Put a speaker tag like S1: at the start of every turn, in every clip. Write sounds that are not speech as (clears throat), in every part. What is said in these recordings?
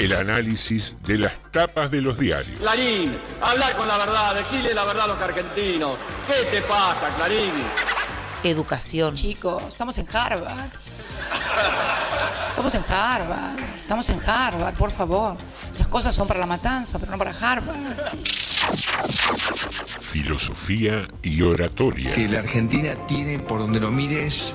S1: El análisis de las tapas de los diarios.
S2: Clarín, habla con la verdad, decirle la verdad a los argentinos. ¿Qué te pasa, Clarín?
S3: Educación.
S4: Chicos, estamos en Harvard. Estamos en Harvard. Estamos en Harvard, por favor. Esas cosas son para la matanza, pero no para Harvard.
S1: Filosofía y oratoria.
S5: que la Argentina tiene, por donde lo mires,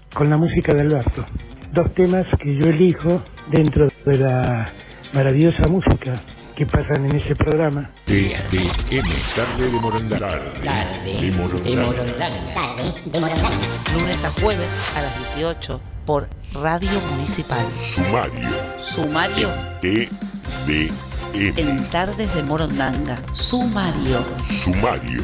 S6: con la música de Alberto. Dos temas que yo elijo dentro de la maravillosa música que pasan en ese programa.
S1: TDM, tarde de Morondanga.
S3: Tarde
S1: de Morondanga.
S3: Lunes a jueves a las 18 por Radio Municipal.
S1: Sumario.
S3: Sumario
S1: TDM.
S3: en Tardes de Morondanga. Sumario.
S1: Sumario.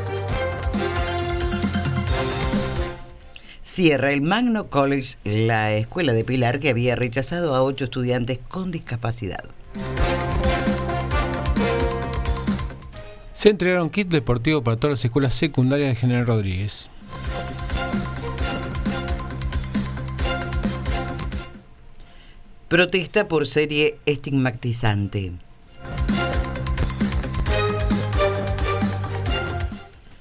S7: Cierra el Magno College, la escuela de Pilar que había rechazado a ocho estudiantes con discapacidad.
S8: Se entregaron kit deportivo para todas las escuelas secundarias de General Rodríguez.
S7: Protesta por serie estigmatizante.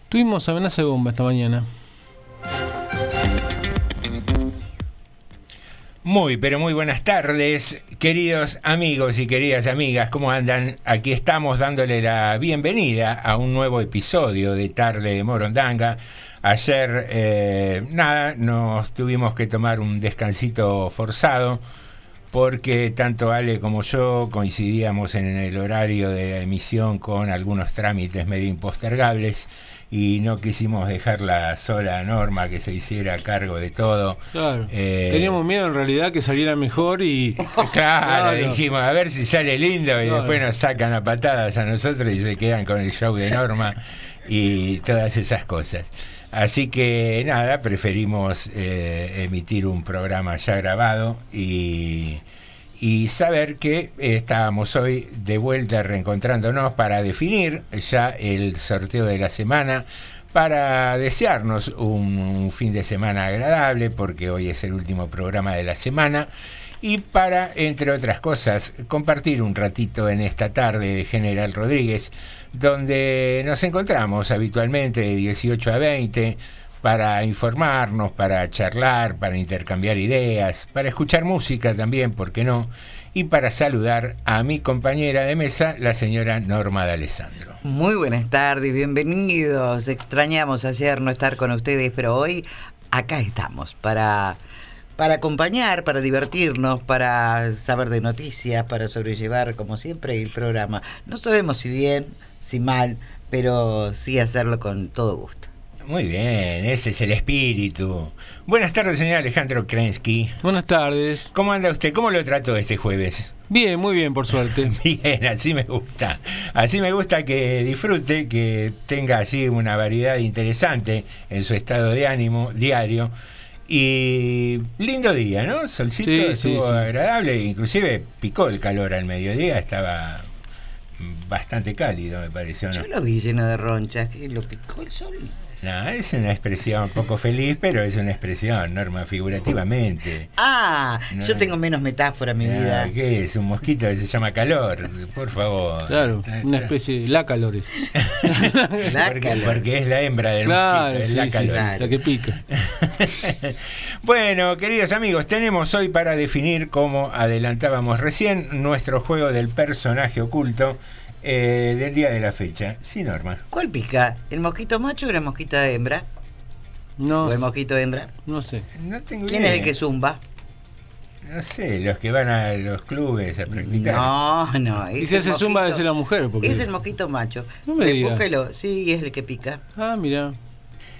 S8: Tuvimos amenaza de bomba esta mañana.
S9: Muy, pero muy buenas tardes, queridos amigos y queridas amigas, ¿cómo andan? Aquí estamos dándole la bienvenida a un nuevo episodio de Tarde de Morondanga. Ayer, eh, nada, nos tuvimos que tomar un descansito forzado porque tanto Ale como yo coincidíamos en el horario de la emisión con algunos trámites medio impostergables y no quisimos dejarla sola Norma que se hiciera cargo de todo.
S8: Claro.
S9: Eh,
S8: Teníamos miedo en realidad que saliera mejor y. (laughs) (laughs)
S9: Claro,
S8: Claro.
S9: dijimos, a ver si sale lindo y
S8: Claro.
S9: después nos sacan a patadas a nosotros y se quedan con el show de Norma y todas esas cosas. Así que nada, preferimos eh, emitir un programa ya grabado y, y saber que estábamos hoy de vuelta reencontrándonos para definir ya el sorteo de la semana, para desearnos un, un fin de semana agradable, porque hoy es el último programa de la semana, y para, entre otras cosas, compartir un ratito en esta tarde de General Rodríguez, donde nos encontramos habitualmente de 18 a 20 para informarnos, para charlar, para intercambiar ideas, para escuchar música también, ¿por qué no? Y para saludar a mi compañera de mesa, la señora Norma de Alessandro.
S7: Muy buenas tardes, bienvenidos. Extrañamos ayer no estar con ustedes, pero hoy acá estamos para, para acompañar, para divertirnos, para saber de noticias, para sobrellevar, como siempre, el programa. No sabemos si bien, si mal, pero sí hacerlo con todo gusto.
S9: Muy bien, ese es el espíritu. Buenas tardes, señor Alejandro Krensky.
S8: Buenas tardes.
S9: ¿Cómo anda usted? ¿Cómo lo trató este jueves?
S8: Bien, muy bien, por suerte. (laughs)
S9: Bien, así me gusta. Así me gusta que disfrute, que tenga así una variedad interesante en su estado de ánimo diario. Y lindo día, ¿no? Solcito
S8: Sí,
S9: estuvo
S8: sí, sí.
S9: agradable, inclusive picó el calor al mediodía, estaba bastante cálido, me pareció. ¿no?
S7: Yo lo vi lleno de ronchas, lo picó el sol.
S9: No, es una expresión poco feliz, pero es una expresión, Norma, figurativamente.
S7: Ah,
S9: No.
S7: yo tengo menos metáfora en mi
S9: Ah,
S7: vida.
S9: ¿Qué es? Un mosquito que se llama calor, por favor.
S8: Claro, una especie de la calores. (laughs)
S9: porque, porque es la hembra del
S8: Claro,
S9: mosquito, es
S8: sí,
S9: la calor.
S8: sí, la que pica. (laughs)
S9: Bueno, queridos amigos, tenemos hoy para definir, como adelantábamos recién, nuestro juego del personaje oculto eh, del día de la fecha. Sí, Norma.
S7: ¿Cuál pica? ¿El mosquito macho o la mosquita hembra?
S8: No,
S7: ¿O el mosquito hembra?
S8: no sé.
S9: No tengo
S7: ¿Quién
S9: idea.
S7: es el que zumba?
S9: No sé, los que van a los clubes a practicar.
S7: No, no.
S8: Y
S7: es
S8: si
S7: el
S8: hace zumba ser la mujer. Porque...
S7: Es el mosquito macho.
S8: No me digas.
S7: Búsquelo, sí, es el que pica.
S8: Ah, mira.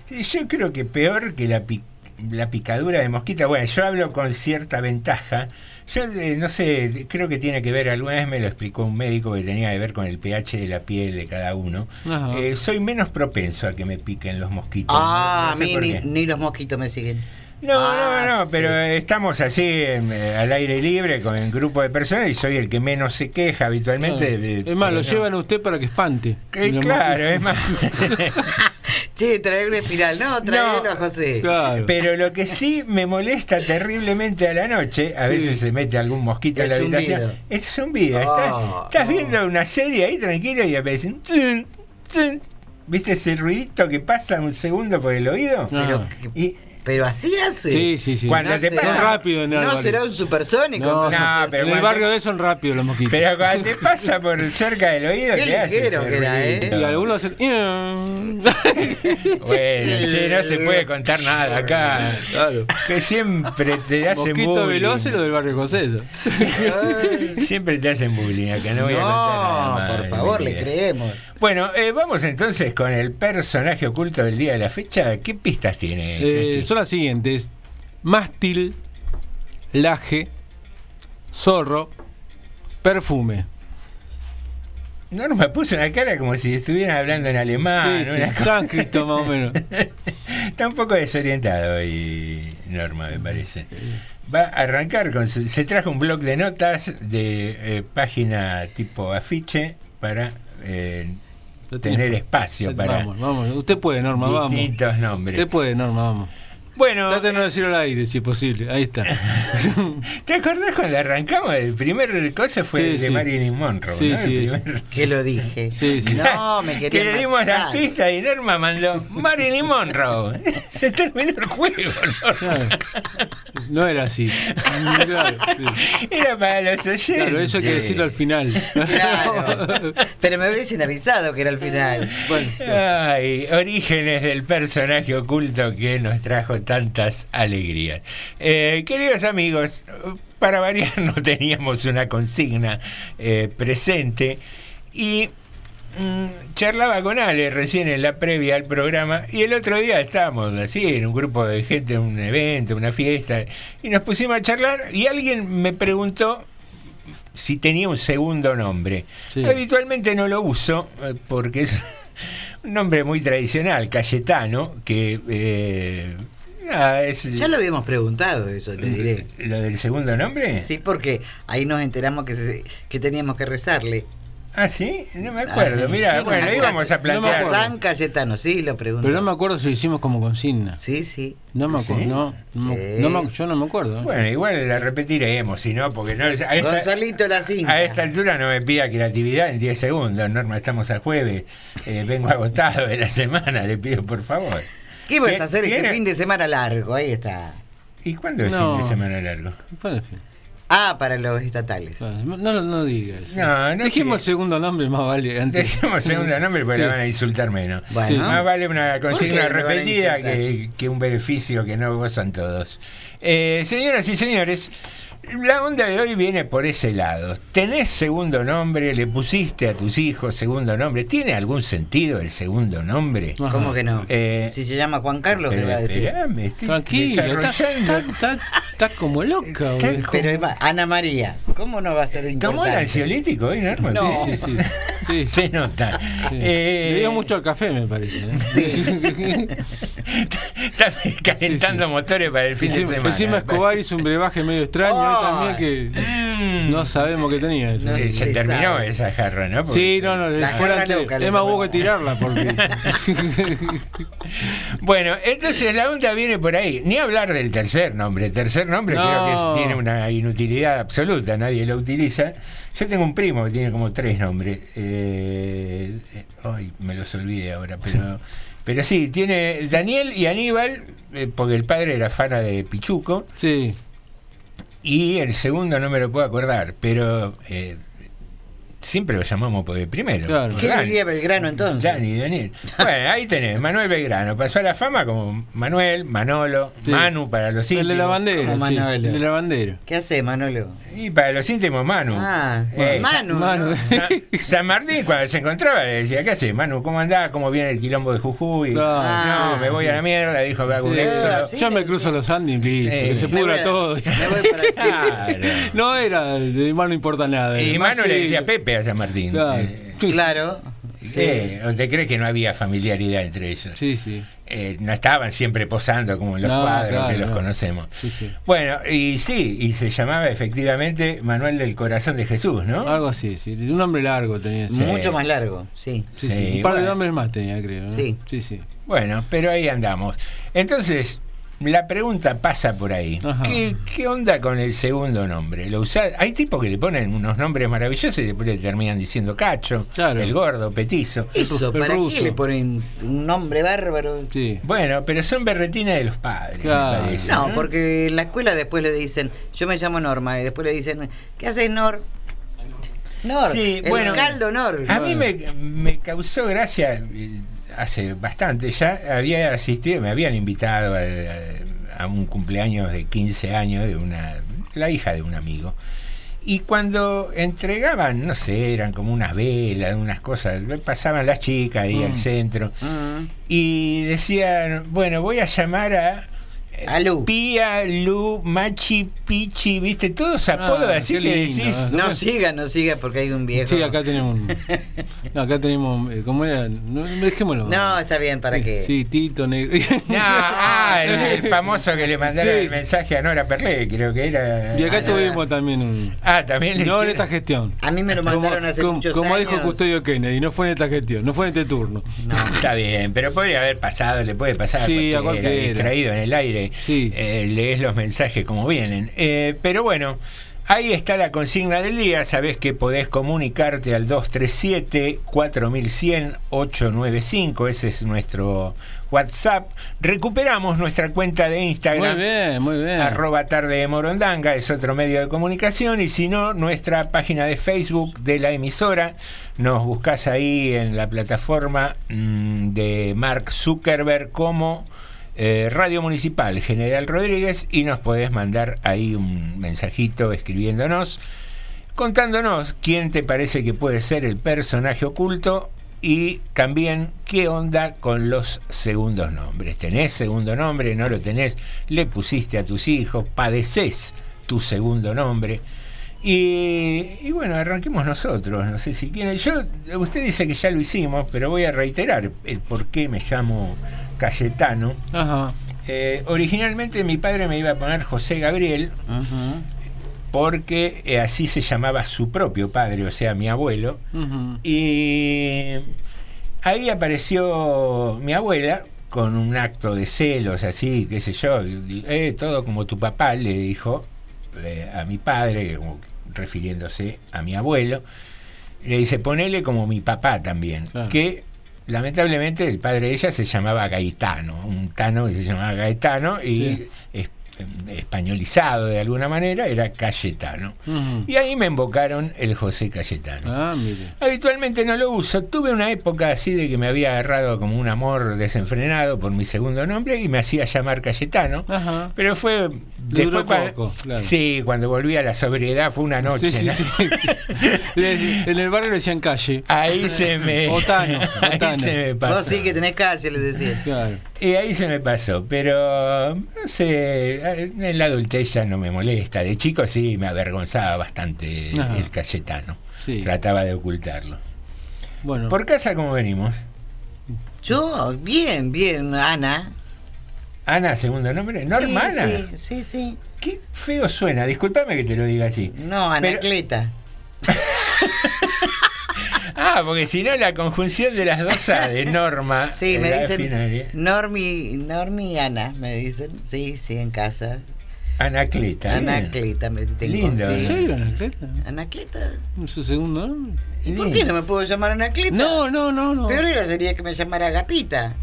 S9: Sí, Yo creo que peor que la, pi- la picadura de mosquita, bueno, yo hablo con cierta ventaja. Yo eh, no sé, creo que tiene que ver, alguna vez me lo explicó un médico que tenía que ver con el pH de la piel de cada uno. Eh, soy menos propenso a que me piquen los mosquitos.
S7: Ah,
S9: no,
S7: a
S9: no sé
S7: mí ni, ni los mosquitos me siguen.
S9: No,
S7: Ah,
S9: no, no,
S7: sí.
S9: pero estamos así eh, al aire libre con el grupo de personas y soy el que menos se queja habitualmente.
S8: Claro.
S9: de-
S8: Es más,
S9: sí,
S8: lo
S9: no.
S8: llevan a usted para que espante.
S9: Eh, claro, es más. (laughs)
S7: Che, trae una espiral. No, traelo a José.
S8: Claro.
S9: Pero lo que sí me molesta terriblemente a la noche, a
S8: Sí.
S9: veces se mete algún mosquito en la habitación,
S7: zumbido.
S9: es zumbido.
S7: Ah,
S9: estás estás
S7: no.
S9: viendo una serie ahí tranquilo y aparece un tzun, tzun. ¿Viste ese ruidito que pasa un segundo por el oído?
S8: Pero-
S9: Y
S7: Pero así hace.
S8: Sí, sí, sí.
S9: Cuando
S7: No
S9: te
S7: será-
S9: pasa-
S8: Son rápidos en el
S7: No será un supersónico.
S8: No,
S9: pero
S8: en el barrio de son rápidos los mosquitos.
S9: Pero cuando te pasa por cerca del oído,
S7: Qué
S9: ¿qué hace
S7: ligero
S9: ese
S7: que era, ¿eh?
S8: Y algunos hacen.
S9: Bueno, (laughs) che, no se puede contar nada acá.
S8: Claro.
S9: Que siempre te hacen
S8: Mosquito
S9: bullying.
S8: veloz es lo del barrio José. eso.
S9: Siempre te hacen bullying acá, no voy a contar nada
S7: por favor, le creemos.
S9: Bueno, eh, vamos entonces con el personaje oculto del día de la fecha. ¿Qué pistas tiene?
S8: Eh? Son las siguientes: mástil, laje, zorro, perfume.
S9: No, no me puso una cara como si estuvieran hablando en alemán.
S8: sí, sí, sánscrito más o (laughs) menos.
S9: Está un poco desorientado hoy, Norma, me parece. Va a arrancar con. su- se trajo un blog de notas de eh, página tipo afiche para eh, tener espacio para
S8: Vamos, vamos. Usted puede, Norma, vamos.
S9: distintos nombres.
S8: Usted puede, Norma, vamos.
S9: Bueno,
S8: Trate de no decirlo al aire, si es posible. Ahí está. (laughs)
S9: ¿te acordás cuando arrancamos? El primer cosa fue
S8: Sí,
S9: el de
S8: sí.
S9: Marilyn Monroe.
S8: Sí,
S9: ¿no?
S8: sí,
S9: el
S8: sí.
S9: primer- (laughs)
S7: Que lo dije.
S8: Sí, sí.
S7: No, me
S9: que
S7: quería
S9: le dimos las
S7: matar.
S9: pistas y Norma mandó Marilyn Monroe. (laughs) Se terminó el juego.
S8: Claro. No era así. Claro, sí.
S9: Era para los oyentes.
S8: Claro, eso hay que decirlo al final.
S7: Claro. Pero me hubiesen avisado que era el final. Bueno.
S9: Ay, orígenes del personaje oculto que nos trajo tantas alegrías. Eh, queridos amigos, para variar (laughs) no teníamos una consigna eh, presente y mm, charlaba con Ale recién en la previa al programa y el otro día estábamos así en un grupo de gente, en un evento, una fiesta y nos pusimos a charlar y alguien me preguntó si tenía un segundo nombre.
S8: Sí.
S9: Habitualmente no lo uso eh, porque es (laughs) un nombre muy tradicional, Cayetano, que eh, es
S7: Ya lo habíamos preguntado eso, le diré.
S9: lo del segundo nombre.
S7: Sí, porque ahí nos enteramos que, se- que teníamos que rezarle.
S9: Ah, sí, no me acuerdo.
S7: Ah,
S9: Mira, bueno,
S7: no-
S9: íbamos a
S8: no
S9: plantear.
S8: acuerdo.
S7: San Cayetano, sí, lo pregunto.
S8: Pero no me acuerdo si lo hicimos como consigna.
S7: Sí, sí.
S8: No me acuerdo.
S9: ¿Sí?
S8: No, no,
S7: Sí.
S8: no me- yo no me acuerdo. ¿eh?
S9: Bueno, igual la repetiremos, si no, porque no es- a esta,
S7: Gonzalito la cinta.
S9: a esta altura no me pida creatividad en 10 segundos, Norma, estamos a jueves, eh, vengo agotado de la semana, le pido por favor.
S7: ¿Qué vas
S9: ¿Qué-
S7: a hacer este fin de semana largo? Ahí está.
S9: ¿Y cuándo es
S8: No.
S9: fin de semana largo?
S8: ¿Cuál es fin?
S7: Ah, para los estatales.
S8: No, no, no digas.
S9: No, no
S8: Dejemos el segundo nombre más vale. Antes.
S9: Dejemos segundo (laughs) nombre porque
S8: Sí.
S9: le van a insultar menos.
S7: Bueno.
S8: Sí,
S9: Más vale una
S7: ¿Por
S9: consigna repetida que un beneficio que no gozan todos. Eh, señoras y señores, la onda de hoy viene por ese lado. ¿Tenés segundo nombre? ¿Le pusiste a tus hijos segundo nombre? ¿Tiene algún sentido el segundo nombre?
S8: Ajá.
S7: ¿Cómo que no?
S9: Eh,
S7: si se llama Juan Carlos, ¿qué va a decir?
S9: esperame, estoy
S8: Tranquilo, está,
S9: desarrollando.
S8: está, está- está como loca.
S7: Pero Emma, Ana María, ¿cómo no va a ser importante?
S9: ¿Tomó el ansiolítico hoy, Norma?
S7: No.
S8: Sí, sí, sí. sí.
S9: Se nota.
S8: Sí.
S9: Eh,
S8: Le dio mucho al café, me parece. ¿eh? (laughs) (laughs)
S9: Está calentando
S8: Sí, sí.
S9: motores para el fin de semana.
S8: encima Escobar hizo un brebaje medio extraño ahí también que
S9: Mm.
S8: no sabemos qué tenía eso.
S7: No
S9: se
S7: se
S9: terminó
S7: sabe.
S9: esa jarra, ¿no? Porque-
S8: Sí, no, no,
S7: La jarra loca
S8: es más hubo que tirarla porque (laughs)
S9: Bueno, entonces la onda viene por ahí. Ni hablar del tercer nombre. El tercer nombre
S8: No.
S9: creo que es- tiene una inutilidad absoluta, nadie lo utiliza. Yo tengo un primo que tiene como tres nombres. Eh, eh, ay, me los olvidé ahora, pero. (laughs) Pero sí, tiene Daniel y Aníbal, eh, porque el padre era fana de Pichuco,
S8: sí.
S9: Y el segundo no me lo puedo acordar, pero eh, siempre lo llamamos por el primero.
S8: Claro.
S7: ¿Qué
S9: Dani.
S7: diría Belgrano entonces?
S9: Dani, Daniel. Bueno, ahí tenés, Manuel Belgrano. Pasó a la fama como Manuel, Manolo,
S8: Sí.
S9: Manu para los íntimos.
S8: El de la bandera,
S7: Como
S8: sí,
S7: Manolo.
S8: el de la bandera.
S7: ¿Qué hace, Manolo?
S9: Y para los íntimos, Manu.
S7: Ah,
S9: Eh,
S7: Manu.
S8: Manu. (laughs)
S9: San Martín, cuando se encontraba, le decía: ¿Qué hace, Manu? ¿Cómo andás? ¿Cómo viene el quilombo de Jujuy?
S8: Claro.
S9: no, me voy a la mierda, dijo que hago un
S8: Yo me
S7: sí.
S8: cruzo los Andes listo, que se
S7: Me voy
S8: pudra todo.
S7: Me voy para
S9: Claro.
S8: No era, de no importa nada.
S9: Y Manu le decía Pepe a San Martín.
S8: Claro.
S9: Eh,
S7: Claro. Sí.
S9: eh, ¿O te crees que no había familiaridad entre ellos?
S8: Sí, sí.
S9: Eh, no estaban siempre posando como en los
S8: No,
S9: cuadros
S8: claro,
S9: que los
S8: no.
S9: conocemos.
S8: Sí, sí.
S9: Bueno, y sí, y se llamaba efectivamente Manuel del Corazón de Jesús, ¿no?
S8: Algo así, sí. Un nombre largo tenía. Sí,
S7: Mucho más largo, sí.
S8: sí,
S9: Sí,
S8: sí. Un par de nombres más tenía, creo. ¿no?
S7: Sí.
S8: Sí, sí.
S9: Bueno, pero ahí andamos. Entonces, la pregunta pasa por ahí. ¿Qué, qué onda con el segundo nombre? ¿Lo usa- Hay tipos que le ponen unos nombres maravillosos y después le terminan diciendo cacho,
S8: Claro.
S9: el gordo, petizo.
S7: Eso,
S8: El
S7: ¿para
S8: ruso.
S7: qué le ponen un nombre bárbaro?
S8: Sí.
S9: Bueno, pero son berretines de los padres, me
S8: Claro.
S9: parece,
S7: No, porque en la escuela después le dicen, yo me llamo Norma, y después le dicen, ¿qué haces, Nor? Nor,
S9: Sí,
S7: el
S9: bueno,
S7: caldo Nor.
S9: A mí me, me causó gracia eh, hace bastante ya. Había asistido, me habían invitado a, a un cumpleaños de 15 años de una la hija de un amigo. Y cuando entregaban, no sé, eran como unas velas, unas cosas, pasaban las chicas ahí al
S7: Mm.
S9: centro
S7: Mm.
S9: y decían, bueno, voy a llamar a
S7: A Lu.
S9: Pía, Lu, Machi, Pichi, viste, todos apodos
S8: Ah,
S9: así que decís.
S7: No siga, no siga porque hay un viejo.
S8: Sí, acá tenemos. un- (laughs) No, acá tenemos. eh, ¿Cómo era? No, dejémoslo.
S7: No, está bien, ¿para
S8: Sí,
S7: qué?
S8: Sí, Tito Negro.
S9: No, (laughs) ah, el, el famoso que le mandaron
S8: Sí.
S9: el mensaje a Nora Perlé, creo que era.
S8: Y acá
S7: Ah,
S8: tuvimos también un.
S9: Ah, también le
S8: No en esta gestión.
S7: A mí me lo mandaron
S8: como,
S7: hace
S8: como-
S7: muchos
S8: como
S7: años.
S8: dijo Custodio Kennedy, no fue en esta gestión, no fue en este turno.
S9: Está bien, pero podría haber pasado, le puede pasar
S8: Sí,
S9: a cualquiera. distraído en el aire,
S8: Sí.
S9: eh, lees los mensajes como vienen. Eh, pero bueno, ahí está la consigna del día, sabés que podés comunicarte al 237-4100-895, ese es nuestro WhatsApp. Recuperamos nuestra cuenta de Instagram.
S8: Muy bien, muy bien.
S9: Arroba tarde de Morondanga es otro medio de comunicación y si no, nuestra página de Facebook de la emisora. Nos buscás ahí en la plataforma mm, de Mark Zuckerberg como eh, Radio Municipal General Rodríguez y nos podés mandar ahí un mensajito escribiéndonos, contándonos quién te parece que puede ser el personaje oculto y también qué onda con los segundos nombres. ¿Tenés segundo nombre? ¿No lo tenés? ¿Le pusiste a tus hijos? ¿Padeces tu segundo nombre? Y, bueno, arranquemos nosotros. No sé si quieren. Yo, usted dice que ya lo hicimos, pero voy a reiterar el por qué me llamo Cayetano.
S8: Ajá.
S9: Eh, originalmente mi padre me iba a poner José Gabriel porque eh, así se llamaba su propio padre, o sea, mi abuelo. Y ahí apareció mi abuela con un acto de celos, así, qué sé yo, eh, todo como tu papá le dijo a mi padre, como refiriéndose a mi abuelo, le dice, ponele como mi papá también,
S8: Claro.
S9: que lamentablemente el padre de ella se llamaba Gaetano, un tano que se llamaba Gaetano y
S8: Sí.
S9: es- em, españolizado de alguna manera era Cayetano. Y ahí me invocaron el José Cayetano.
S8: Ah, mire.
S9: Habitualmente no lo uso. Tuve una época así de que me había agarrado como un amor desenfrenado por mi segundo nombre y me hacía llamar Cayetano. Pero fue Cuando-
S8: poco, claro.
S9: Sí, cuando volví a la sobriedad fue una noche.
S8: Sí, sí,
S9: ¿no?
S8: sí. (laughs) Le- en el barrio le decían calle.
S9: Ahí se me.
S8: Botano, (laughs)
S9: ahí
S8: botano.
S9: se me pasó.
S7: Vos sí que tenés calle, les decía.
S8: Claro.
S9: Y ahí se me pasó, pero no sé, en la adultez ya no me molesta. De chico sí me avergonzaba bastante
S8: Ajá.
S9: el Cayetano.
S8: Sí.
S9: Trataba de ocultarlo.
S8: Bueno.
S9: ¿Por casa cómo venimos?
S7: Yo, bien, bien, Ana.
S9: Ana, segundo nombre. Norma
S7: Sí,
S9: Ana.
S7: Sí, sí, sí.
S9: Qué feo suena, discúlpame que te lo diga así.
S7: No,
S9: Pero-
S7: Anacleta. (laughs)
S9: Ah, porque si no la conjunción de las dos A de Norma. (laughs)
S7: Sí, me dicen
S9: final.
S7: Normi, Normi y Ana, me dicen. Sí, sí, en casa.
S9: Anacleta.
S7: Anacleta me tengo.
S9: Lindo,
S7: sí.
S8: ¿En serio, Anacleta?
S7: Anacleta.
S8: ¿Su segundo nombre?
S7: ¿Y por qué no me puedo llamar Anacleta?
S8: No, no, no, no.
S7: Peor era sería que me llamara Agapita.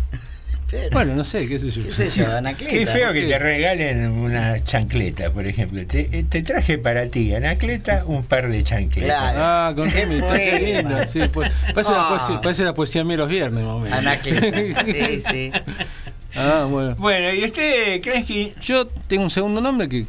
S7: Pero,
S8: Bueno, no sé, qué sé yo.
S7: qué sé yo, (laughs) Anacleta.
S9: Qué feo que te regalen una chancleta, por ejemplo. Te, eh, te traje para ti, Anacleta, un par de chancletas.
S7: Claro.
S8: Ah, con
S7: Qué
S8: Remy, está qué lindo. Sí, pues, parece, la
S7: Ah.
S8: poesía, parece la poesía mía los viernes, más o menos.
S7: Anacleta. (laughs) Sí, sí.
S8: Ah, bueno.
S9: Bueno, ¿y usted, Kreski?
S8: Yo tengo un segundo nombre que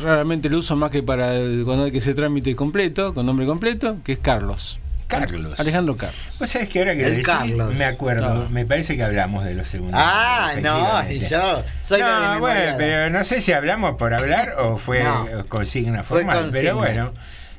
S8: raramente lo uso más que para el- cuando hay que hacer trámite completo, con nombre completo, que es Carlos.
S9: Carlos.
S8: Alejandro Carlos.
S9: Vos sabés que ahora que decís,
S7: Carlos.
S9: me acuerdo, me parece que hablamos de los segundos.
S7: Ah, no,
S9: efectivamente.
S7: yo soy la de
S9: No,
S7: memoria.
S9: bueno, pero no sé si hablamos por hablar o fue
S7: No.
S9: consigna
S7: Fue
S9: formal,
S7: consigna.
S9: pero bueno,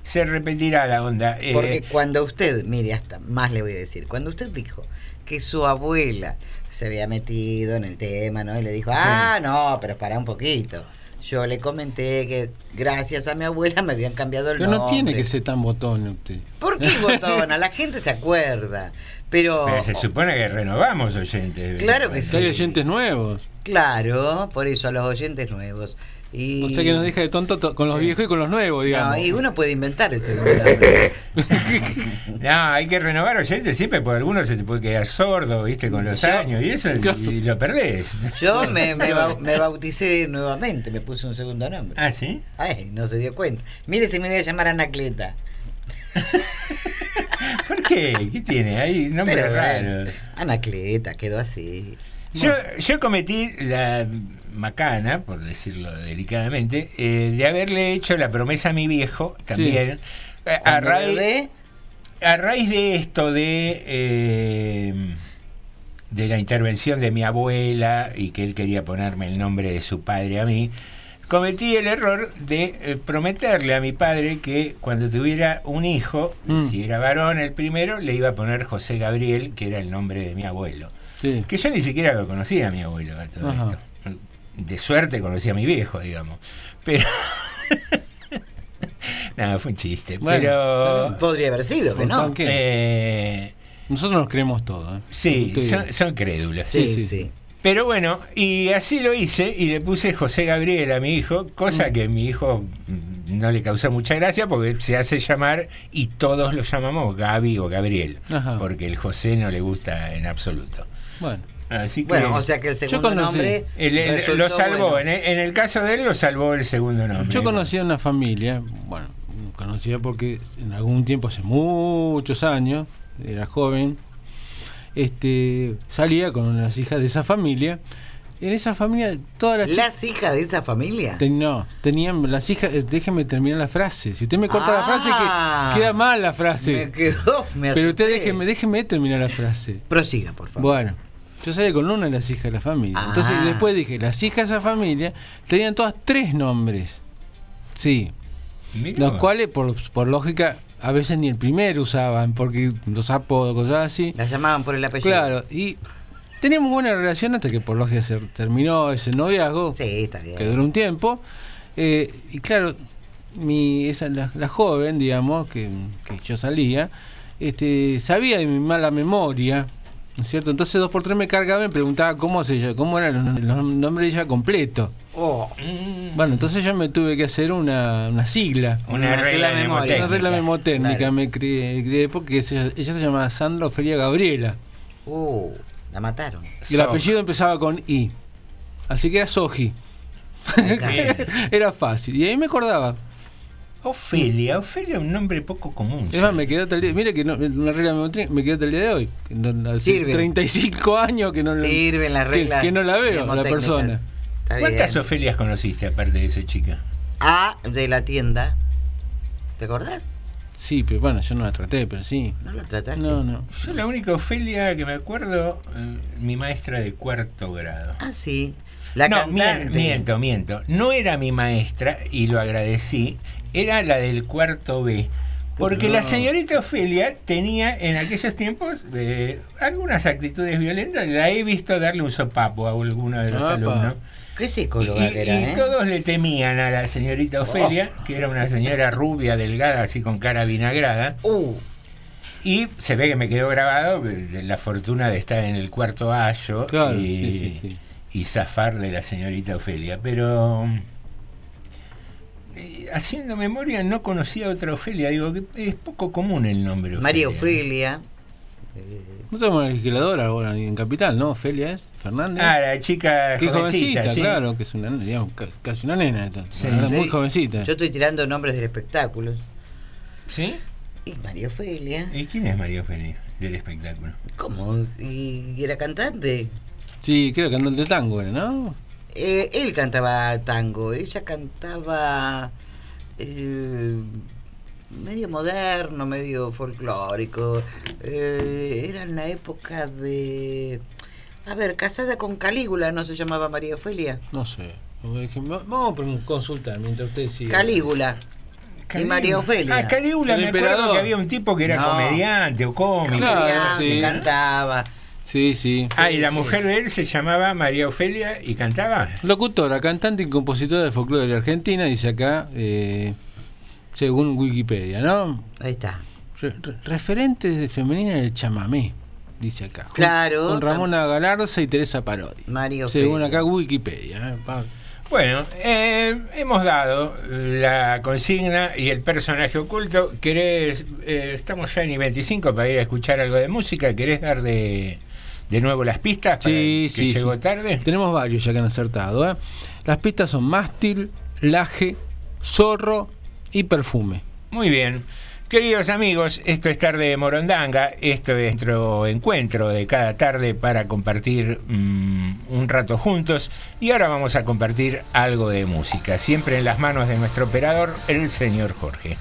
S9: se repetirá la onda. Eh,
S7: Porque cuando usted, mire, hasta más le voy a decir, cuando usted dijo que su abuela se había metido en el tema, ¿no? Y le dijo, ah, no, pero para un poquito. Yo le comenté que gracias a mi abuela me habían cambiado el
S8: Pero no
S7: nombre.
S8: tiene que ser tan botón usted.
S7: ¿Por qué botona? La gente se acuerda. Pero,
S9: pero se supone que renovamos oyentes.
S7: Claro que
S8: Si hay
S7: Sí.
S8: oyentes nuevos.
S7: claro, por eso a los oyentes nuevos. Y...
S8: O sea que nos deja de tonto to- con los viejos y con los nuevos, digamos.
S7: No, y uno puede inventar el segundo nombre. (laughs)
S9: No, hay que renovar oyentes siempre, porque algunos se te puede quedar sordo, viste, con los
S7: Yo-
S9: años y eso, y lo perdés.
S7: Yo me, me, (laughs) bau- me bauticé nuevamente, me puse un segundo nombre.
S9: ¿Ah, sí?
S7: Ay, no se dio cuenta. Mire si me voy a llamar Anacleta. (laughs)
S9: ¿Por qué? ¿Qué tiene? Hay nombres raros.
S7: Anacleta, quedó así.
S9: Yo, yo cometí la macana, por decirlo delicadamente, eh, de haberle hecho la promesa a mi viejo también. raíz, a raíz de esto de, eh, de la intervención de mi abuela y que él quería ponerme el nombre de su padre a mí, cometí el error de eh, prometerle a mi padre que cuando tuviera un hijo,
S8: Mm.
S9: si era varón el primero, le iba a poner José Gabriel, que era el nombre de mi abuelo.
S8: Sí.
S9: Que yo ni siquiera lo conocía a mi abuelo a todo
S8: Ajá.
S9: esto. De suerte conocí a mi viejo, digamos. Pero. (laughs) Nada, fue un chiste.
S8: Bueno,
S9: pero.
S7: podría haber sido, que
S8: ¿Con
S7: no.
S8: qué?
S9: eh,
S8: Nosotros nos creemos todo. ¿eh?
S9: sí, son, son crédulos.
S7: Sí,
S8: sí,
S7: sí.
S9: Pero bueno, y así lo hice y le puse José Gabriel a mi hijo, cosa que a mi hijo mm, no le causó mucha gracia porque se hace llamar y todos lo llamamos Gaby o Gabriel,
S8: Ajá.
S9: porque el José no le gusta en absoluto.
S8: Bueno.
S9: Así que
S7: Bueno, o sea que el segundo
S8: conocí-
S7: nombre
S9: el- el-
S7: resultó
S9: lo salvó,
S7: bueno.
S9: en, el, en el caso de él lo salvó el segundo nombre.
S8: Yo conocía una familia, bueno, conocía porque en algún tiempo, hace muchos años, era joven, este salía con una de las hijas de esa familia. En esa familia, todas las.
S7: ¿Las hijas de esa familia?
S8: Ten- no, tenían las hijas. eh, Déjeme terminar la frase. Si usted me corta la frase,
S7: Ah.
S8: que queda mal la frase.
S7: Me quedó, me
S8: Pero usted déjeme, déjeme terminar la frase.
S7: Prosiga, por favor.
S8: Bueno, yo salí con una de las hijas de la familia. Entonces
S7: Ah.
S8: después dije, las hijas de esa familia tenían todas tres nombres. Sí. Los cuales, por, por lógica, a veces ni el primero usaban, porque los apodos, cosas así.
S7: Las llamaban por el apellido.
S8: Claro, y teníamos buena relación hasta que por lógica se terminó ese noviazgo,
S7: Sí, está bien.
S8: que duró un tiempo. Eh, y claro, mi, esa, la, la joven, digamos, que, que yo salía, este, sabía de mi mala memoria, ¿no es cierto? Entonces dos por tres me cargaba y me preguntaba cómo, se, cómo era el, el nombre de ella completo.
S7: Oh,
S9: Mm,
S8: Bueno, entonces yo me tuve que hacer una, una sigla.
S9: una
S7: Una
S9: regla
S7: memoria.
S8: Una regla
S9: memotécnica.
S7: Claro.
S8: me crié, crié porque se- ella se llama Sandra Ofelia Gabriela.
S7: Uh, la mataron.
S8: Y el apellido empezaba con I. Así que era Soji. (laughs) era fácil. Y ahí me acordaba.
S9: Ofelia, Ofelia es un nombre poco común.
S8: Es más, me quedó hasta el día. Mire que no, una regla me, me quedó hasta el día de hoy. Hace
S7: Sirve.
S8: 35 años que no,
S7: Sirven las
S8: que-
S7: reglas
S8: que, no la veo, la persona.
S7: Está
S9: ¿Cuántas
S7: bien.
S9: Ofelias conociste aparte de esa chica?
S7: A de la tienda. ¿Te acordás?
S8: Sí, pero bueno, yo no la traté, pero sí.
S7: ¿No la trataste?
S8: No, no.
S9: Yo la única Ofelia que me acuerdo, eh, mi maestra de cuarto grado.
S7: Ah, sí. La
S9: no,
S7: cantante.
S9: miento, miento. No era mi maestra, y lo agradecí, era la del cuarto B. Porque
S8: No.
S9: la señorita Ofelia tenía en aquellos tiempos eh, algunas actitudes violentas. La he visto darle un sopapo a alguno de los
S8: Apa.
S9: alumnos.
S7: Qué
S9: Y,
S7: psicóloga que era,
S9: y
S7: ¿eh?
S9: todos le temían a la señorita Ofelia, que era una señora rubia, delgada, así con cara vinagrada.
S7: Uh,
S9: Y se ve que me quedó grabado eh, la fortuna de estar en el cuarto ayo
S8: Claro,
S9: y,
S8: sí, sí, sí.
S9: y zafar de la señorita Ofelia. Pero eh, haciendo memoria no conocía otra Ofelia. Digo que es poco común el nombre.
S7: María Ofelia.
S8: No somos legisladora ahora ni en Capital, ¿no? Ofelia es Fernández.
S9: Ah, la chica
S8: Qué
S9: jovencita,
S8: jovencita,
S9: sí.
S8: claro, que es una, digamos, ca- casi una nena. esta.
S9: Sí.
S8: Una nena muy jovencita.
S7: Yo estoy tirando nombres del espectáculo.
S9: ¿Sí?
S7: Y María Ofelia.
S9: ¿Y quién es María Ofelia del espectáculo?
S7: ¿Cómo? ¿Y, y era cantante?
S8: Sí, creo que cantante de tango era, ¿no?
S7: Eh, él cantaba tango, ella cantaba eh, medio moderno, medio folclórico. Eh, era en la época de... A ver, casada con Calígula, ¿no se llamaba María Ofelia?
S8: No sé. Vamos a consultar mientras usted sigue.
S7: Calígula. Y María Ofelia.
S9: Ah, Calígula,
S8: El
S9: me acuerdo
S8: emperador.
S9: que había un tipo que era
S7: No.
S9: comediante o cómico.
S8: Claro, sí.
S7: cantaba.
S8: Sí, sí.
S9: Ah, y la mujer de él se llamaba María Ofelia y cantaba.
S8: Locutora, cantante y compositora de folclore de la Argentina, dice acá, eh, según Wikipedia, ¿no?
S7: Ahí está.
S8: Re- re- referente de femenina del chamamé, dice acá.
S7: Claro.
S8: Con Ramona Galarza y Teresa Parodi.
S7: María
S8: Según acá Wikipedia. ¿eh?
S9: Bueno, eh, hemos dado la consigna y el personaje oculto. ¿Querés, eh, estamos ya en I-25 para ir a escuchar algo de música? ¿Querés dar de, de nuevo las pistas? para
S8: Sí,
S9: que
S8: sí.
S9: llegó
S8: sí.
S9: tarde.
S8: Tenemos varios ya que han acertado. ¿eh? Las pistas son mástil, laje, zorro y perfume.
S9: Muy bien. Queridos amigos, esto es Tarde de Morondanga, esto es nuestro encuentro de cada tarde para compartir mm, un rato juntos y ahora vamos a compartir algo de música, siempre en las manos de nuestro operador, el señor Jorge.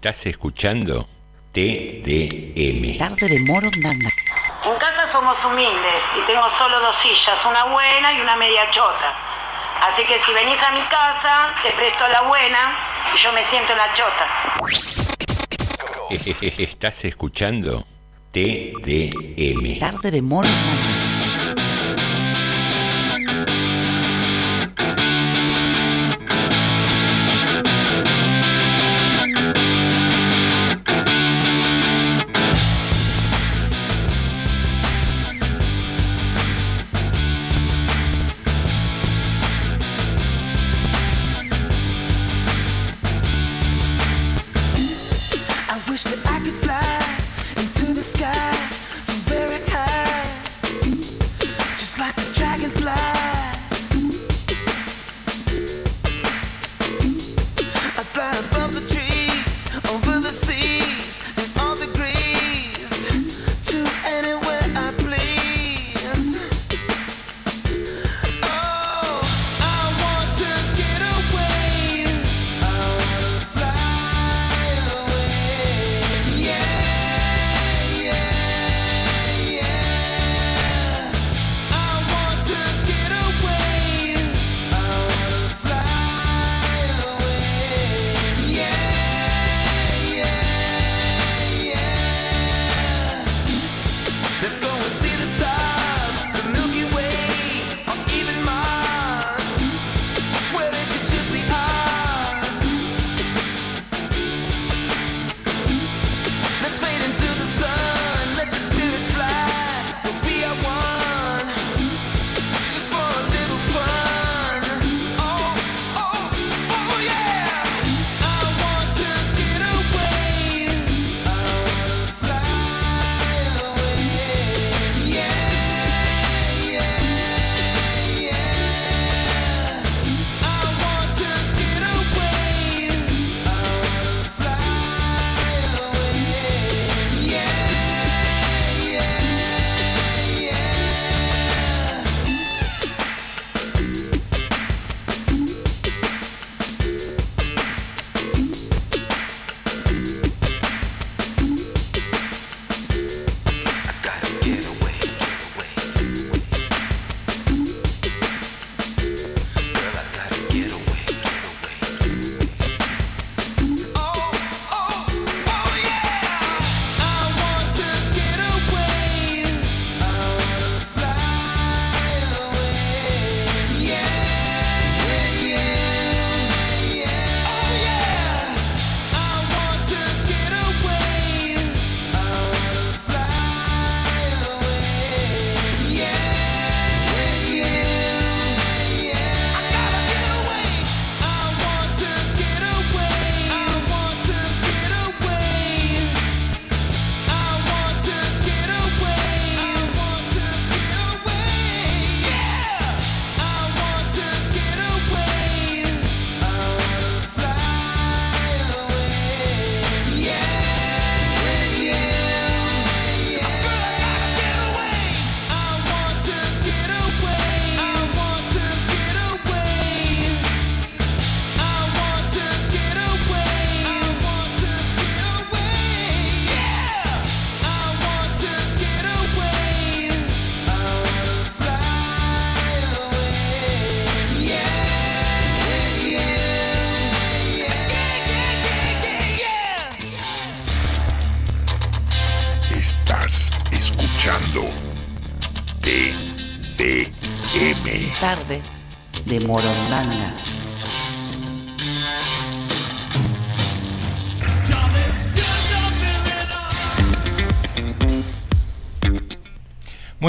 S1: Estás escuchando TDM.
S3: Tarde de Morondanga.
S10: En casa somos humildes y tengo solo dos sillas, una buena y una media chota. Así que si venís a mi casa, te presto la buena y yo me siento en la chota. (laughs)
S1: Estás escuchando TDM.
S3: Tarde de Morondanga.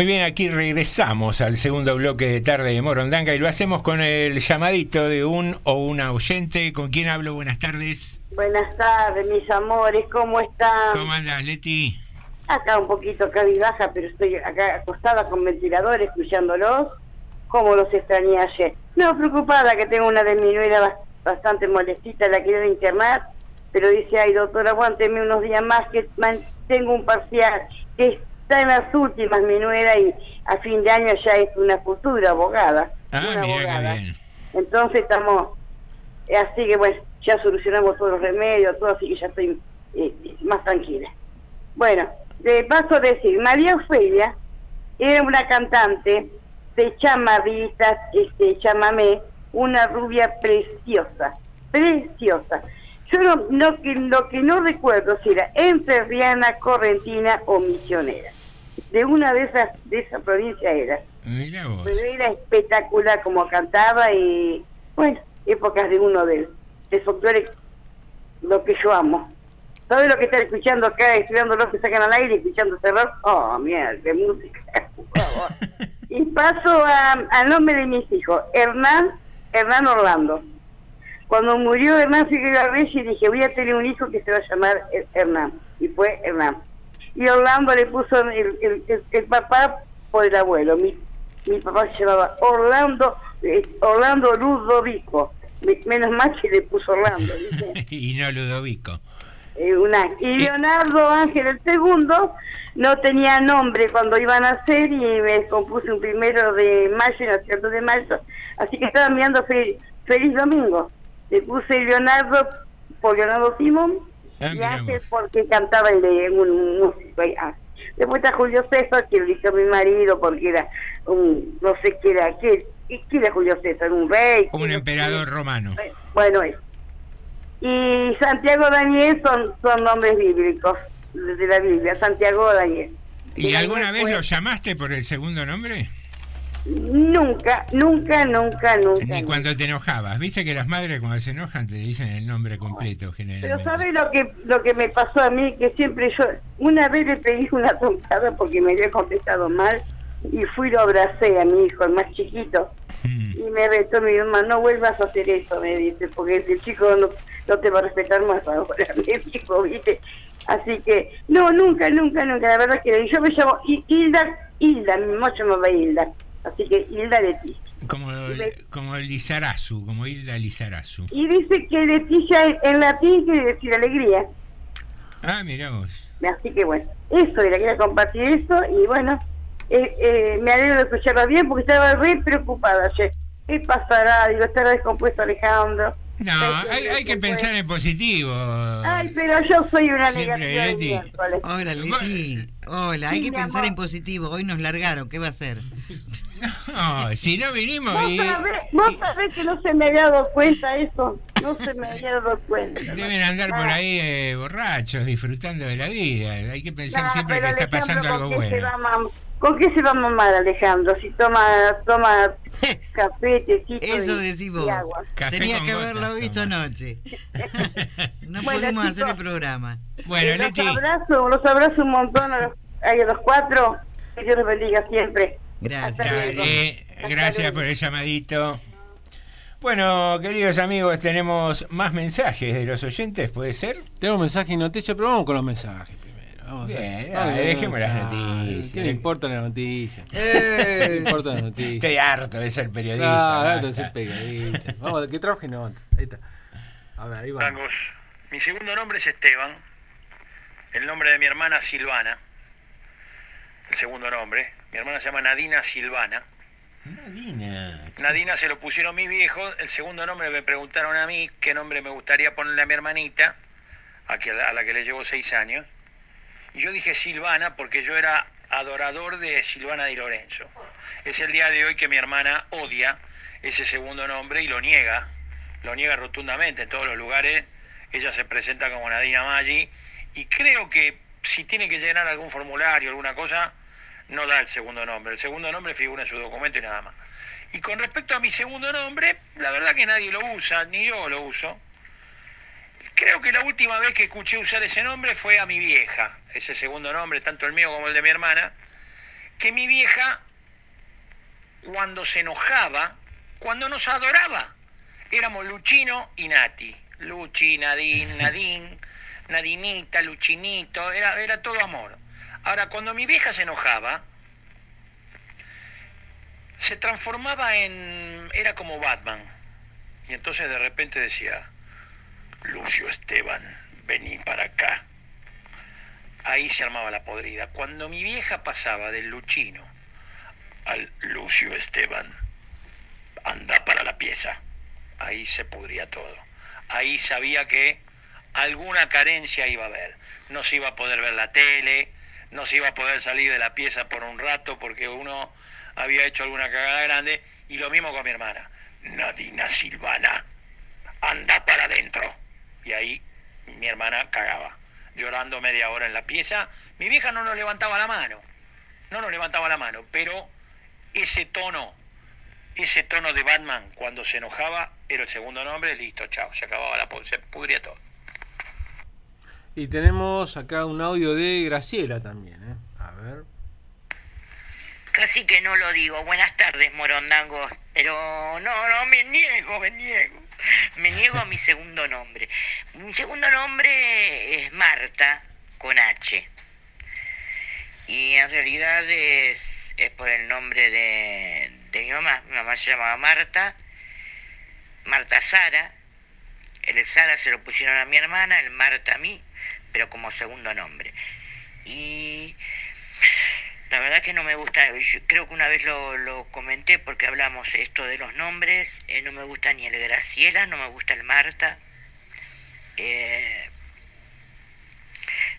S9: Muy bien, aquí regresamos al segundo bloque de Tarde de Morondanga y lo hacemos con el llamadito de un o una oyente. ¿Con quién hablo? Buenas tardes.
S11: Buenas tardes, mis amores, ¿cómo están?
S9: ¿Cómo andas, Leti?
S11: Acá un poquito cabizbaja, pero estoy acá acostada con ventilador escuchándolos. ¿Cómo los extrañé ayer? No, preocupada que tengo una de mi nuera bas- bastante molestita, la quiero internar, pero dice, ay doctor, aguánteme unos días más que tengo un parcial, que está en las últimas mi nuera y a fin de año ya es una futura abogada.
S9: Ah,
S11: una
S9: mira qué
S11: abogada.
S9: bien.
S11: Entonces estamos Eh, Así que bueno, ya solucionamos todos los remedios, todo, así que ya estoy eh, más tranquila. Bueno, de paso a decir, María Ofelia era una cantante de chamarritas, este, chamamé, una rubia preciosa, preciosa. Yo no, no, que, lo que no recuerdo si era entrerriana, correntina o misionera. De una de esas, de esa provincia era.
S9: Mira vos.
S11: Pero era espectacular como cantaba y, bueno, épocas de uno del, del folclore, lo que yo amo. ¿Sabes lo que están escuchando acá, estudiando los que sacan al aire, escuchando cerrar? Oh, mierda, qué música. por (laughs) favor. y paso a- al nombre de mis hijos, Hernán, Hernán Orlando. Cuando murió Hernán Figueroa Reyes dije, voy a tener un hijo que se va a llamar Her- Hernán. Y fue Hernán. Y Orlando le puso el, el- el- el papá por el abuelo. Mi, mi papá se llamaba Orlando, eh, Orlando Ludovico. Me- Menos mal que le puso Orlando. ¿viste? (laughs)
S9: y no Ludovico.
S11: Eh, una- Y Leonardo Ángel el segundo no tenía nombre cuando iban a nacer y me compuse un primero de mayo, nació el 2 de mayo. Así que estaba mirando Fe- Feliz Domingo. Le puse Leonardo por Leonardo Simón
S9: Ah,
S11: y porque cantaba el de un músico. ahí. Ah. Después está Julio César, que lo eligió mi marido porque era un, no sé qué era, qué, qué era Julio César, un rey.
S9: Un emperador romano.
S11: Bueno, es. Y Santiago Daniel son, son nombres bíblicos de la Biblia, Santiago Daniel.
S9: ¿Y
S11: Y
S9: alguna vez lo llamaste por el segundo nombre?
S11: Nunca, nunca, nunca, nunca.
S9: Ni cuando te enojabas. Viste que las madres cuando se enojan te dicen el nombre completo
S11: Pero
S9: generalmente.
S11: ¿sabes lo que lo que me pasó a mí? Que siempre yo, una vez le pedí una tontada porque me había contestado mal y fui y lo abracé a mi hijo, el más chiquito.
S9: Mm.
S11: Y me retó mi mamá, no vuelvas a hacer eso, me dice, porque el chico no, no te va a respetar más ahora, (laughs) me dijo, ¿viste? Así que, no, nunca, nunca, nunca, la verdad que yo me llamo Hi- Hilda, Hilda, mi mamá se llama Hilda, así que Hilda Leticia.
S9: Como, como Lizarazu, como Hilda Lizarazu.
S11: Y dice que Leticia en- latín quiere decir alegría.
S9: Ah, mira vos.
S11: Así que bueno, eso, era, quería compartir eso y bueno, eh, eh, me alegro de escucharla bien porque estaba re preocupada ayer. ¿Qué pasará? Digo, estará descompuesto Alejandro.
S9: No, hay, hay que pensar en positivo.
S11: Ay, pero yo soy una negativa de
S9: Leti.
S11: miércoles.
S7: Hola, Leti. Hola, hay que pensar
S11: amor.
S7: en positivo. Hoy nos largaron, ¿qué va a hacer?
S9: No, si no vinimos
S11: ¿Vos
S9: y
S11: sabés, vos sabés que no se me había dado cuenta eso? No se me había dado cuenta.
S9: deben andar por
S11: Ah.
S9: ahí eh, borrachos, disfrutando de la vida. Hay que pensar siempre que está pasando algo
S11: ¿con qué se
S9: bueno.
S11: ¿Con qué se va a mamar Alejandro? Si toma toma (laughs) café, tecito
S7: Eso
S11: y,
S7: decís
S11: y
S7: vos.
S11: agua.
S7: Tenía que haberlo visto
S9: toma.
S7: anoche. (laughs) No
S11: Bueno,
S7: pudimos hacer el programa.
S9: Bueno,
S11: Eh,
S9: Leti,
S11: Los abrazo, los abrazo un montón a los, a los cuatro. Que Dios los bendiga siempre.
S7: Gracias.
S11: Hasta luego.
S9: dale,
S11: Hasta
S9: gracias
S11: luego.
S9: por el llamadito. Bueno, queridos amigos, tenemos más mensajes de los oyentes, ¿puede ser?
S8: Tengo mensaje y noticia, pero vamos con los mensajes. Vamos
S9: Bien, las noticias.
S8: ¿Qué le importa la noticia?
S9: Eh.
S8: ¿Qué le importa la noticia?
S9: Estoy harto de ser periodista. Basta.
S8: harto de ser periodista. Vamos, que trabaje no. Ahí está. A ver, ahí va.
S12: Tangos. Mi segundo nombre es Esteban. El nombre de mi hermana Silvana. El segundo nombre. Mi hermana se llama Nadina Silvana.
S9: Nadina.
S12: Nadina se lo pusieron mis viejos. El segundo nombre me preguntaron a mí qué nombre me gustaría ponerle a mi hermanita, a la que le llevo seis años. Y yo dije Silvana porque yo era adorador de Silvana Di Lorenzo. Es el día de hoy que mi hermana odia ese segundo nombre y lo niega, lo niega rotundamente en todos los lugares. Ella se presenta como Nadina Maggi y creo que si tiene que llenar algún formulario, alguna cosa, no da el segundo nombre. El segundo nombre figura en su documento y nada más. Y con respecto a mi segundo nombre, la verdad que nadie lo usa, ni yo lo uso. Creo que la última vez que escuché usar ese nombre fue a mi vieja, ese segundo nombre, tanto el mío como el de mi hermana, que mi vieja, cuando se enojaba, cuando nos adoraba, éramos Luchino y Nati. Luchi, Nadine, (laughs) Nadine, Nadinita, Luchinito, era, era todo amor. Ahora, cuando mi vieja se enojaba, se transformaba en... era como Batman. Y entonces de repente decía, Lucio Esteban, vení para acá. Ahí se armaba la podrida. Cuando mi vieja pasaba del Luchino al Lucio Esteban, anda para la pieza. ahí se pudría todo. Ahí sabía que alguna carencia iba a haber. No se iba a poder ver la tele, no se iba a poder salir de la pieza por un rato porque uno había hecho alguna cagada grande. Y lo mismo con mi hermana. Nadina Silvana, anda para adentro. Y ahí mi hermana cagaba, llorando media hora en la pieza. Mi vieja no nos levantaba la mano, no nos levantaba la mano, pero ese tono, ese tono de Batman cuando se enojaba era el segundo nombre, listo, chao, se acababa la se pudría todo.
S8: Y tenemos acá un audio de Graciela también, ¿eh? A ver.
S13: Casi que no lo digo. Buenas tardes, morondangos. Pero no, no, me niego, me niego. Me niego a mi segundo nombre. Mi segundo nombre es Marta, con H. Y en realidad es, es por el nombre de, de mi mamá. Mi mamá se llamaba Marta. Marta Sara. El Sara se lo pusieron a mi hermana, el Marta a mí, pero como segundo nombre. Y la verdad que no me gusta, yo creo que una vez lo, lo comenté porque hablamos esto de los nombres, eh, no me gusta ni el Graciela, no me gusta el Marta, eh,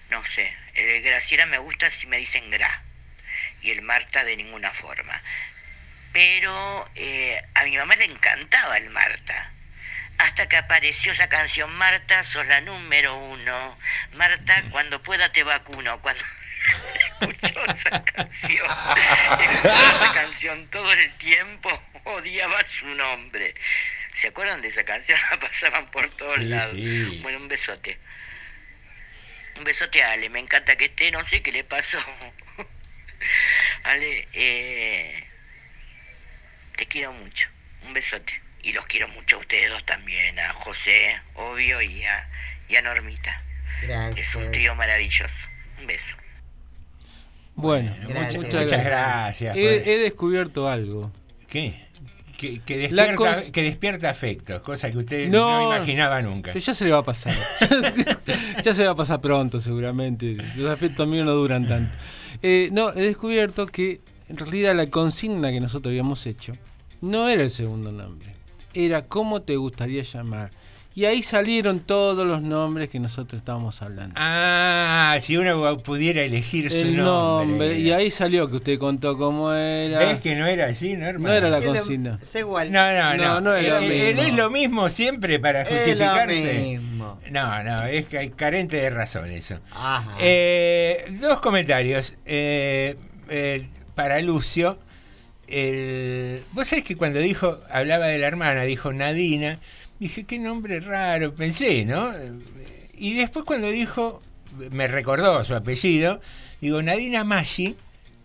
S13: no sé, el Graciela me gusta si me dicen Gra y el Marta de ninguna forma. Pero eh, a mi mamá le encantaba el Marta. Hasta que apareció esa canción, Marta, sos la número uno. Marta, cuando pueda te vacuno. Cuando escuchó esa canción, escuchó esa canción todo el tiempo, odiaba su nombre. ¿Se acuerdan de esa canción? La pasaban por todos
S9: Sí,
S13: lados.
S9: sí.
S13: Bueno, un besote. Un besote a Ale, me encanta que esté, no sé qué le pasó. (laughs) Ale, eh, te quiero mucho. Un besote. Y los quiero mucho a ustedes dos también, a José, obvio, y a, y a Normita. Es un trío maravilloso. Un beso.
S8: Bueno,
S9: Gracias.
S8: muchas,
S9: Muchas gracias,
S8: He, he descubierto algo.
S9: ¿Qué? Que, que despierta,
S8: cons-
S9: que despierta afectos, cosa que usted no, imaginaba nunca.
S8: Pero ya se le va a pasar. (laughs) (laughs) ya se le va a pasar pronto, seguramente. Los afectos míos no duran tanto. Eh, no, he descubierto que en realidad la consigna que nosotros habíamos hecho no era el segundo nombre. Era cómo te gustaría llamar. Y ahí salieron todos los nombres que nosotros estábamos hablando.
S9: Ah, si uno pudiera elegir su
S8: el
S9: nombre.
S8: nombre. Y ahí salió que usted contó cómo era.
S9: ¿Ves que no era así, Norma?
S8: No era la
S9: Es lo-
S8: consigna.
S9: No, no, no.
S8: No, no es lo
S9: Él- él
S8: mismo.
S9: es lo mismo siempre para
S7: Es lo
S9: justificarse.
S7: mismo.
S9: No, no, es que hay carente de razón eso.
S7: Ajá.
S9: Eh, dos comentarios. Eh, eh, para Lucio. El, Vos sabés que cuando dijo, hablaba de la hermana, dijo Nadina, dije, qué nombre raro, pensé, ¿no? Y después cuando dijo, me recordó su apellido, digo, Nadina Maggi,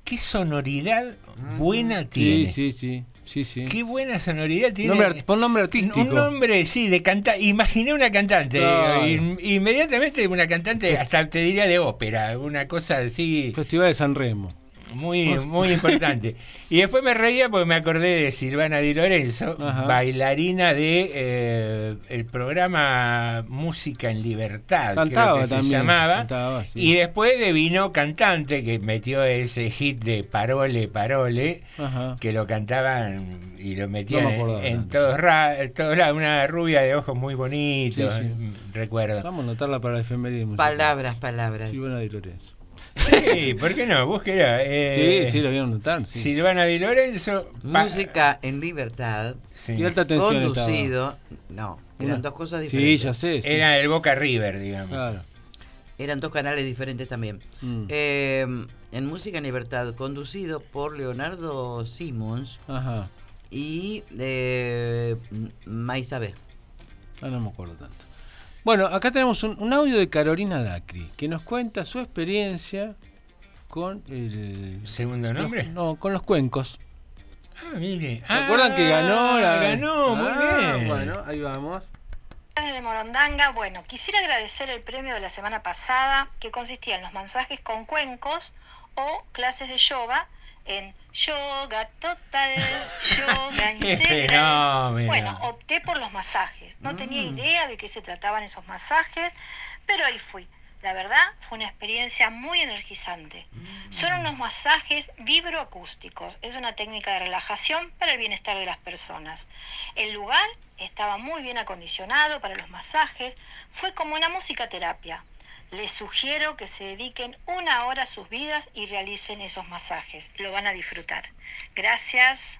S9: qué sonoridad buena tiene.
S8: Sí, sí, sí. Sí, sí.
S9: Qué buena sonoridad tiene.
S8: Nombre nombre artístico.
S9: Un nombre, sí, de cantante. Imaginé una cantante. In- inmediatamente una cantante, hasta te diría de ópera. Una cosa así.
S8: Festival de San Remo.
S9: Muy, muy importante. (laughs) Y después me reía porque me acordé de Silvana Di Lorenzo,
S8: Ajá.
S9: bailarina de eh, el programa Música en Libertad,
S8: Cantaba
S9: creo que
S8: también,
S9: se llamaba.
S8: cantaba, sí.
S9: Y después de vino cantante que metió ese hit de Parole, Parole,
S8: Ajá.
S9: que lo cantaban y lo metían
S8: No
S9: en- todos, todos lados. Una rubia de ojos muy bonitos,
S8: Sí, sí.
S9: mm, recuerdo.
S8: Vamos a anotarla para la efeméride musical.
S7: Palabras, palabras.
S8: Silvana Di Lorenzo.
S9: Sí, ¿por qué no? Búsquela. eh,
S8: Sí, sí, lo vieron notar. Sí.
S9: Silvana Di Lorenzo.
S7: Música en libertad.
S9: Sí.
S8: Y alta tensión
S7: Conducido. No, eran
S8: Una-
S7: dos cosas
S8: Sí,
S7: diferentes.
S8: ya sé. sí.
S9: Era el Boca River, digamos.
S8: Claro.
S7: Eran dos canales diferentes también.
S8: Mm.
S7: Eh, en Música en Libertad, conducido por Leonardo Simons
S8: Ajá.
S7: y eh, Maisabé.
S8: Ah, no me acuerdo tanto. Bueno, acá tenemos un, un audio de Carolina Dacri que nos cuenta su experiencia con el.
S9: ¿Segundo nombre?
S8: los- no, con los cuencos.
S9: Ah, mire.
S8: ¿Se acuerdan que ganó la.
S9: Ganó, muy
S8: Ah,
S9: bien.
S8: Bueno, ahí vamos.
S14: de Morondanga, bueno, quisiera agradecer el premio de la semana pasada que consistía en los mensajes con cuencos o clases de yoga en yoga total, (laughs) yoga integral. Bueno, opté por los masajes. No tenía idea de qué se trataban esos masajes, pero ahí fui. La verdad, fue una experiencia muy energizante. Son unos masajes vibroacústicos. Es una técnica de relajación para el bienestar de las personas. El lugar estaba muy bien acondicionado para los masajes. Fue como una musicaterapia. Les sugiero que se dediquen una hora a sus vidas y realicen esos masajes. Lo van a disfrutar. Gracias.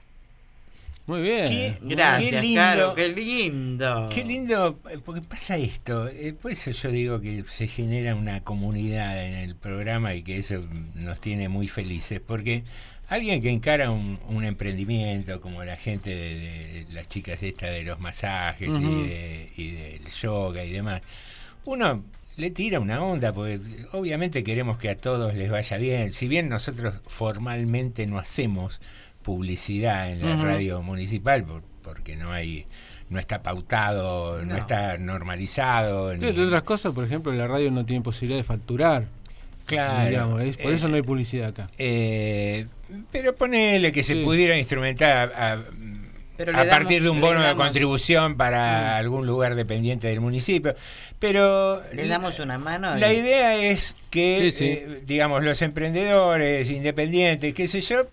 S8: Muy bien.
S9: Qué-
S7: Gracias,
S9: qué lindo.
S7: Caro, qué lindo.
S9: Qué lindo, eh, porque pasa esto. eh, Por eso yo digo que se genera una comunidad en el programa y que eso nos tiene muy felices. Porque alguien que encara un, un emprendimiento, como la gente de, de las chicas estas de los masajes
S8: Ujú.
S9: y, de- y del yoga y demás, uno le tira una onda, porque obviamente queremos que a todos les vaya bien. Si bien nosotros formalmente no hacemos publicidad en la radio municipal, por- porque no hay no está pautado, no,
S7: No.
S9: está normalizado. ni-
S8: entre otras cosas, por ejemplo, la radio no tiene posibilidad de facturar.
S9: Claro,
S8: Digamos, es- por
S9: eh,
S8: eso no hay publicidad acá.
S9: Eh, pero ponele que se pudiera instrumentar a, a-
S7: Pero
S9: a partir
S7: damos-
S9: de un bono de contribución para algún lugar dependiente del municipio. Pero
S7: Le damos una mano.
S9: la
S7: y-
S9: idea es que,
S8: Sí, sí.
S9: eh, digamos, los emprendedores, independientes, qué sé yo,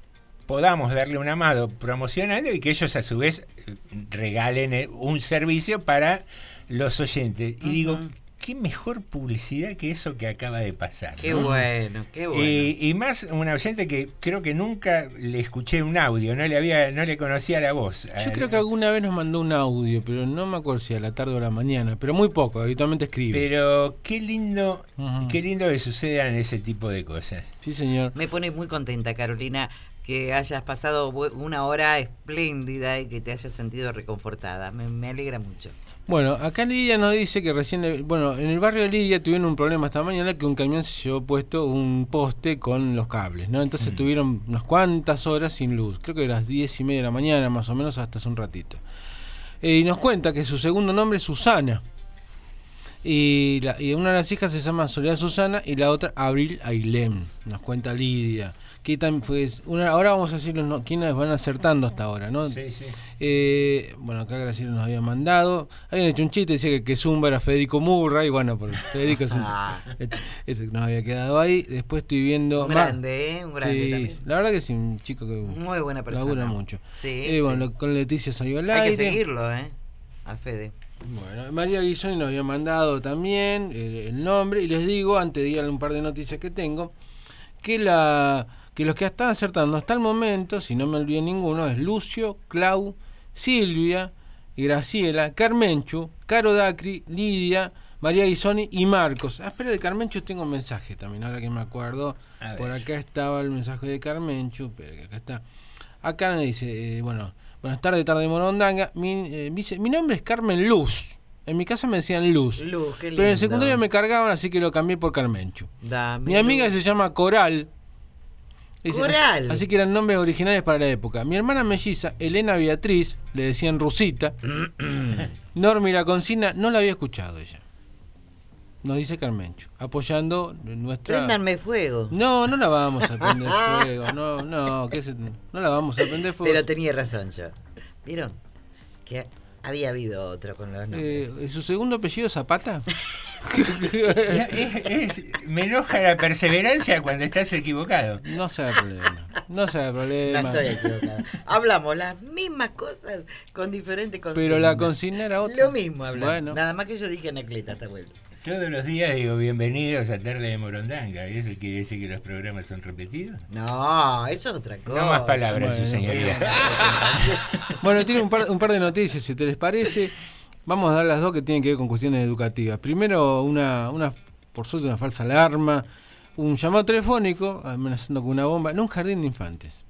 S9: podamos darle una mano promocionando y que ellos a su vez eh, regalen eh, un servicio para los oyentes. Y digo, qué mejor publicidad que eso que acaba de pasar.
S7: Qué
S9: ¿no?
S7: bueno, qué bueno.
S9: Y, y más una oyente que creo que nunca le escuché un audio, no le había, no le conocía la voz.
S8: Yo creo que alguna vez nos mandó un audio, pero no me acuerdo si a la tarde o a la mañana, pero muy poco, habitualmente escribe.
S9: Pero qué lindo, qué lindo que sucedan ese tipo de cosas.
S8: Sí, señor.
S7: Me pone muy contenta, Carolina, que hayas pasado una hora espléndida y que te hayas sentido reconfortada. Me, me alegra mucho.
S8: Bueno, acá Lidia nos dice que recién, bueno, en el barrio de Lidia tuvieron un problema esta mañana que un camión se llevó puesto un poste con los cables, ¿no? Entonces
S9: Mm.
S8: tuvieron unas cuantas horas sin luz, creo que de las diez y media de la mañana más o menos hasta hace un ratito. Eh, y nos cuenta que su segundo nombre es Susana. Y, la- y una de las hijas se llama Soledad Susana y la otra Abril Ailem, nos cuenta Lidia. Que también fue, una, ahora vamos a decir los quiénes van acertando hasta ahora, ¿no?
S9: Sí, sí.
S8: Eh, bueno, acá Graciela nos había mandado. Habían hecho un chiste, decía que, que Zumba era Federico Murray. Bueno, por (laughs) Federico es un-
S7: Ah.
S8: ese que nos había quedado ahí. Después estoy viendo.
S7: Un grande, ¿eh? Un grande
S8: Sí, la verdad que sí, un chico que
S7: Muy buena persona.
S8: labura mucho.
S7: Sí,
S8: Eh, bueno,
S7: sí.
S8: con Leticia salió al
S7: Hay que seguirlo, ¿eh? A Fede.
S8: Bueno, María Guisoni nos había mandado también eh, el nombre. Y les digo, antes de ir a un par de noticias que tengo, que la que los que están acertando hasta el momento, si no me olvidé ninguno, es Lucio, Clau, Silvia, Graciela, Carmenchu, Caro Dacri, Lidia, María Guisoni y Marcos. Ah, espera, de Carmenchu tengo un mensaje también, ahora que me acuerdo. Por acá estaba el mensaje de Carmenchu, pero acá está. Acá me dice, eh, bueno, buenas tardes, tarde Morondanga. Mi, eh, dice, mi nombre es Carmen Luz. En mi casa me decían Luz.
S7: Luz, qué
S8: Pero en el
S7: lindo.
S8: secundario me cargaban, así que lo cambié por Carmenchu.
S7: Dame
S8: Mi amiga
S7: luz.
S8: se llama Coral. Dice,
S7: Coral.
S8: Así, así que eran nombres originales para la época. Mi hermana melliza, Elena Beatriz, le decían Rusita. (coughs) Norma y la consigna no la había escuchado ella. Nos dice Carmencho, apoyando nuestra.
S7: Préndanme fuego.
S8: No, no la vamos a prender (laughs) fuego. No, no, que se- no la vamos a prender fuego.
S7: Pero tenía razón yo. ¿Vieron? Que había habido otro con los nombres.
S8: Eh, ¿Su segundo apellido Zapata? (laughs) (laughs)
S9: Es- es- me enoja la perseverancia cuando estás equivocado.
S8: No se haga problema. No se haga problema.
S7: No estoy equivocada. Hablamos las mismas cosas con diferentes consignas.
S8: Pero la consigna era otra.
S7: Lo mismo hablamos.
S8: Bueno.
S7: Nada más que yo dije Anacleta esta vuelta.
S9: Todos los días digo bienvenidos a Tarde de Morondanga. ¿Y eso quiere decir que los programas son repetidos?
S7: No, eso es otra cosa.
S9: No más palabras,
S8: Bueno.
S9: su señoría.
S8: Bueno, tiene un par, un par de noticias, si te les parece. Vamos a dar las dos que tienen que ver con cuestiones educativas. Primero, una, una por suerte, una falsa alarma. Un llamado telefónico amenazando con una bomba en un jardín de infantes.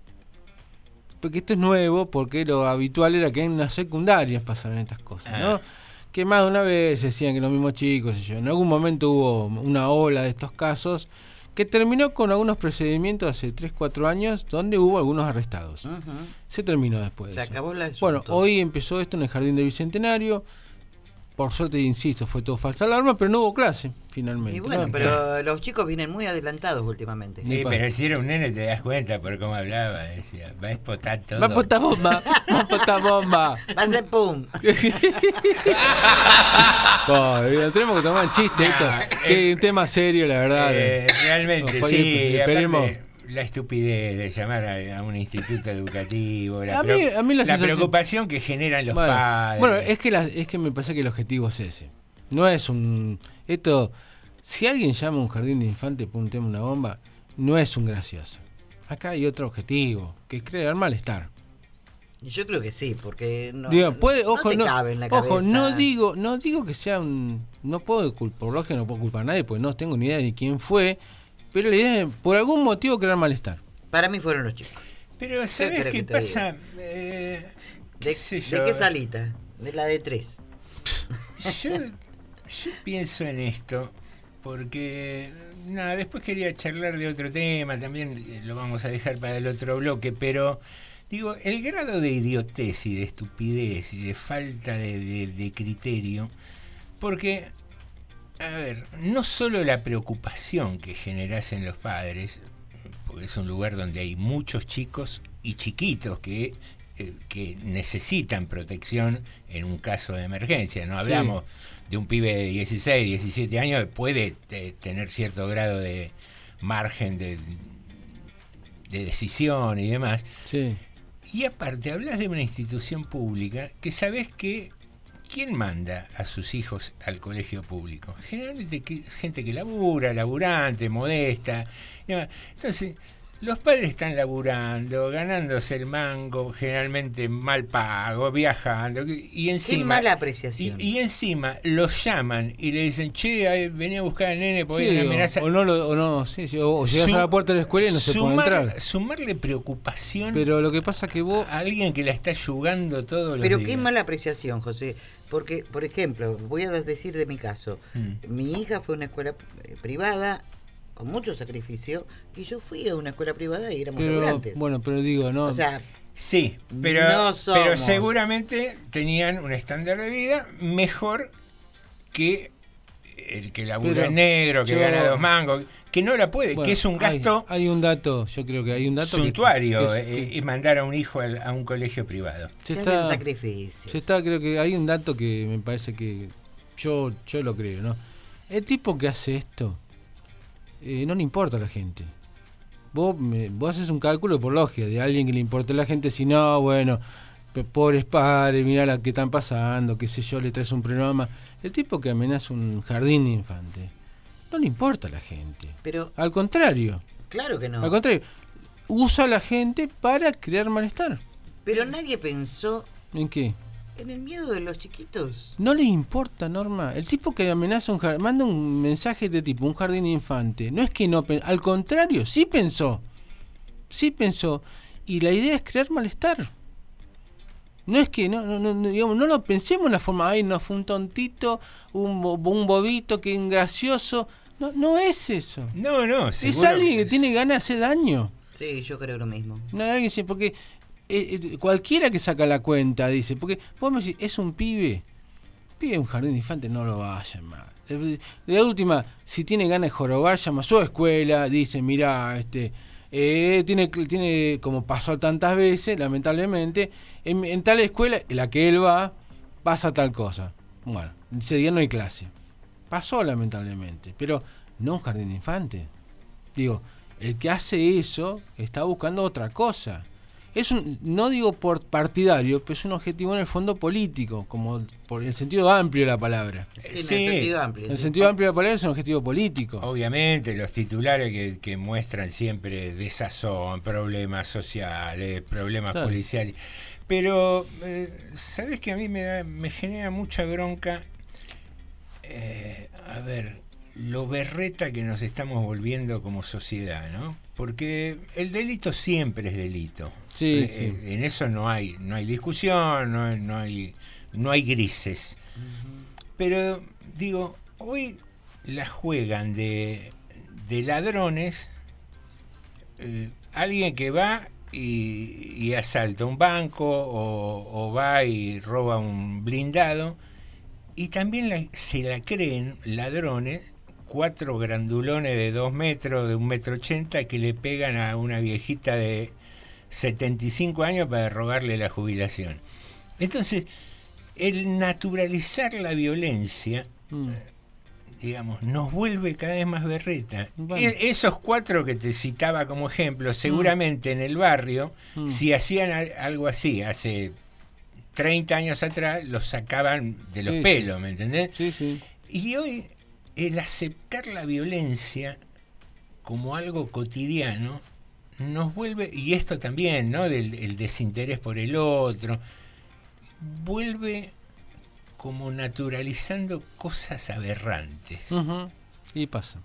S8: Porque esto es nuevo, porque lo habitual era que en las secundarias pasaran estas cosas, ¿no?
S9: Ah.
S8: Que más de una vez decían que los mismos chicos, y yo, en algún momento hubo una ola de estos casos que terminó con algunos procedimientos hace 3, 4 años donde hubo algunos arrestados. Se terminó después.
S7: Se
S8: de eso.
S7: acabó la
S8: Bueno, hoy empezó esto en el Jardín del Bicentenario. Por suerte, insisto, fue todo falsa alarma, pero no hubo clase, finalmente.
S7: Y bueno,
S8: ¿no?
S7: pero los chicos vienen muy adelantados últimamente.
S9: Sí, pero si era un nene te das cuenta por cómo hablaba, decía, va a explotar todo.
S8: Va a potar bomba, va a potar bomba.
S7: Va a ser pum. (laughs)
S8: Pobre, tenemos que tomar chiste esto. que un tema serio, la verdad.
S9: Eh, realmente, sí.
S8: esperemos.
S9: aparte, la estupidez de llamar a, a un instituto educativo, la,
S8: A mí-
S9: preo-
S8: a mí la
S9: la
S8: sensación-
S9: preocupación que generan los
S8: bueno,
S9: padres.
S8: bueno, es que la- es que me parece que el objetivo es ese. No es un esto si alguien llama a un jardín de infantes por un tema una bomba, no es un gracioso. Acá hay otro objetivo, que es crear malestar.
S7: Yo creo que sí, porque no,
S8: Digo, puede,
S7: no
S8: ojo,
S7: te
S8: no,
S7: cabe en la
S8: ojo,
S7: cabeza.
S8: no digo, no digo que sea un, no puedo culpar, por lógica no puedo culpar a nadie, porque no tengo ni idea de quién fue, pero la idea es por algún motivo crear malestar.
S7: Para mí fueron los chicos.
S9: Pero ¿sabes qué
S7: que
S9: pasa? Eh, qué
S7: ¿De,
S9: sé
S7: de
S9: yo.
S7: qué salita? De la de tres.
S9: Yo, yo pienso en esto porque, nada, después quería charlar de otro tema, también lo vamos a dejar para el otro bloque, pero digo, el grado de idiotez y de estupidez y de falta de, de- de criterio, porque, a ver, no solo la preocupación que generas en los padres, porque es un lugar donde hay muchos chicos y chiquitos que, eh, que necesitan protección en un caso de emergencia. No hablamos de un pibe de 16, 17 años que puede eh, tener cierto grado de margen de, de decisión y demás.
S8: Sí.
S9: Y aparte, hablas de una institución pública que sabes que ¿quién manda a sus hijos al colegio público? Generalmente gente que labura, laburante, modesta. Entonces, los padres están laburando, ganándose el mango, generalmente mal pago, viajando, y encima...
S7: mala apreciación.
S9: Y, y encima los llaman y le dicen, che, ahí, vení a buscar al nene porque
S8: Sí,
S9: hay una amenaza.
S8: o, no, lo- o no, sí, sí, o, o llegas
S9: Su-
S8: a la puerta de la escuela y no se puede entrar.
S9: Sumarle preocupación
S8: Pero lo que pasa que vos...
S9: a alguien que la está yugando todos los
S7: Pero
S9: días.
S7: qué mala apreciación, José. Porque, por ejemplo, voy a decir de mi caso.
S9: Mm.
S7: Mi hija fue a una escuela eh, privada con mucho sacrificio y yo fui a una escuela privada y éramos
S8: Pero,
S7: laburantes.
S8: bueno, pero digo, no.
S7: O sea,
S9: Sí, pero,
S7: No
S9: pero seguramente tenían un estándar de vida mejor que el que labura
S8: Pero
S9: negro, que
S8: yo-
S9: gana dos mangos, que no la puede,
S8: Bueno,
S9: que es un gasto
S8: Hay, un dato, yo creo que hay un dato. que-
S9: suntuario
S8: que es-
S9: eh, y mandar a un hijo al- a un colegio privado.
S8: Se
S7: se
S8: está-
S7: hacen sacrificios.
S8: Se está, creo que hay un dato que me parece que yo, yo lo creo, ¿no? El tipo que hace esto eh, no le importa a la gente. Vos, me- vos haces un cálculo por lógica de alguien que le importa a la gente, si no, bueno, pobres padres, mirá la que están pasando, qué sé yo, le traes un programa. El tipo que amenaza un jardín de infantes, no le importa a la gente.
S7: Pero,
S8: Al contrario,
S7: claro que no.
S8: al contrario, usa a la gente para crear malestar.
S7: Pero nadie pensó
S8: ¿En qué?
S7: En el miedo de los chiquitos.
S8: No le importa, Norma. El tipo que amenaza un jardín, manda un mensaje de tipo, un jardín infante. No es que no, al contrario, sí pensó. Sí pensó. Y la idea es crear malestar. No es que, no, no, no, no, digamos, no lo pensemos en la forma, ay, no, fue un tontito, un, bo- un bobito, que un gracioso. No, no es eso.
S9: No, no,
S8: Es alguien que
S9: es-
S8: tiene ganas de hacer daño.
S7: Sí, yo creo lo mismo.
S8: No, alguien dice, porque eh, eh, cualquiera que saca la cuenta dice, porque vos me decís, es un pibe, pibe un jardín de infantes, no lo va a llamar. De, última, si tiene ganas de jorobar, llama a su escuela, dice, mira, este, eh, tiene, tiene, como pasó tantas veces, lamentablemente, en, en tal escuela, en la que él va, pasa tal cosa. Bueno, ese día no hay clase. Pasó lamentablemente, pero no un jardín de infantes. Digo, el que hace eso está buscando otra cosa. Es un, no digo por partidario, pero es un objetivo en el fondo político, como por el sentido amplio de la palabra.
S7: Sí, en el sentido amplio.
S8: En el
S7: sí.
S8: sentido amplio de la palabra es un objetivo político.
S9: Obviamente, los titulares que, que muestran siempre desazón, problemas sociales, problemas
S8: Claro.
S9: policiales. Pero, eh, ¿sabes que a mí me, da, me genera mucha bronca? eh, a ver, lo berreta que nos estamos volviendo como sociedad, ¿no? Porque el delito siempre es delito.
S8: Sí,
S9: Eh,
S8: sí.
S9: eh, En eso no hay, no hay discusión, no, hay- no hay, no hay grises. Pero digo, hoy la juegan de, de ladrones, eh, alguien que va y, y asalta un banco o, o va y roba un blindado Y también la- se la creen ladrones, cuatro grandulones de dos metros, de un metro ochenta, que le pegan a una viejita de 75 años para robarle la jubilación. Entonces, el naturalizar la violencia, digamos, nos vuelve cada vez más berreta.
S8: Bueno.
S9: E- esos cuatro que te citaba como ejemplo, seguramente en el barrio,
S8: Mm.
S9: si hacían algo así hace 30 años atrás, los sacaban de los
S8: Sí, sí.
S9: pelos, ¿me entendés?
S8: Sí, sí.
S9: Y hoy el aceptar la violencia como algo cotidiano nos vuelve, y esto también, ¿no? Del el desinterés por el otro, vuelve como naturalizando cosas aberrantes.
S8: Y pasa.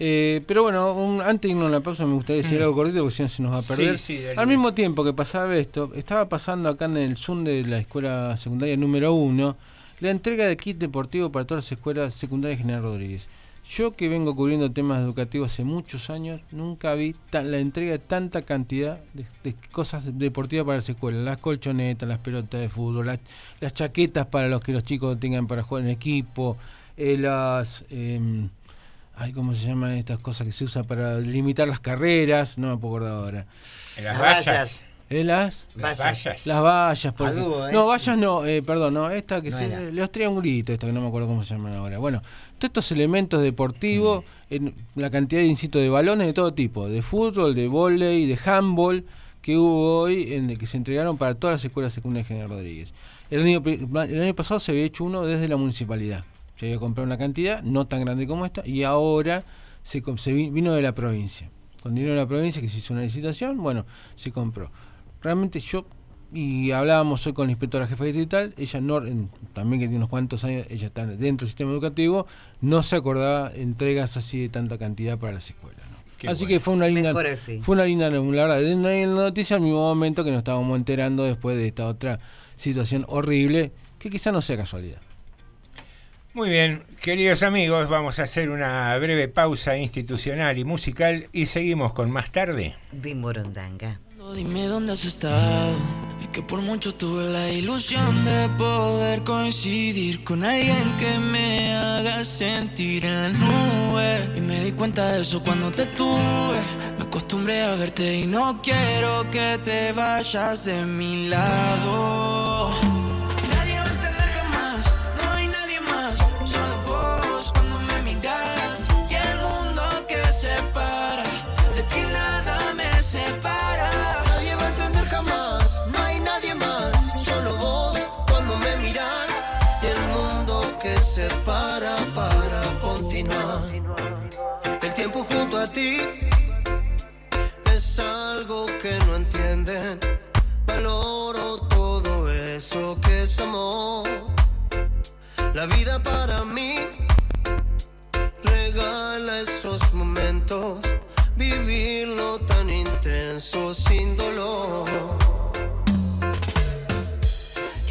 S8: Eh, pero bueno, un- antes de irnos a la pausa me gustaría decir
S9: Mm.
S8: algo cortito porque si no se nos va a perder.
S9: Sí, sí.
S8: Al mismo tiempo que pasaba esto, estaba pasando acá en el Zoom de la escuela secundaria número uno la entrega de kit deportivo para todas las escuelas secundarias General Rodríguez. Yo que vengo cubriendo temas educativos hace muchos años, nunca vi la entrega de tanta cantidad de, cosas deportivas para las escuelas. Las colchonetas, las pelotas de fútbol, las, las chaquetas para los que los chicos tengan para jugar en equipo, eh, las... em, Ay, ¿cómo se llaman estas cosas que se usa para limitar las carreras? No me puedo acordar ahora.
S9: Las vallas.
S8: ¿Eh, las?
S9: Las vallas.
S8: Las vallas. Porque...
S9: Adubo, ¿eh?
S8: No, vallas no, eh, perdón, no, esta que
S9: No
S8: se, los triangulitos, esta que no me acuerdo cómo se llaman ahora. Bueno, todos estos elementos deportivos,
S9: Mm.
S8: en la cantidad, insisto, de balones de todo tipo, de fútbol, de vóley, de handball, que hubo hoy, en, que se entregaron para todas las escuelas secundarias General Rodríguez. El año, el año pasado se había hecho uno desde la municipalidad. Se había comprado una cantidad, no tan grande como esta, y ahora se, vino de la provincia. Con dinero de la provincia que se hizo una licitación, bueno, se compró. Realmente yo, y hablábamos hoy con la inspectora jefa distrital, ella no, en- también que tiene unos cuantos años, ella está dentro del sistema educativo, no se acordaba entregas así de tanta cantidad para las escuelas. así
S7: bueno.
S8: que fue una linda,
S7: Mejor así.
S8: fue una linda, la verdad, una noticia al mismo momento que nos estábamos enterando después de esta otra situación horrible, que quizá no sea casualidad.
S9: Muy bien, queridos amigos, vamos a hacer una breve pausa institucional y musical y seguimos con más tarde.
S7: De Morondanga.
S15: Dime dónde has estado. Es que por mucho tuve la ilusión de poder coincidir con alguien que me haga sentir en la nube. Y me di cuenta de eso cuando te tuve. Me acostumbré a verte y no quiero que te vayas de mi lado. Que
S16: es amor. La vida para mí regala esos momentos, vivirlo tan intenso sin dolor.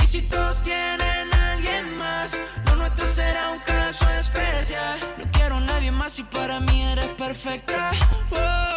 S15: Y si todos tienen a alguien más, lo nuestro será un caso especial. No quiero a nadie más y para mí eres perfecta. Oh.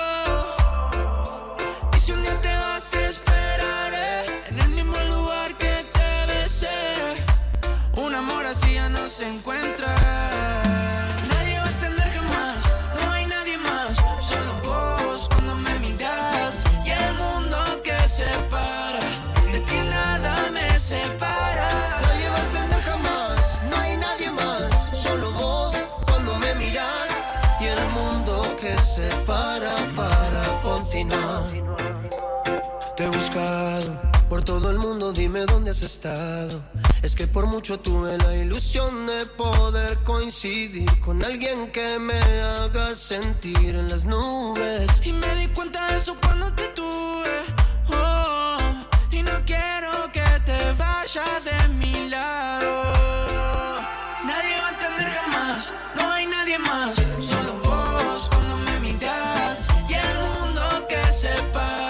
S16: Todo el mundo, dime dónde has estado. Es que por mucho tuve la ilusión de poder coincidir con alguien que me haga sentir en las nubes.
S15: Y me di cuenta de eso cuando te tuve. Oh, y no quiero que te vayas de mi lado. Nadie va a entender jamás, no hay nadie más. Solo vos cuando me miras y el mundo que separa.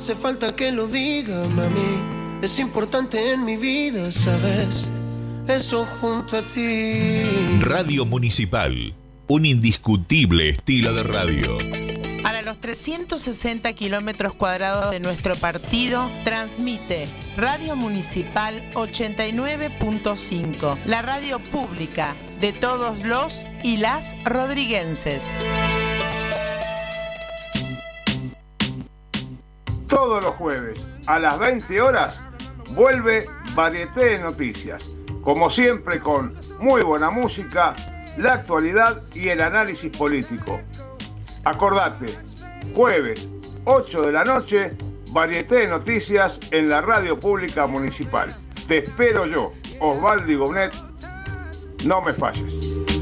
S16: Hace falta que lo diga, mami, es importante en mi vida, sabes. eso junto a ti.
S17: Radio Municipal, un indiscutible estilo de radio.
S18: Para los 360 kilómetros cuadrados de nuestro partido, transmite Radio Municipal 89.5, la radio pública de todos los y las rodriguenses.
S19: Todos los jueves a las 20 horas vuelve Varieté de Noticias. Como siempre con muy buena música, la actualidad y el análisis político. Acordate, jueves 8 de la noche, Varieté de Noticias en la radio pública municipal. Te espero yo, Osvaldo Gobnet. No me falles.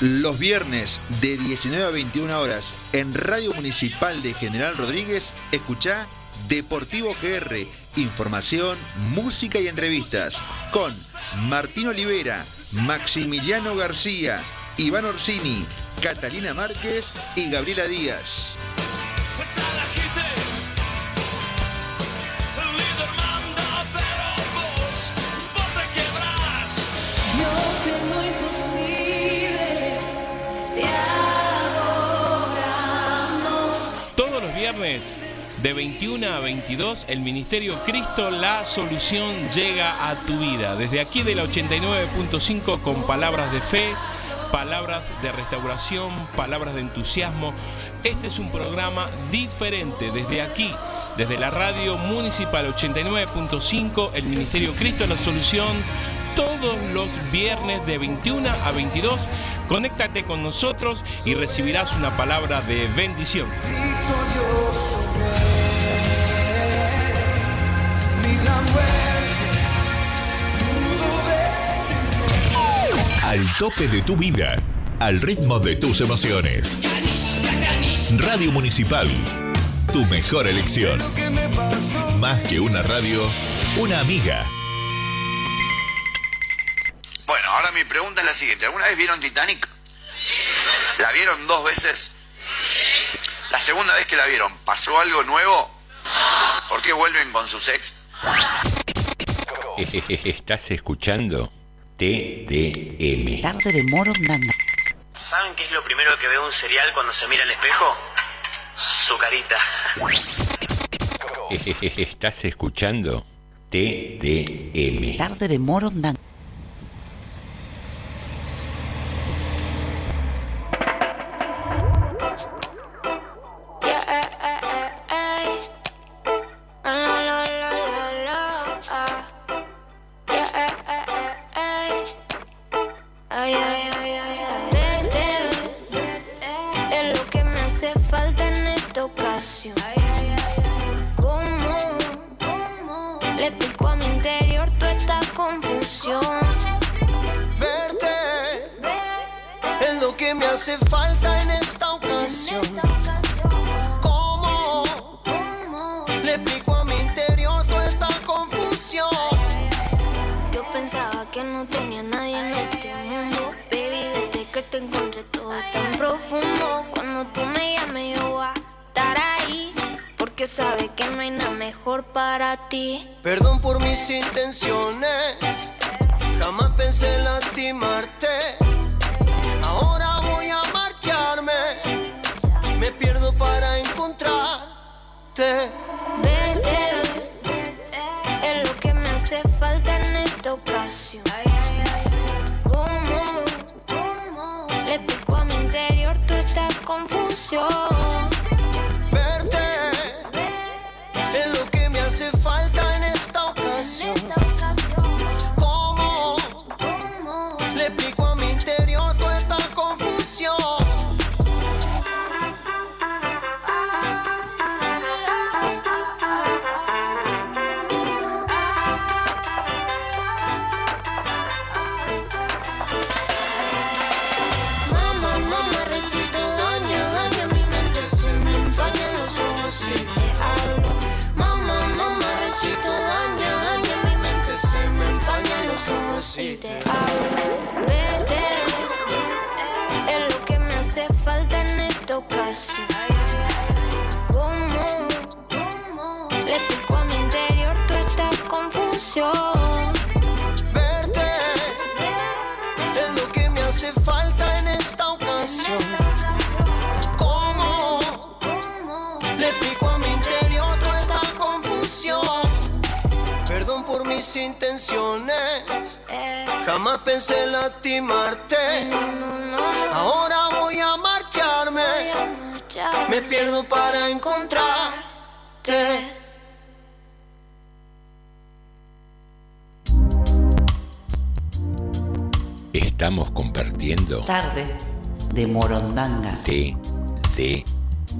S20: Los viernes de 19 a 21 horas en Radio Municipal de General Rodríguez, escucha Deportivo GR, información, música y entrevistas con Martín Olivera, Maximiliano García, Iván Orsini, Catalina Márquez y Gabriela Díaz.
S21: De
S22: 21 a 22 el Ministerio Cristo La Solución llega a tu vida. Desde aquí de la 89.5 con palabras de fe, palabras de restauración, palabras de entusiasmo. Este es un programa diferente desde aquí. Desde la radio municipal 89.5, el Ministerio Cristo La Solución, todos los viernes de 21 a 22. Conéctate con nosotros y recibirás una palabra de bendición.
S17: Al tope de tu vida, al ritmo de tus emociones. Radio Municipal, tu mejor elección. Más que una radio, una amiga.
S23: Bueno, ahora mi pregunta es la siguiente. ¿Alguna vez vieron Titanic? ¿La vieron dos veces? La segunda vez que la vieron, ¿pasó algo nuevo? ¿Por qué vuelven con sus ex? (laughs)
S24: Estás escuchando TDM.
S25: Tarde de Morondanga.
S26: ¿Saben qué es lo primero que ve un cereal cuando se mira al espejo? Su carita. (laughs)
S24: Estás escuchando TDM.
S3: Tarde de Morondanga.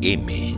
S1: TDM.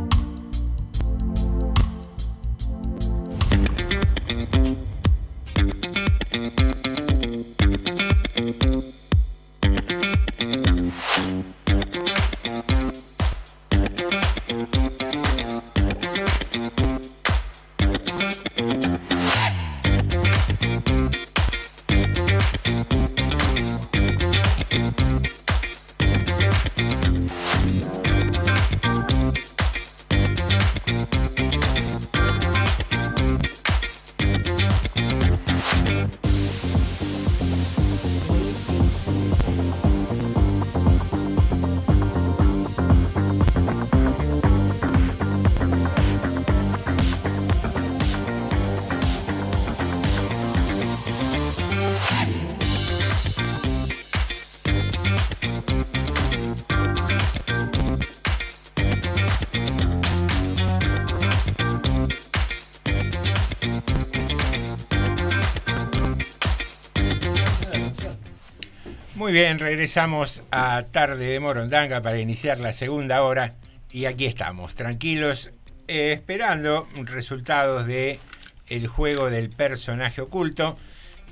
S9: Bien, regresamos a Tarde de Morondanga para iniciar la segunda hora y aquí estamos, tranquilos, eh, esperando resultados de juego del personaje oculto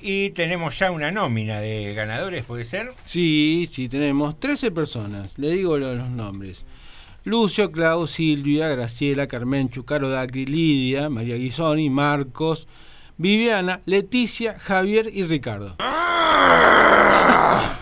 S9: y tenemos ya una nómina de ganadores, ¿puede ser?
S8: Sí, sí, tenemos 13 personas. Le digo lo- los nombres. Lucio, Clau, Silvia, Graciela, Carmenchu, Caro Dacri, Lidia, María Guisoni, Marcos, Viviana, Leticia, Javier y Ricardo.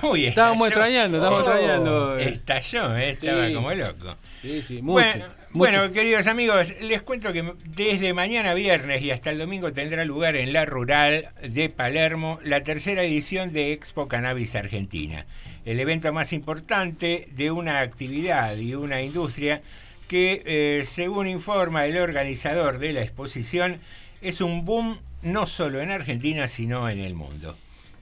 S9: Uy,
S8: Estábamos extrañando, estábamos
S9: Oh,
S8: extrañando.
S9: Estalló, eh, estaba
S8: Sí.
S9: como loco.
S8: Sí, sí, mucho.
S9: Bueno,
S8: mucho.
S9: bueno, queridos amigos, les cuento que desde mañana viernes y hasta el domingo tendrá lugar en la rural de Palermo la tercera edición de Expo Cannabis Argentina, el evento más importante de una actividad y una industria que, eh, según informa el organizador de la exposición, es un boom no solo en Argentina, sino en el mundo.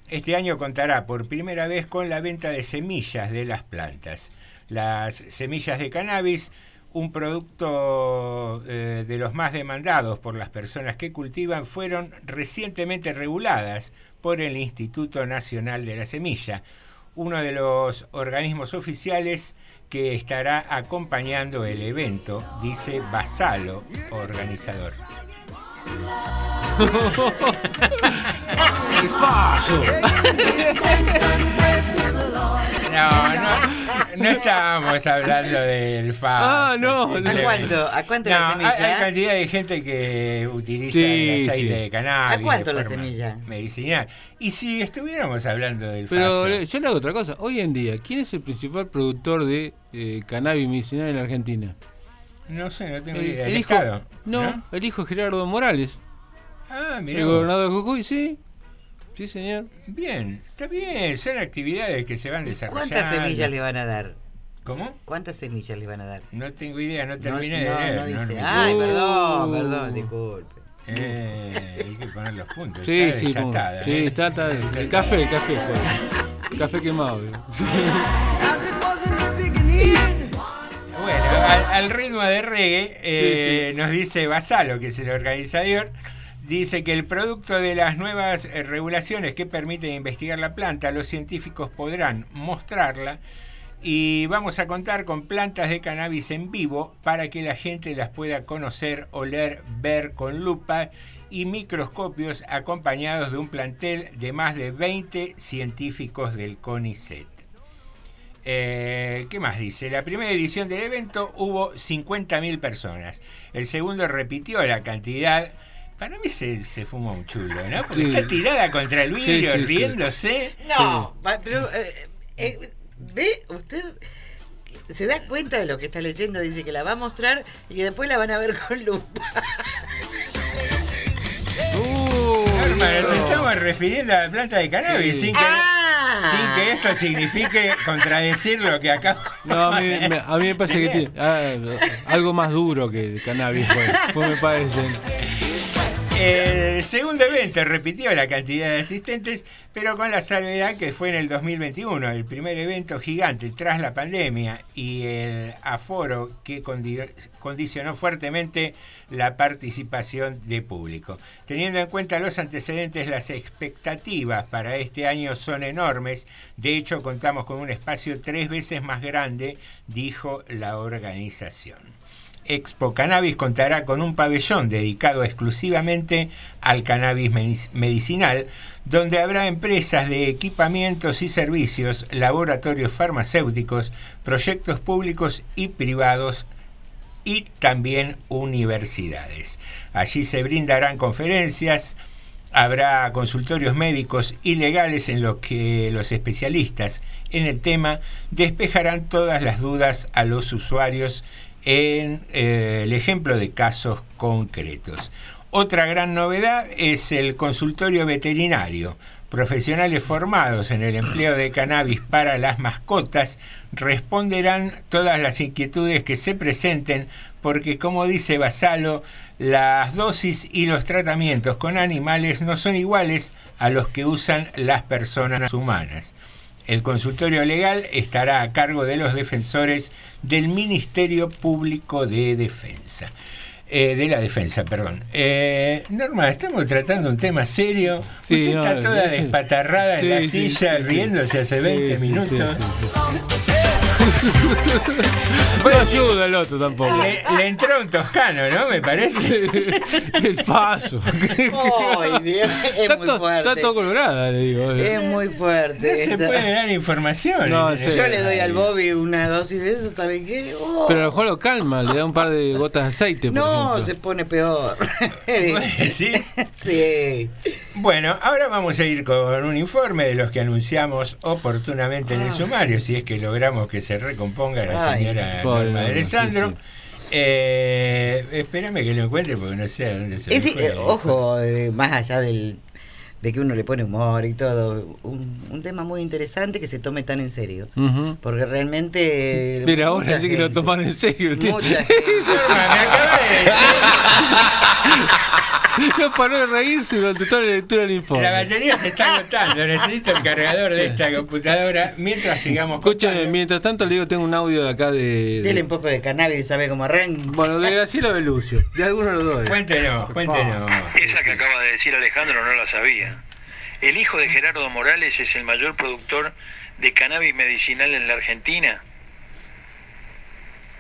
S9: Este año contará por primera vez con la venta de semillas de las plantas. Las semillas de cannabis, un producto eh, de los más demandados por las personas que cultivan, fueron recientemente reguladas por el Instituto Nacional de la Semilla, uno de los organismos oficiales que estará acompañando el evento, dice Basalo, organizador.
S8: ¡El fallo!
S9: No, no, no estábamos hablando del FAS.
S8: Ah, no,
S7: ¿A cuánto? ¿A cuánto
S9: No,
S7: la semilla?
S9: Hay, hay cantidad de gente que utiliza
S8: Sí,
S9: el aceite
S8: sí.
S9: de cannabis.
S7: ¿A cuánto
S9: de
S7: la semilla?
S9: Medicinal. Y si estuviéramos hablando del
S8: Pero
S9: FAS.
S8: eh, yo le hago otra cosa. Hoy en día, ¿quién es el principal productor de eh, cannabis medicinal en la Argentina?
S9: No sé, no tengo
S8: El,
S9: idea.
S8: el
S9: ¿El
S8: hijo,
S9: Estado?
S8: no, el hijo de Gerardo Morales.
S9: Ah, mirá.
S8: El gobernador de Jujuy, sí. Sí, señor.
S9: Bien, está bien. Son actividades que se van desarrollando.
S7: ¿Cuántas semillas le van a dar?
S9: ¿Cómo?
S7: ¿Cuántas semillas le van a dar?
S9: No tengo idea, no
S7: No,
S9: terminé
S7: no,
S9: de leer.
S7: no dice. Ay,
S8: Uh.
S7: perdón, perdón, disculpe.
S9: Eh, hay que poner los puntos.
S8: Sí,
S9: está
S8: sí,
S9: desatada,
S8: sí,
S9: ¿eh?
S8: está, está. (laughs) El café, el café fue. Café quemado.
S9: Bueno, al, al ritmo de reggae, eh,
S8: Sí, sí.
S9: nos dice Basalo, que es el organizador, dice que el producto de las nuevas eh, regulaciones que permiten investigar la planta, los científicos podrán mostrarla y vamos a contar con plantas de cannabis en vivo para que la gente las pueda conocer, oler, ver con lupa y microscopios acompañados de un plantel de más de 20 científicos del CONICET. Eh, ¿Qué más dice? La primera edición del evento hubo 50.000 personas. El segundo repitió la cantidad. Para mí se, se fuma un chulo, ¿no? Porque
S8: Sí.
S9: está tirada contra el vidrio,
S8: Sí, sí, sí.
S9: riéndose.
S7: No, pero eh, eh, ve usted se da cuenta de lo que está leyendo, dice que la va a mostrar y que después la van a ver con lupa.
S9: Norma, nos estamos refiriendo a la planta de cannabis.
S8: Sí.
S9: sin que-
S7: Ah,
S9: sin que esto signifique contradecir lo que acabo
S8: No, a mí, me, a mí me parece que tiene ah, algo más duro que el cannabis, fue, fue, me parece.
S9: El segundo evento repitió la cantidad de asistentes, pero con la salvedad que fue en el 2021, el primer evento gigante tras la pandemia y el aforo que condi- condicionó fuertemente la participación de público. Teniendo en cuenta los antecedentes, las expectativas para este año son enormes. De hecho, contamos con un espacio tres veces más grande, dijo la organización. Expo Cannabis contará con un pabellón dedicado exclusivamente al cannabis medic- medicinal, donde habrá empresas de equipamientos y servicios, laboratorios farmacéuticos, proyectos públicos y privados y también universidades. Allí se brindarán conferencias, habrá consultorios médicos y legales en los que los especialistas en el tema despejarán todas las dudas a los usuarios en eh, el ejemplo de casos concretos. Otra gran novedad es el consultorio veterinario. Profesionales formados en el empleo de cannabis para las mascotas responderán todas las inquietudes que se presenten porque, como dice Basalo, las dosis y los tratamientos con animales no son iguales a los que usan las personas humanas. El consultorio legal estará a cargo de los defensores del Ministerio Público de Defensa. Eh, de la defensa, perdón. Eh, Norma, estamos tratando un tema serio.
S8: Sí,
S9: Usted
S8: no,
S9: está toda despatarrada
S8: Sí,
S9: en la
S8: sí,
S9: silla riéndose hace
S8: Sí,
S9: 20
S8: sí,
S9: minutos. (laughs)
S8: No ayuda el otro tampoco.
S9: Le, le entró un toscano, ¿no? Me parece.
S8: el paso.
S7: Dios, es
S8: está,
S7: muy fuerte.
S8: está todo colorada, le digo.
S7: Es muy fuerte.
S9: No se puede dar información.
S8: No, sí.
S7: Yo le doy al. Bobby una dosis de eso, ¿sabes qué? Oh.
S8: Pero a lo mejor lo calma, le da un par de gotas de aceite, por
S7: no,
S8: ejemplo.
S7: se pone peor.
S9: ¿Sí? (laughs)
S7: sí.
S9: Bueno, ahora vamos a ir con un informe de los que anunciamos oportunamente en el sumario, si es que logramos que se recomponga la
S7: Ay,
S9: señora
S8: Pobre
S9: Norma Alessandro.
S8: sí,
S9: Eh, espérame que lo encuentre porque no sé a dónde se fue.
S7: eh, ojo, eh, más allá del, de que uno le pone humor y todo, un, un tema muy interesante que se tome tan en serio. Porque realmente.
S8: Pero ahora sí que lo toman en serio el.
S7: Mucha gente. (laughs) (laughs)
S8: No paró de reírse durante toda la lectura del informe.
S9: La batería se está agotando, necesito el cargador de esta computadora mientras sigamos
S8: Escúchame, mientras tanto le digo, tengo un audio de acá de...
S7: Dele
S8: de-
S7: un poco de cannabis, ¿sabe cómo arranca?
S8: bueno, de Graciela Belucio. De alguno lo doy.
S9: Cuéntenos, cuéntenos.
S12: Esa que acaba de decir Alejandro no la sabía. El hijo de Gerardo Morales es el mayor productor de cannabis medicinal en la Argentina.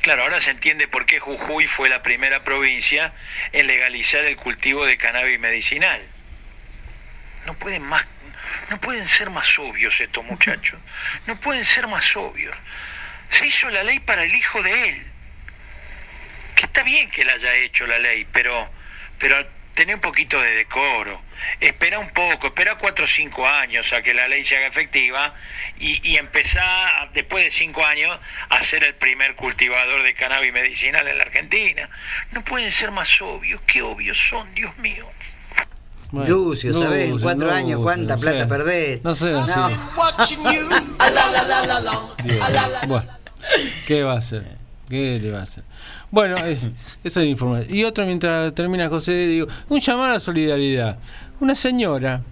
S12: Claro, ahora se entiende por qué Jujuy fue la primera provincia en legalizar el cultivo de cannabis medicinal. No pueden más, no pueden ser más obvios estos muchachos. No pueden ser más obvios. Se hizo la ley para el hijo de él. Que está bien que la haya hecho la ley, pero, pero tener un poquito de decoro. Espera un poco, espera cuatro o cinco años a que la ley se haga efectiva y, y empezar, después de cinco años, a ser el primer cultivador de cannabis medicinal en la Argentina. No pueden ser más obvios. Qué obvios son, Dios mío.
S8: Bueno,
S7: Lucio, ¿sabés? En
S8: Lucio,
S7: cuatro años, ¿cuánta
S8: no
S7: plata
S8: sé.
S7: perdés?
S8: No sé,
S7: No.
S8: Bueno, ¿qué va a hacer? ¿Qué le va a hacer? Bueno, es, esa es la información. Y otro, mientras termina José, digo, un llamado a la solidaridad. Una señora,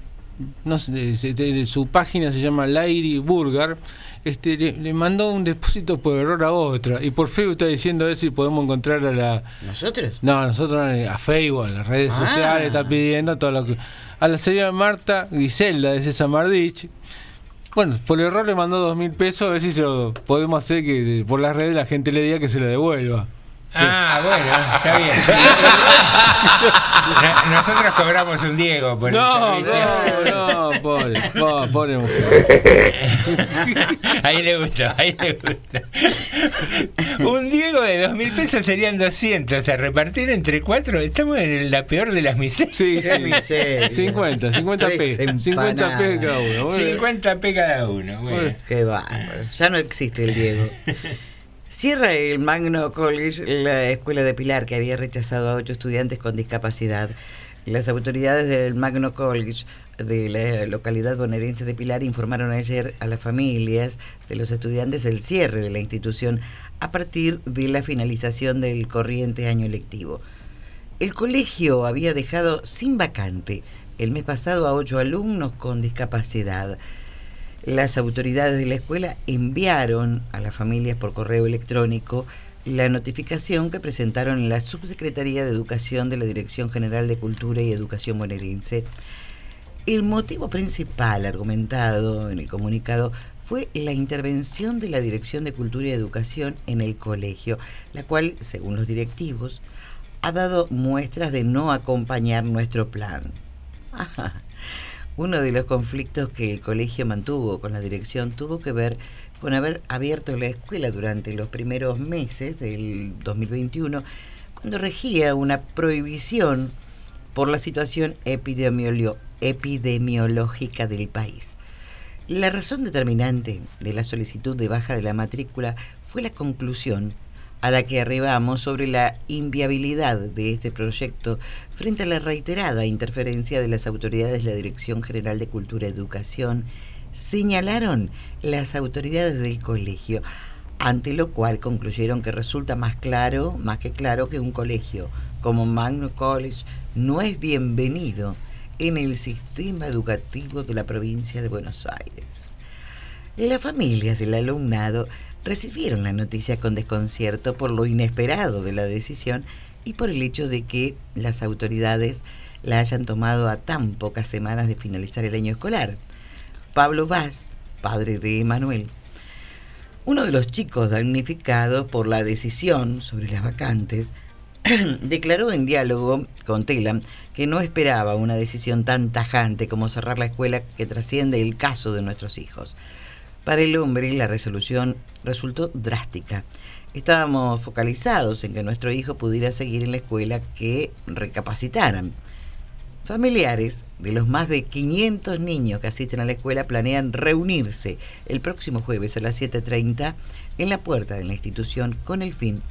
S8: no sé, se- te- su página se llama Lady Burger, este, le, le mandó un depósito por error a otra. Y por Facebook está diciendo a ver si podemos encontrar a la...
S7: ¿Nosotros?
S8: No, nosotros no, a Facebook, a las redes
S7: Ah.
S8: sociales, está pidiendo todo lo que... A la señora Marta Griselda de César Mardich. Bueno, por error le mandó dos mil pesos, a ver si se lo podemos hacer que por las redes la gente le diga que se lo devuelva.
S9: Ah, bueno, está bien. (laughs) No- Nosotros cobramos un Diego por
S8: No,
S9: el servicio.
S8: no, no, pobre, po- pobre mujer. (laughs)
S9: Ahí le gustó, ahí le gustó. Un Diego de dos mil pesos serían 200. A repartir entre cuatro, estamos en la peor de las miserias.
S8: Sí, sí.
S7: Miseria.
S8: 50, 50
S7: Tres
S8: P. 50 P
S7: empanadas.
S8: cada uno. Bueno.
S9: 50 p cada uno. Bueno.
S7: Qué bárbaro. Ya no existe el Diego. (laughs) Cierra el Magno College, la escuela de Pilar, que había rechazado a ocho estudiantes con discapacidad. Las autoridades del Magno College de la localidad bonaerense de Pilar informaron ayer a las familias de los estudiantes el cierre de la institución a partir de la finalización del corriente año lectivo. El colegio había dejado sin vacante el mes pasado a ocho alumnos con discapacidad. Las autoridades de la escuela enviaron a las familias por correo electrónico la notificación que presentaron en la Subsecretaría de Educación de la Dirección General de Cultura y Educación bonaerense. El motivo principal argumentado en el comunicado fue la intervención de la Dirección de Cultura y Educación en el colegio, la cual, según los directivos, ha dado muestras de no acompañar nuestro plan. Ajá. Uno de los conflictos que el colegio mantuvo con la dirección tuvo que ver con haber abierto la escuela durante los primeros meses del 2021, cuando regía una prohibición por la situación epidemiológica del país. La razón determinante de la solicitud de baja de la matrícula fue la conclusión a la que arribamos sobre la inviabilidad de este proyecto frente a la reiterada interferencia de las autoridades de la Dirección General de Cultura y Educación, señalaron las autoridades del colegio, ante lo cual concluyeron que resulta más claro, más que claro, que un colegio como Magno College no es bienvenido en el sistema educativo de la provincia de Buenos Aires. Las familias del alumnado recibieron la noticia con desconcierto por lo inesperado de la decisión y por el hecho de que las autoridades la hayan tomado a tan pocas semanas de finalizar el año escolar. Pablo Vaz, padre de Emanuel, uno de los chicos damnificados por la decisión sobre las vacantes, (clears throat) declaró en diálogo con Telam que no esperaba una decisión tan tajante como cerrar la escuela que trasciende el caso de nuestros hijos. Para el hombre la resolución resultó drástica. Estábamos focalizados en que nuestro hijo pudiera seguir en la escuela que recapacitaran. Familiares de los más de 500 niños que asisten a la escuela planean reunirse el próximo jueves a las 7.30 en la puerta de la institución con el fin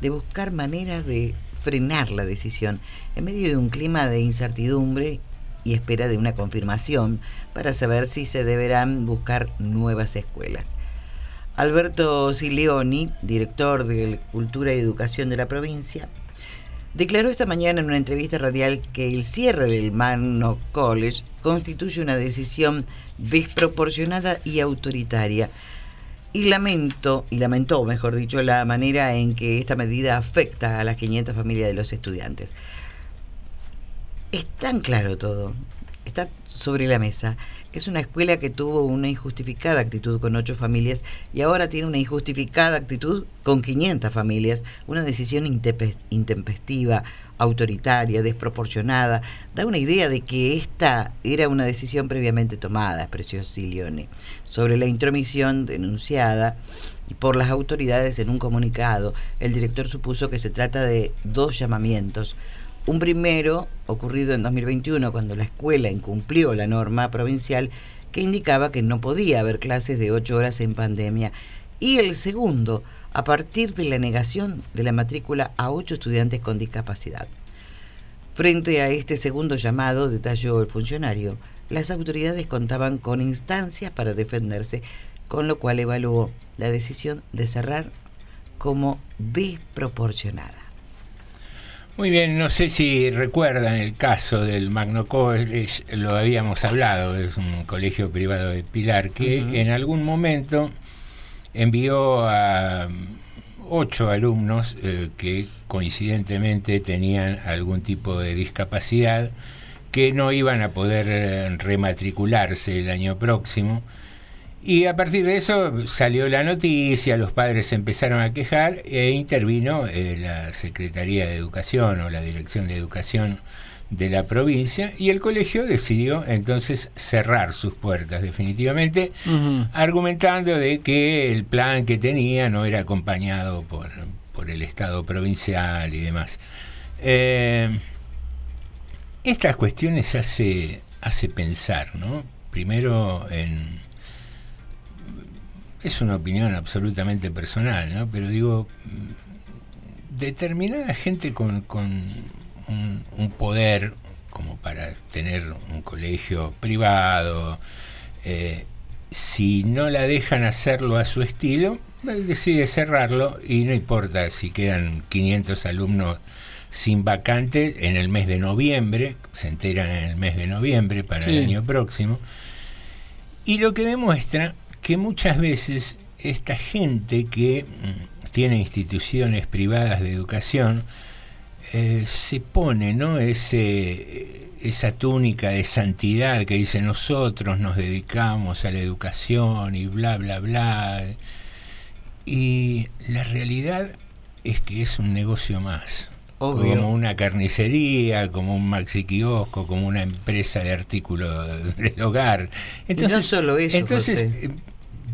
S7: de buscar maneras de frenar la decisión en medio de un clima de incertidumbre y espera de una confirmación para saber si se deberán buscar nuevas escuelas. Alberto Sileoni, director de Cultura y Educación de la provincia, declaró esta mañana en una entrevista radial que el cierre del Magno College constituye una decisión desproporcionada y autoritaria. Y lamento, y lamentó, mejor dicho, la manera en que esta medida afecta a las 500 familias de los estudiantes. Es tan claro todo, está sobre la mesa. Es una escuela que tuvo una injustificada actitud con ocho familias y ahora tiene una injustificada actitud con 500 familias. Una decisión intempestiva, autoritaria, desproporcionada. Da una idea de que esta era una decisión previamente tomada, expresó Silione, sobre la intromisión denunciada por las autoridades en un comunicado. El director supuso que se trata de dos llamamientos. Un primero, ocurrido en 2021, cuando la escuela incumplió la norma provincial que indicaba que no podía haber clases de ocho horas en pandemia. Y el segundo, a partir de la negación de la matrícula a ocho estudiantes con discapacidad. Frente a este segundo llamado, detalló el funcionario, las autoridades contaban con instancias para defenderse, con lo cual evaluó la decisión de cerrar como desproporcionada.
S9: Muy bien, no sé si recuerdan el caso del Magno College, lo habíamos hablado, es un colegio privado de Pilar que en algún momento envió a ocho alumnos eh, que coincidentemente tenían algún tipo de discapacidad que no iban a poder eh, rematricularse el año próximo. Y a partir de eso salió la noticia, los padres se empezaron a quejar e intervino eh, la Secretaría de Educación o la Dirección de Educación de la provincia y el colegio decidió entonces cerrar sus puertas definitivamente, argumentando de que el plan que tenía no era acompañado por, por el Estado provincial y demás. Eh, estas cuestiones hace, hace pensar, ¿no? Primero en es una opinión absolutamente personal, ¿no? Pero digo, determinada gente con, con un, un poder como para tener un colegio privado. Eh, si no la dejan hacerlo a su estilo, eh, decide cerrarlo y no importa si quedan 500 alumnos sin vacante en el mes de noviembre, se enteran en el mes de noviembre para
S8: Sí.
S9: el año próximo. Y lo que demuestra que muchas veces esta gente que mm, tiene instituciones privadas de educación eh, se pone ¿no? Ese, esa túnica de santidad que dice nosotros nos dedicamos a la educación y bla, bla, bla. Y la realidad es que es un negocio más.
S7: Obvio.
S9: Como una carnicería, como un maxi kiosco, como una empresa de artículos (laughs) del hogar.
S7: no solo eso,
S9: Entonces,
S7: José.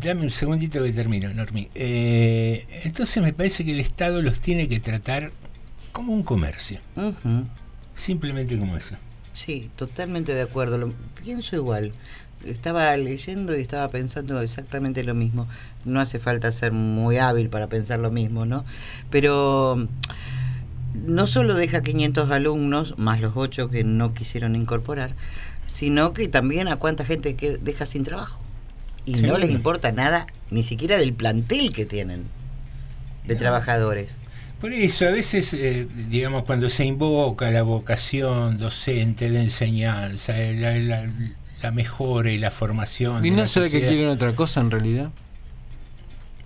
S9: Dame un segundito que termino, Normi. Eh, entonces me parece que el Estado los tiene que tratar como un comercio. Simplemente como eso.
S7: Sí, totalmente de acuerdo. Lo, pienso igual. Estaba leyendo y estaba pensando exactamente lo mismo. No hace falta ser muy hábil para pensar lo mismo, ¿no? Pero no solo deja 500 alumnos, más los 8 que no quisieron incorporar, sino que también a cuánta gente que deja sin trabajo. Y
S9: Sí.
S7: no les importa nada, ni siquiera del plantel que tienen de
S9: No.
S7: trabajadores.
S9: Por eso, a veces, eh, digamos, cuando se invoca la vocación docente de enseñanza, eh, la, la- la mejora y la formación.
S8: ¿Y no será que quieren otra cosa en realidad?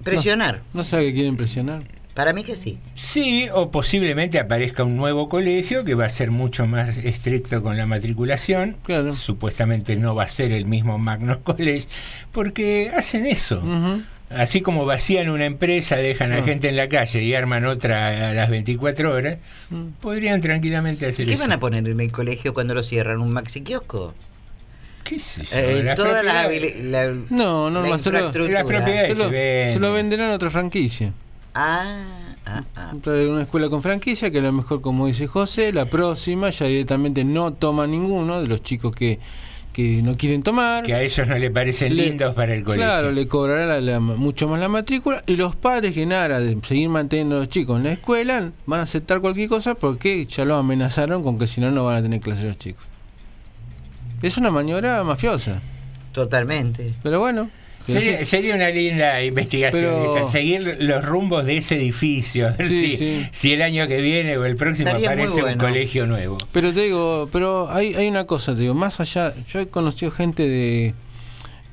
S7: Presionar.
S8: ¿No, ¿no será que quieren presionar?
S7: Para mí que sí.
S9: Sí, o posiblemente aparezca un nuevo colegio que va a ser mucho más estricto con la matriculación. Supuestamente no va a ser el mismo Magnus (laughs) College, porque hacen eso. Así como vacían una empresa, dejan a
S7: Ah.
S9: gente en la calle y arman otra a las 24 horas, podrían tranquilamente hacer
S7: ¿Y qué
S9: eso.
S7: van a poner en el colegio cuando lo cierran? ¿Un maxi kiosco?
S9: ¿Qué sé yo?
S7: Eh,
S9: Las
S7: la-
S8: No, no,
S7: la
S8: no, se lo,
S7: infraestructura.
S9: Las propiedades
S8: se lo venderán a otra franquicia.
S7: Ah, ah, ah.
S8: Una escuela con franquicia que a lo mejor, como dice José, la próxima ya directamente no toma ninguno de los chicos que, que no quieren tomar.
S9: Que a ellos no le parecen
S8: Le-
S9: lindos para el colegio.
S8: Claro, le cobrará la- la- mucho más la matrícula y los padres que nada de seguir manteniendo a los chicos en la escuela van a aceptar cualquier cosa porque ya los amenazaron con que si no no van a tener clase los chicos. Es una maniobra mafiosa.
S7: Totalmente.
S8: Pero bueno.
S9: Sería, sería una linda investigación
S8: Pero-
S9: esa, seguir los rumbos de ese edificio, a ver
S8: Sí,
S9: si,
S8: sí.
S9: si el año que viene o el próximo
S7: Estaría
S9: aparece un colegio nuevo.
S8: Pero te digo, pero hay, hay una cosa, te digo, más allá, yo he conocido gente de...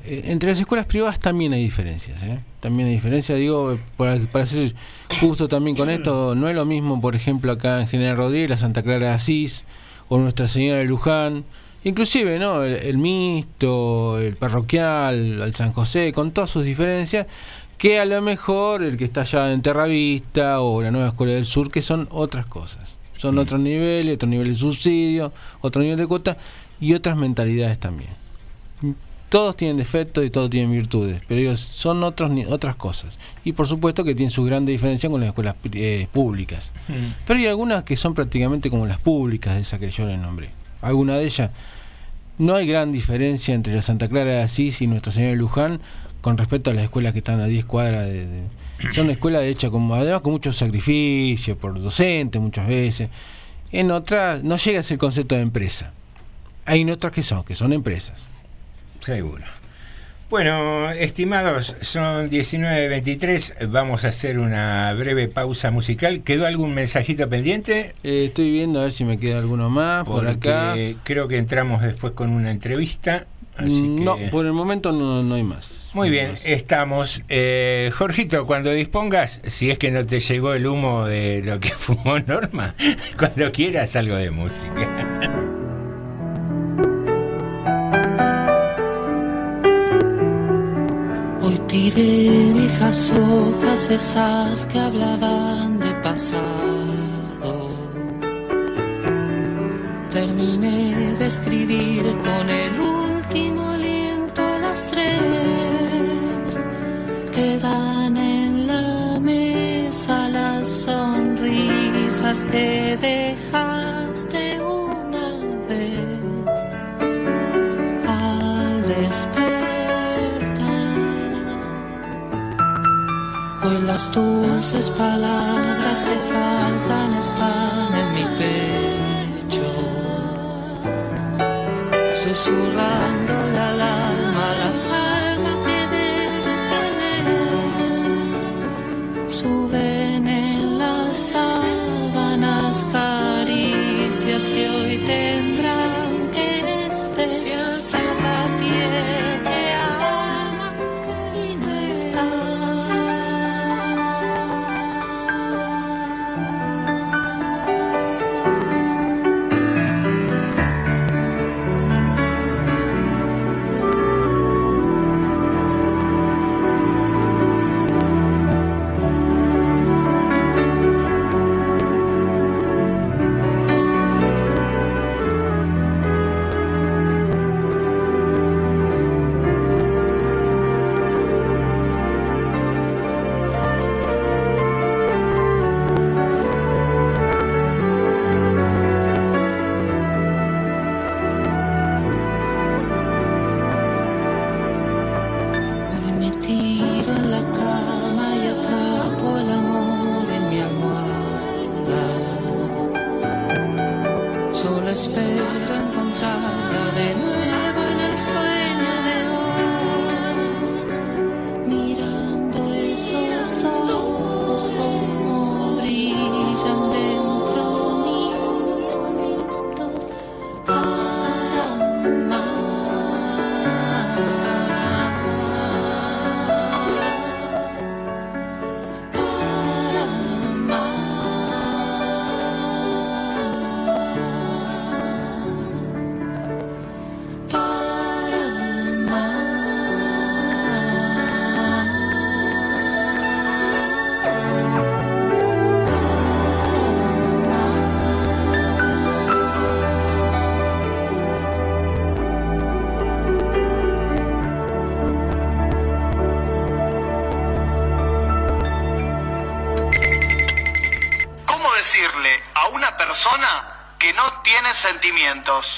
S8: eh, entre las escuelas privadas también hay diferencias, ¿eh? También hay diferencias, digo, para, para ser justo también con esto, no es lo mismo, por ejemplo, acá en General Rodríguez, la Santa Clara de Asís, o Nuestra Señora de Luján, inclusive, ¿no? El, el mixto, el parroquial, el San José, con todas sus diferencias, que a lo mejor el que está allá en Terravista o la Nueva Escuela del Sur, que son otras cosas. Son otros niveles, otro nivel de subsidio, otro nivel de cuota y otras mentalidades también. Todos tienen defectos y todos tienen virtudes, pero digo, son otros, otras cosas. Y por supuesto que tienen su gran diferencia con las escuelas eh, públicas. Pero hay algunas que son prácticamente como las públicas, de esas que yo les nombré. Alguna de ellas. No hay gran diferencia entre la Santa Clara de Asís y Nuestra Señora de Luján con respecto a las escuelas que están a 10 cuadras de... de- (clears throat) son escuelas hechas como, además con mucho sacrificio por docentes muchas veces. En otras no llega a ser el concepto de empresa. Hay en otras que son, que son empresas.
S9: Seguro. Bueno, estimados, son 19.23, vamos a hacer una breve pausa musical. ¿Quedó algún mensajito pendiente?
S8: Eh, estoy viendo a ver si me queda alguno más por acá.
S9: creo que entramos después con una entrevista. Así
S8: Mm, No, por el momento no, no hay más.
S9: Muy
S8: No
S9: bien,
S8: más.
S9: estamos. Eh, Jorgito, cuando dispongas, si es que no te llegó el humo de lo que (laughs) fumó Norma, cuando quieras algo de música.
S27: Tiré viejas hojas esas que hablaban de pasado. Terminé de escribir con el último aliento las tres. Quedan en la mesa las sonrisas que dejaste Las dulces palabras que faltan están en mi pecho. susurrándole al alma la calma que debe tener. Suben en las sábanas caricias que hoy tendrán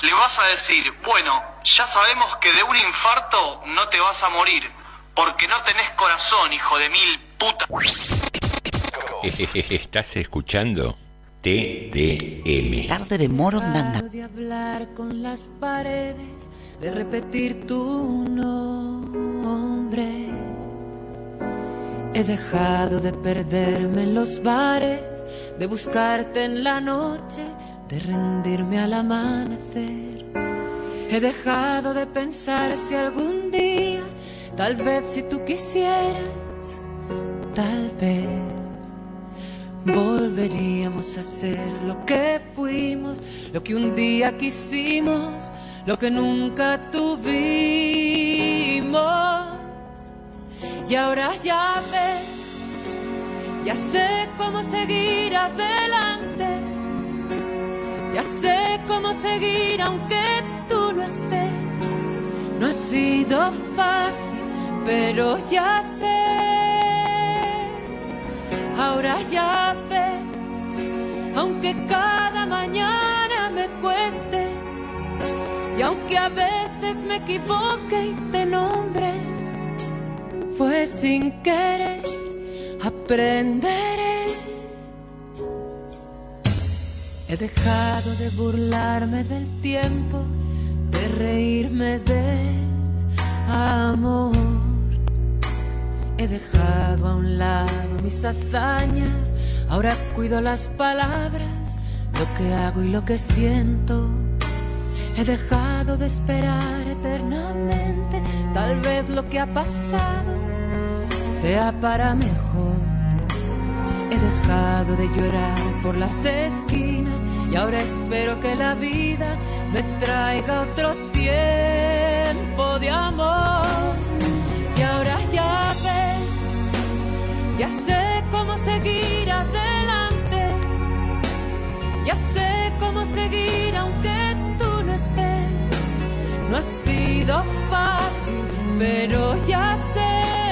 S28: Le vas a decir, bueno, ya sabemos que de un infarto no te vas a morir, porque no tenés corazón, hijo de mil puta. (laughs)
S1: Estás escuchando TDM.
S3: Tarde de Morondanga.
S29: de hablar con las paredes, de repetir tu nombre. He dejado de perderme en los bares, de buscarte en la noche, de rendirme al amanecer. He dejado de pensar si algún día, tal vez si tú quisieras, tal vez volveríamos a ser lo que fuimos, lo que un día quisimos, lo que nunca tuvimos. Y ahora ya ves, ya sé cómo seguir adelante, ya sé cómo seguir aunque tú no estés. No ha sido fácil, pero ya sé. Ahora ya ves, aunque cada mañana me cueste, y aunque a veces me equivoque y te nombre, fue sin querer, aprenderé. He dejado de burlarme del tiempo, de reírme del amor. He dejado a un lado mis hazañas, ahora cuido las palabras, lo que hago y lo que siento. He dejado de esperar eternamente, tal vez lo que ha pasado sea para mejor. He dejado de llorar por las esquinas y ahora espero que la vida me traiga otro tiempo de amor. Y ahora ya ves, ya sé cómo seguir adelante, ya sé cómo seguir aunque tú no estés. No ha sido fácil, pero ya sé.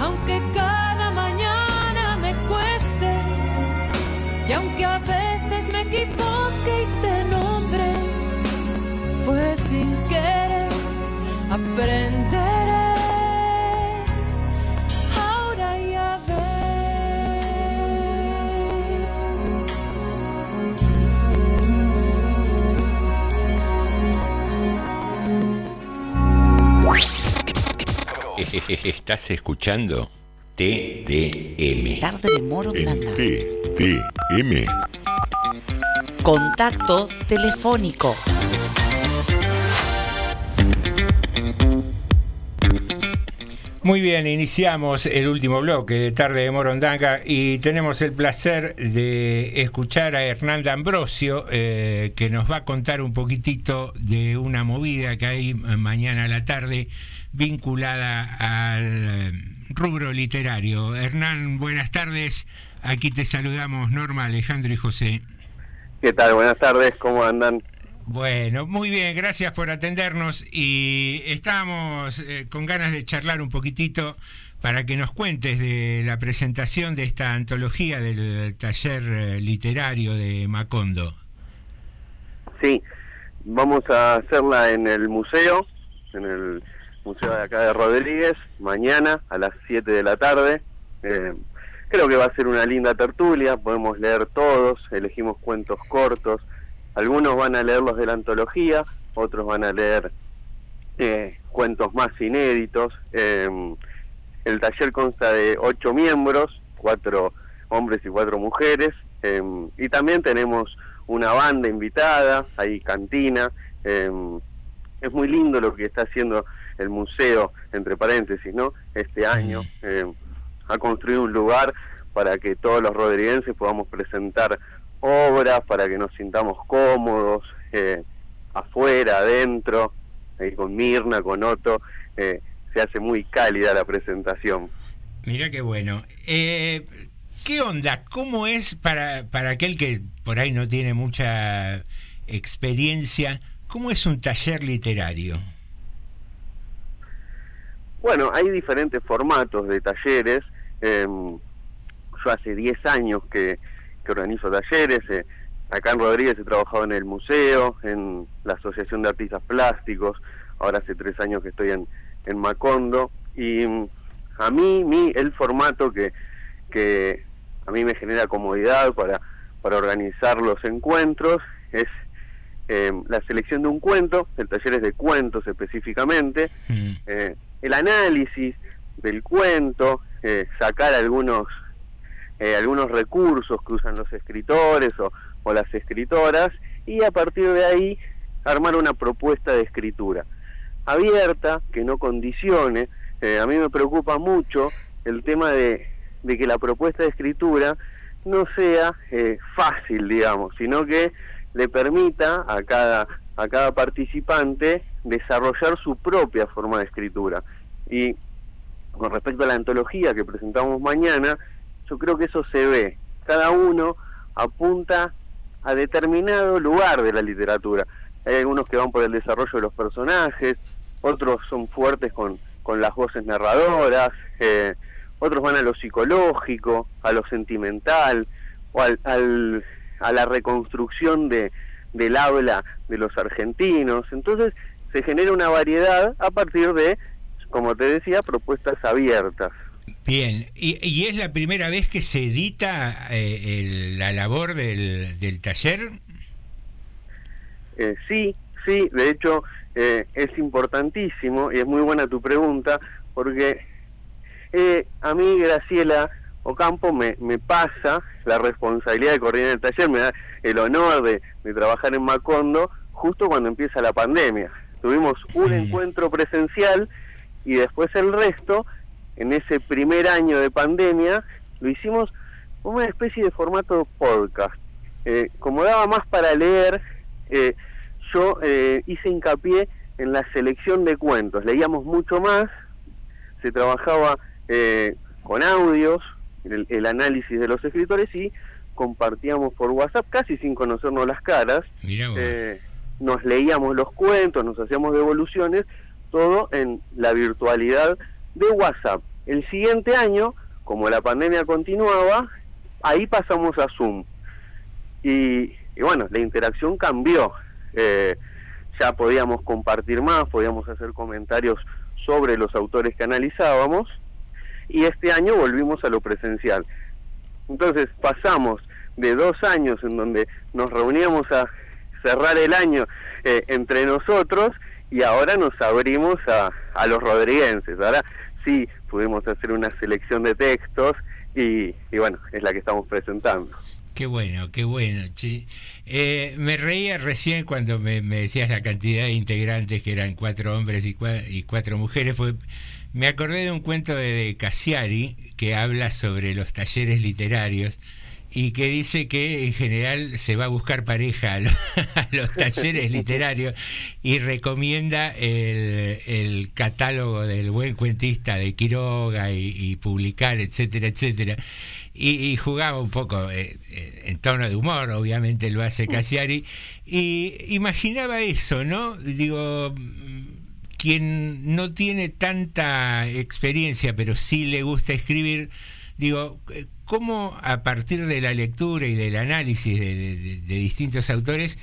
S29: Aunque cada mañana me cueste, y aunque a veces me equivoque y te nombre, fue sin querer, aprenderé. (laughs)
S1: Estás escuchando TDM.
S3: Tarde de Moro Blanda.
S1: TDM.
S3: Contacto telefónico.
S9: Muy bien, iniciamos el último bloque de Tarde de Morondanga y tenemos el placer de escuchar a Hernanda Ambrosio, eh, que nos va a contar un poquitito de una movida que hay mañana a la tarde vinculada al eh, rubro literario. Hernán, buenas tardes. Aquí te saludamos Norma, Alejandro y José.
S30: ¿Qué tal? Buenas tardes, ¿cómo andan?
S9: Bueno, muy bien, gracias por atendernos y estamos eh, con ganas de charlar un poquitito para que nos cuentes de la presentación de esta antología del taller eh, literario de Macondo.
S30: Sí, vamos a hacerla en el museo, en el museo de acá de Rodríguez, mañana a las 7 de la tarde. Eh, creo que va a ser una linda tertulia, podemos leer todos, elegimos cuentos cortos, algunos van a leer los de la antología, otros van a leer eh, cuentos más inéditos. Eh, el taller consta de ocho miembros, cuatro hombres y cuatro mujeres, eh, y también tenemos una banda invitada, hay cantina. es muy lindo lo que está haciendo el museo, entre paréntesis, ¿no? Este año eh, ha construido un lugar para que todos los rodriguenses podamos presentar obras, para que nos sintamos cómodos, eh, afuera, adentro, ahí con Mirna, con Otto, eh, se hace muy cálida la presentación.
S9: Mira qué bueno. Eh, ¿Qué onda? ¿Cómo es para, para aquel que por ahí no tiene mucha experiencia? ¿Cómo es un taller literario?
S30: Bueno, hay diferentes formatos de talleres. eh, yo hace 10 años que, que organizo talleres. eh, acá en Rodríguez he trabajado en el museo, en la Asociación de Artistas Plásticos. Ahora hace tres años que estoy en, en Macondo. Y mm, a mí, mi, el formato que, que a mí me genera comodidad para, para organizar los encuentros es eh, la selección de un cuento, el taller es de cuentos específicamente, eh, el análisis del cuento, eh, sacar algunos eh, algunos recursos que usan los escritores o, o las escritoras y a partir de ahí armar una propuesta de escritura abierta, que no condicione. Eh, a mí me preocupa mucho el tema de, de que la propuesta de escritura no sea eh, fácil, digamos, sino que le permita a cada, a cada participante desarrollar su propia forma de escritura. Y con respecto a la antología que presentamos mañana, yo creo que eso se ve. Cada uno apunta a determinado lugar de la literatura. Hay algunos que van por el desarrollo de los personajes, otros son fuertes con, con las voces narradoras, eh, otros van a lo psicológico, a lo sentimental, o al, al- a la reconstrucción de, del habla de los argentinos. Entonces se genera una variedad a partir de, como te decía, propuestas abiertas.
S9: Bien, ¿y, y es la primera vez que se edita eh, el- la labor del, del taller?
S30: Eh, sí, sí, de hecho eh, es importantísimo y es muy buena tu pregunta porque eh, a mí Graciela Ocampo me, me pasa la responsabilidad de coordinar el taller, me da el honor de, de trabajar en Macondo justo cuando empieza la pandemia. Tuvimos un encuentro presencial y después el resto, en ese primer año de pandemia, lo hicimos como una especie de formato podcast. Eh, como daba más para leer, eh, yo eh, hice hincapié en la selección de cuentos. Leíamos mucho más, se trabajaba eh, con audios, el, el análisis de los escritores y compartíamos por WhatsApp casi sin conocernos las caras.
S9: Mirá.
S30: Nos leíamos los cuentos, nos hacíamos devoluciones, todo en la virtualidad de WhatsApp. El siguiente año, como la pandemia continuaba, ahí pasamos a Zoom. Y, y bueno, la interacción cambió. Eh, ya podíamos compartir más, podíamos hacer comentarios sobre los autores que analizábamos. Y este año volvimos a lo presencial. Entonces pasamos de dos años en donde nos reuníamos a cerrar el año eh, entre nosotros y ahora nos abrimos a, a los rodriguenses. Ahora sí pudimos hacer una selección de textos y, y bueno, es la que estamos presentando.
S9: Qué bueno, qué bueno. che. Eh, me reía recién cuando me, decías la cantidad de integrantes, que eran cuatro hombres y, cua- y cuatro mujeres. Pues me acordé de un cuento de Cassiari que habla sobre los talleres literarios y que dice que en general se va a buscar pareja a, lo- (laughs) a los talleres literarios y recomienda el, el catálogo del buen cuentista de Quiroga y, y publicar, etcétera, etcétera. Y, y jugaba un poco eh, eh, en tono de humor, obviamente lo hace Cassiari, y imaginaba eso, ¿no? Digo, mm, quien no tiene tanta experiencia, pero sí le gusta escribir, digo, ¿cómo a partir de la lectura y del análisis de, distintos autores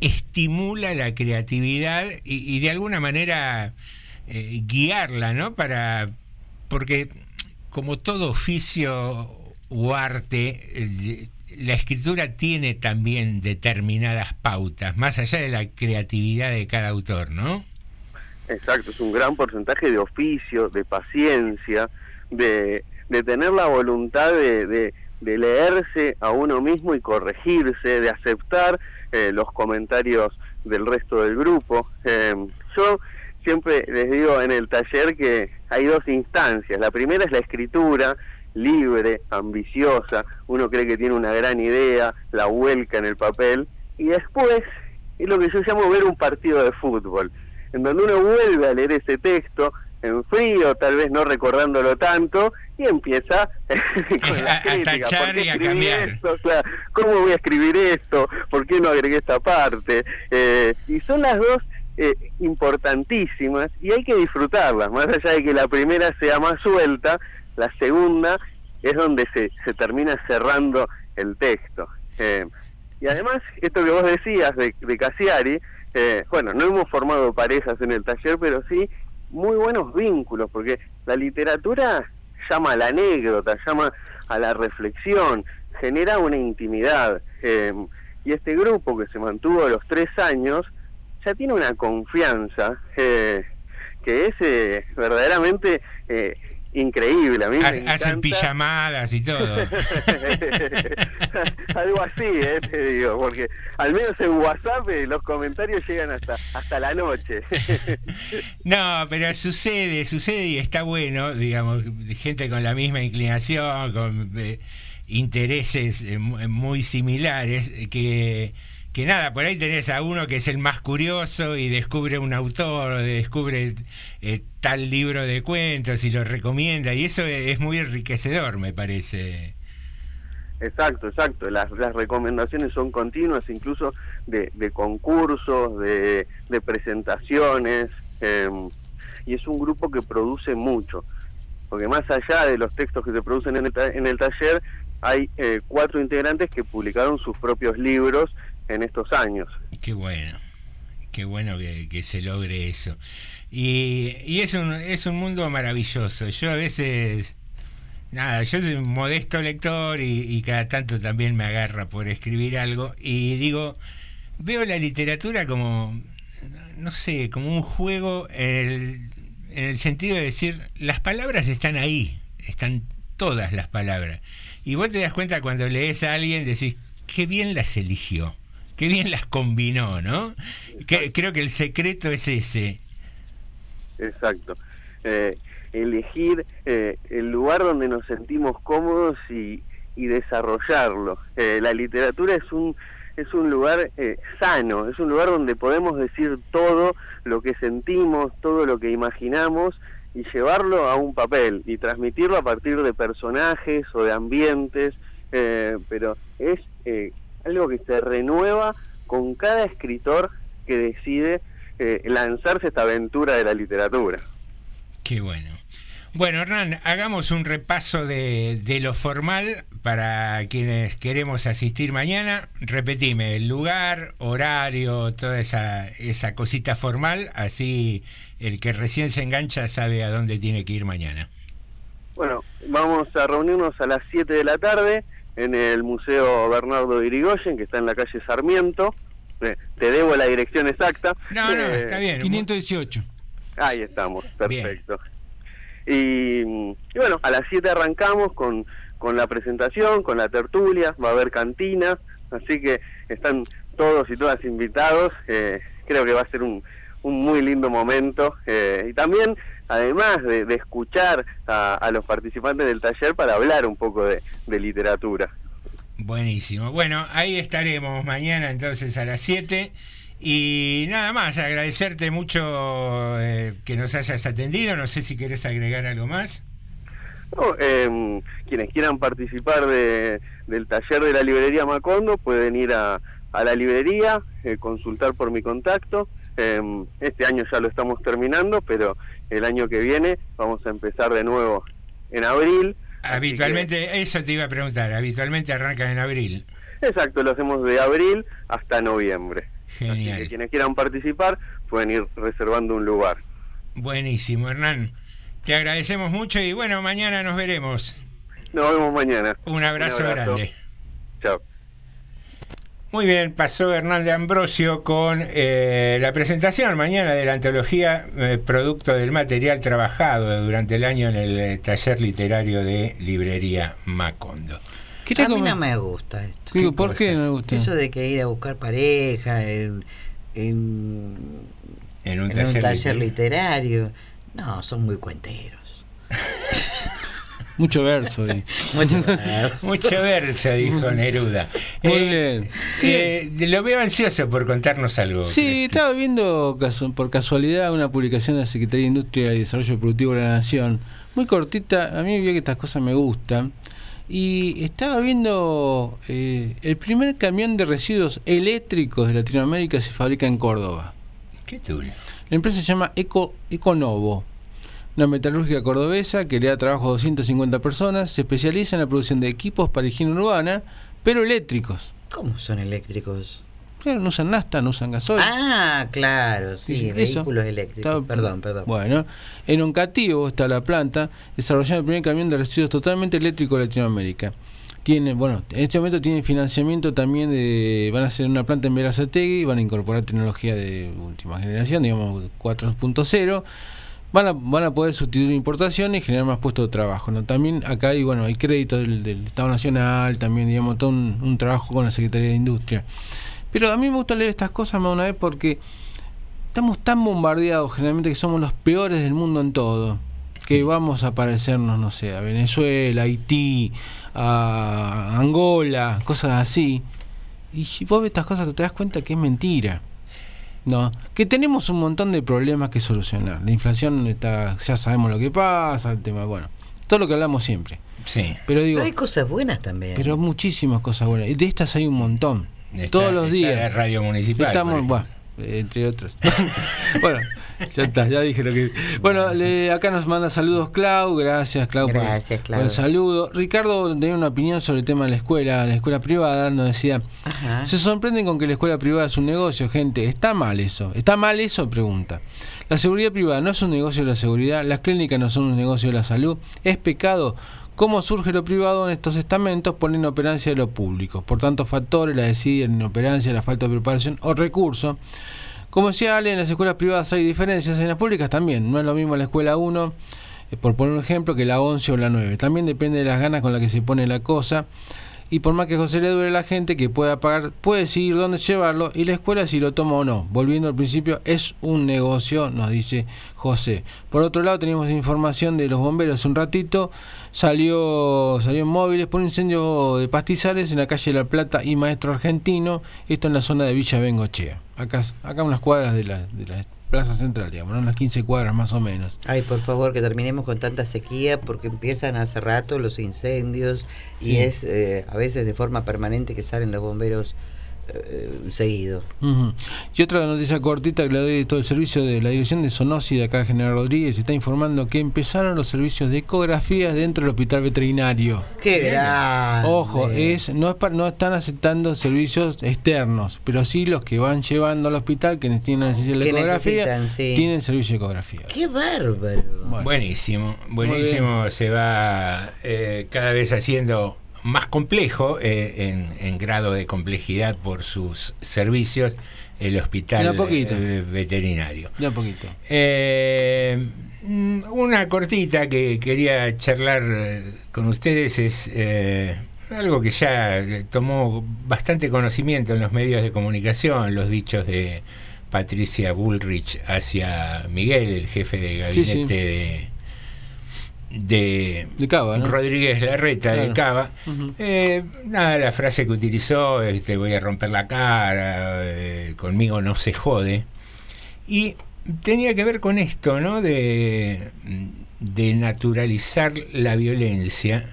S9: estimula la creatividad y, de alguna manera eh, guiarla, ¿no? Para, porque como todo oficio o arte, la escritura tiene también determinadas pautas, más allá de la creatividad de cada autor, ¿no?
S30: Exacto, es un gran porcentaje de oficio, de paciencia, de, de tener la voluntad de, de- leerse a uno mismo y corregirse, de aceptar eh, los comentarios del resto del grupo. Eh, yo siempre les digo en el taller que hay dos instancias. La primera es la escritura, libre, ambiciosa, uno cree que tiene una gran idea, la vuelca en el papel, y después es lo que yo llamo ver un partido de fútbol, en donde uno vuelve a leer ese texto en frío, tal vez no recordándolo tanto, y empieza (laughs) con (laughs)
S9: A- a
S30: crítica.
S9: tachar
S30: ¿Por qué
S9: y a cambiar.
S30: esto? ¿Cómo voy a escribir esto? ¿Por qué no agregué esta parte? Eh, y son las dos eh, importantísimas y hay que disfrutarlas, más allá de que la primera sea más suelta, la segunda es donde se, se termina cerrando el texto. Eh, y además, esto que vos decías de, de Cassiari, eh, bueno, no hemos formado parejas en el taller, pero sí muy buenos vínculos, porque la literatura llama a la anécdota, llama a la reflexión, genera una intimidad. eh, y este grupo que se mantuvo a los tres años ya tiene una confianza eh, que es eh, verdaderamente eh, increíble. A mí me
S9: Ha- Hacen
S30: encanta.
S9: pijamadas y todo. (laughs)
S30: Algo así, eh, te digo, porque al menos en WhatsApp eh, los comentarios llegan hasta hasta la noche. (laughs)
S9: No, pero sucede, sucede y está bueno, digamos, gente con la misma inclinación, con eh, intereses eh, mu- muy similares, que, que nada, por ahí tenés a uno que es el más curioso y descubre un autor, descubre eh, tal libro de cuentos y lo recomienda, y eso es, muy enriquecedor, me parece.
S30: Exacto, exacto. Las, recomendaciones son continuas, incluso de, concursos, de, presentaciones, eh, y es un grupo que produce mucho, porque más allá de los textos que se producen en el, en el taller, hay eh, cuatro integrantes que publicaron sus propios libros en estos años.
S9: Qué bueno, qué bueno que, se logre eso. Y, y es, un, es un mundo maravilloso. Yo a veces, nada, yo soy un modesto lector y, y cada tanto también me agarra por escribir algo y digo, veo la literatura como, no sé, como un juego en el, en el sentido de decir, las palabras están ahí, están todas las palabras. Y vos te das cuenta cuando lees a alguien, decís, qué bien las eligió, qué bien las combinó, ¿no? Que- creo que el secreto es ese.
S30: Exacto. Eh, elegir eh, el lugar donde nos sentimos cómodos y, y desarrollarlo. Eh, la literatura es un es un lugar eh, sano, es un lugar donde podemos decir todo lo que sentimos, todo lo que imaginamos y llevarlo a un papel y transmitirlo a partir de personajes o de ambientes, eh, pero es eh, algo que se renueva con cada escritor que decide eh, lanzarse esta aventura de la literatura.
S9: Qué bueno. Bueno, Hernán, hagamos un repaso de, de lo formal para quienes queremos asistir mañana. Repetime, el lugar, horario, toda esa, esa cosita formal, así el que recién se engancha sabe a dónde tiene que ir mañana.
S30: Bueno, vamos a reunirnos a las 7 de la tarde en el Museo Bernardo de Irigoyen, que está en la calle Sarmiento. te, te debo la dirección exacta.
S9: No, no,
S30: Eh,
S9: está bien.
S8: 518.
S30: Ahí estamos, perfecto. Y, y bueno, a las 7 arrancamos con, con la presentación, con la tertulia, va a haber cantina, así que están todos y todas invitados. eh, creo que va a ser un, un muy lindo momento. eh, y también, además de, de escuchar a, a los participantes del taller para hablar un poco de, de literatura.
S9: Buenísimo. Bueno, ahí estaremos mañana entonces a las 7. Y nada más, agradecerte mucho eh, que nos hayas atendido. No sé si querés agregar algo más.
S30: No, eh, quienes quieran participar de, del taller de la librería Macondo pueden ir a, a la librería, eh, consultar por mi contacto. Eh, este año ya lo estamos terminando, pero el año que viene vamos a empezar de nuevo en abril.
S9: Habitualmente, eso te iba a preguntar, habitualmente arrancan en abril.
S30: Exacto, lo hacemos de abril hasta noviembre. Así
S9: Genial.
S30: que quienes quieran participar pueden ir reservando un lugar.
S9: Buenísimo, Hernán. Te agradecemos mucho y bueno, mañana nos veremos.
S30: Nos vemos mañana.
S9: Un abrazo, grande.
S30: Chao.
S9: Muy bien, pasó Hernán de Ambrosio con eh, la presentación mañana de la antología eh, producto del material trabajado durante el año en el eh, taller literario de librería Macondo.
S7: A mí no me gusta esto.
S8: Digo, ¿por qué no me gusta?
S7: Eso de que ir a buscar pareja en, en,
S9: En un
S7: en
S9: taller,
S7: un taller
S9: literario.
S7: literario. No, son muy cuenteros. (laughs)
S8: Mucho verso. ahí. (laughs)
S7: Mucho verso.
S9: Mucho verso, dijo Neruda.
S8: Muy
S9: Eh, eh, lo veo ansioso por contarnos algo.
S8: Sí, estaba viendo por casualidad una publicación de la Secretaría de Industria y Desarrollo Productivo de la Nación, muy cortita, a mí vio que estas cosas me gustan, y estaba viendo eh, el primer camión de residuos eléctricos de Latinoamérica se fabrica en Córdoba.
S9: ¿Qué?
S8: La empresa se llama Eco, Econovo, una metalúrgica cordobesa que le da trabajo a 250 personas, se especializa en la producción de equipos para higiene urbana, pero eléctricos.
S7: ¿Cómo son eléctricos?
S8: Claro, no usan nafta, no usan gasoil.
S7: Ah, claro, sí, vehículos eléctricos.
S8: Está-
S7: perdón, perdón.
S8: Bueno, en Oncativo está la planta desarrollando el primer camión de residuos totalmente eléctrico de Latinoamérica. Tiene, bueno, en este momento tiene financiamiento también de, van a hacer una planta en Verazategui, van a incorporar tecnología de última generación, digamos 4.0. Van a, van a poder sustituir importaciones y generar más puestos de trabajo. ¿no? También acá hay, bueno, hay crédito del, del Estado Nacional, también, digamos, todo un, un trabajo con la Secretaría de Industria. Pero a mí me gusta leer estas cosas más una vez porque estamos tan bombardeados generalmente que somos los peores del mundo en todo. Que vamos a parecernos, no sé, a Venezuela, Haití, a Angola, cosas así. Y vos ves estas cosas te das cuenta que es mentira. No, que tenemos un montón de problemas que solucionar. La inflación está, ya sabemos lo que pasa, el tema, bueno, todo lo que hablamos siempre.
S9: Sí.
S8: Pero digo,
S7: Pero hay cosas buenas también.
S8: pero muchísimas cosas buenas. Y de estas hay un montón.
S9: Está-
S8: Todos los
S9: está
S8: días.
S9: la radio municipal,
S8: Estamos, bueno, entre otros. (laughs) bueno, ya está, ya dije lo que. Bueno, le- acá nos manda saludos Clau, gracias Clau, por-
S7: Gracias,
S8: por,
S7: Clau.
S8: el saludo. Ricardo tenía una opinión sobre el tema de la escuela, la escuela privada, nos decía,
S7: Ajá.
S8: se sorprenden con que la escuela privada es un negocio, gente. ¿Está mal eso? ¿Está mal eso? Pregunta. La seguridad privada no es un negocio de la seguridad, las clínicas no son un negocio de la salud, es pecado. ¿Cómo surge lo privado en estos estamentos por la inoperancia de lo público? Por tantos factores, la desidia, la inoperancia, la falta de preparación o recursos. Como decía Ale, en las escuelas privadas hay diferencias, en las públicas también. No es lo mismo la escuela 1, eh, por poner un ejemplo, que la 11 o la 9. También depende de las ganas con las que se pone la cosa. Y por más que José le dure la gente que pueda pagar, puede decidir dónde llevarlo y la escuela si lo toma o no. Volviendo al principio, es un negocio, nos dice José. Por otro lado, tenemos información de los bomberos un ratito. Salió, salió en móviles por un incendio de pastizales en la calle La Plata y Maestro Argentino. Esto en la zona de Villa Bengochea. Acá, acá unas cuadras de la, de la plaza central, digamos, ¿no? unas 15 cuadras más o menos.
S7: Ay, por favor, que terminemos con tanta sequía porque empiezan hace rato los incendios y es eh, a veces de forma permanente que salen los bomberos eh, seguido.
S8: Y otra noticia cortita que le doy de todo el servicio de la dirección de Sonosi de acá General Rodríguez está informando que empezaron los servicios de ecografías dentro del hospital veterinario.
S7: ¡Qué grande!
S8: Ojo, es no es pa- no están aceptando servicios externos, pero sí los que van llevando al hospital que tienen necesidad de ecografía
S7: sí.
S8: tienen servicio de ecografía.
S7: ¡Qué bárbaro!
S9: Buenísimo, buenísimo. Se va eh, cada vez haciendo más complejo eh, en, en grado de complejidad por sus servicios, el hospital
S8: poquito.
S9: eh, veterinario.
S8: Ya un poquito.
S9: Eh, mm, una cortita que quería charlar eh, con ustedes es eh, algo que ya tomó bastante conocimiento en los medios de comunicación, los dichos de Patricia Bullrich hacia Miguel, el jefe de gabinete
S8: Sí, sí.
S9: de de,
S8: De Cava, ¿no?
S9: Rodríguez Larreta de. Cava. Eh, nada, la frase que utilizó es te voy a romper la cara, eh, conmigo no se jode. Y tenía que ver con esto, ¿no? De, de naturalizar la violencia.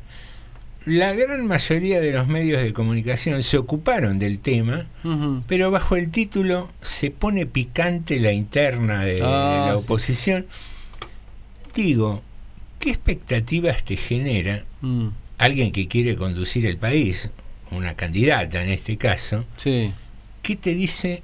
S9: La gran mayoría de los medios de comunicación se ocuparon del tema, pero bajo el título se pone picante la interna de, de
S8: Ah,
S9: la
S8: sí.
S9: oposición. Digo, ¿qué expectativas te genera
S8: Mm.
S9: alguien que quiere conducir el país, una candidata en este caso,
S8: Sí.
S9: ¿qué te dice?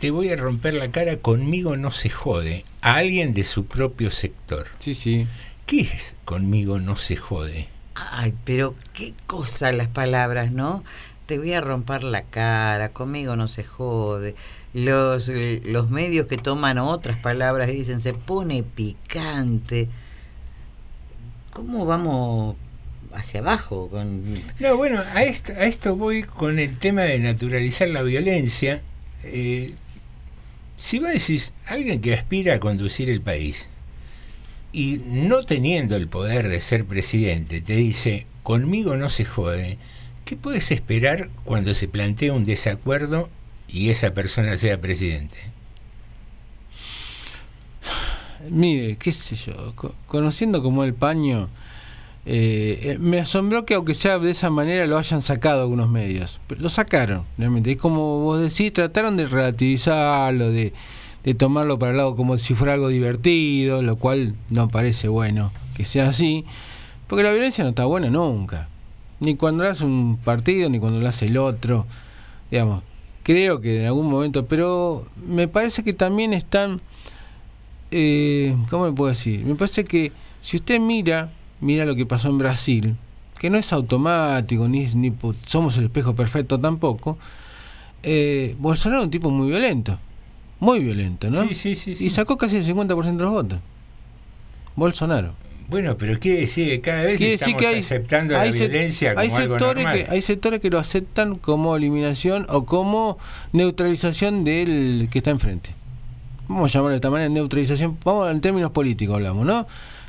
S9: Te voy a romper la cara, conmigo no se jode, a alguien de su propio sector.
S8: Sí, sí.
S9: ¿Qué es conmigo no se jode?
S7: Ay, pero qué cosa las palabras, ¿no? Te voy a romper la cara, conmigo no se jode. Los, los medios que toman otras palabras y dicen se pone picante. ¿Cómo vamos hacia abajo? Con...
S9: No, bueno, a esto, a esto voy con el tema de naturalizar la violencia. Eh, si vos decís, alguien que aspira a conducir el país y no teniendo el poder de ser presidente, te dice, conmigo no se jode, ¿qué puedes esperar cuando se plantea un desacuerdo y esa persona sea presidente?
S8: Mire, qué sé yo, co- conociendo como el paño, eh, eh, me asombró que aunque sea de esa manera lo hayan sacado algunos medios. Pero lo sacaron, realmente. Es como vos decís, trataron de relativizarlo, de, de tomarlo para el lado como si fuera algo divertido, lo cual no parece bueno que sea así. Porque la violencia no está buena nunca. Ni cuando lo hace un partido, ni cuando lo hace el otro. Digamos, creo que en algún momento, pero me parece que también están eh, ¿cómo le puedo decir? Me parece que si usted mira, mira lo que pasó en Brasil, que no es automático, ni, somos el espejo perfecto tampoco, eh, Bolsonaro es un tipo muy violento, muy violento, ¿no?
S9: Sí, sí, sí, sí.
S8: Y sacó casi el 50% de los votos. Bolsonaro.
S9: Bueno, pero quiere decir que cada vez
S8: Quiere
S9: estamos
S8: que hay,
S9: aceptando
S8: hay
S9: la violencia como
S8: hay
S9: algo
S8: sectores
S9: normal.
S8: que hay sectores que lo aceptan como eliminación o como neutralización del que está enfrente. Vamos a llamarlo de esta manera, neutralización, vamos en términos políticos hablamos, ¿no?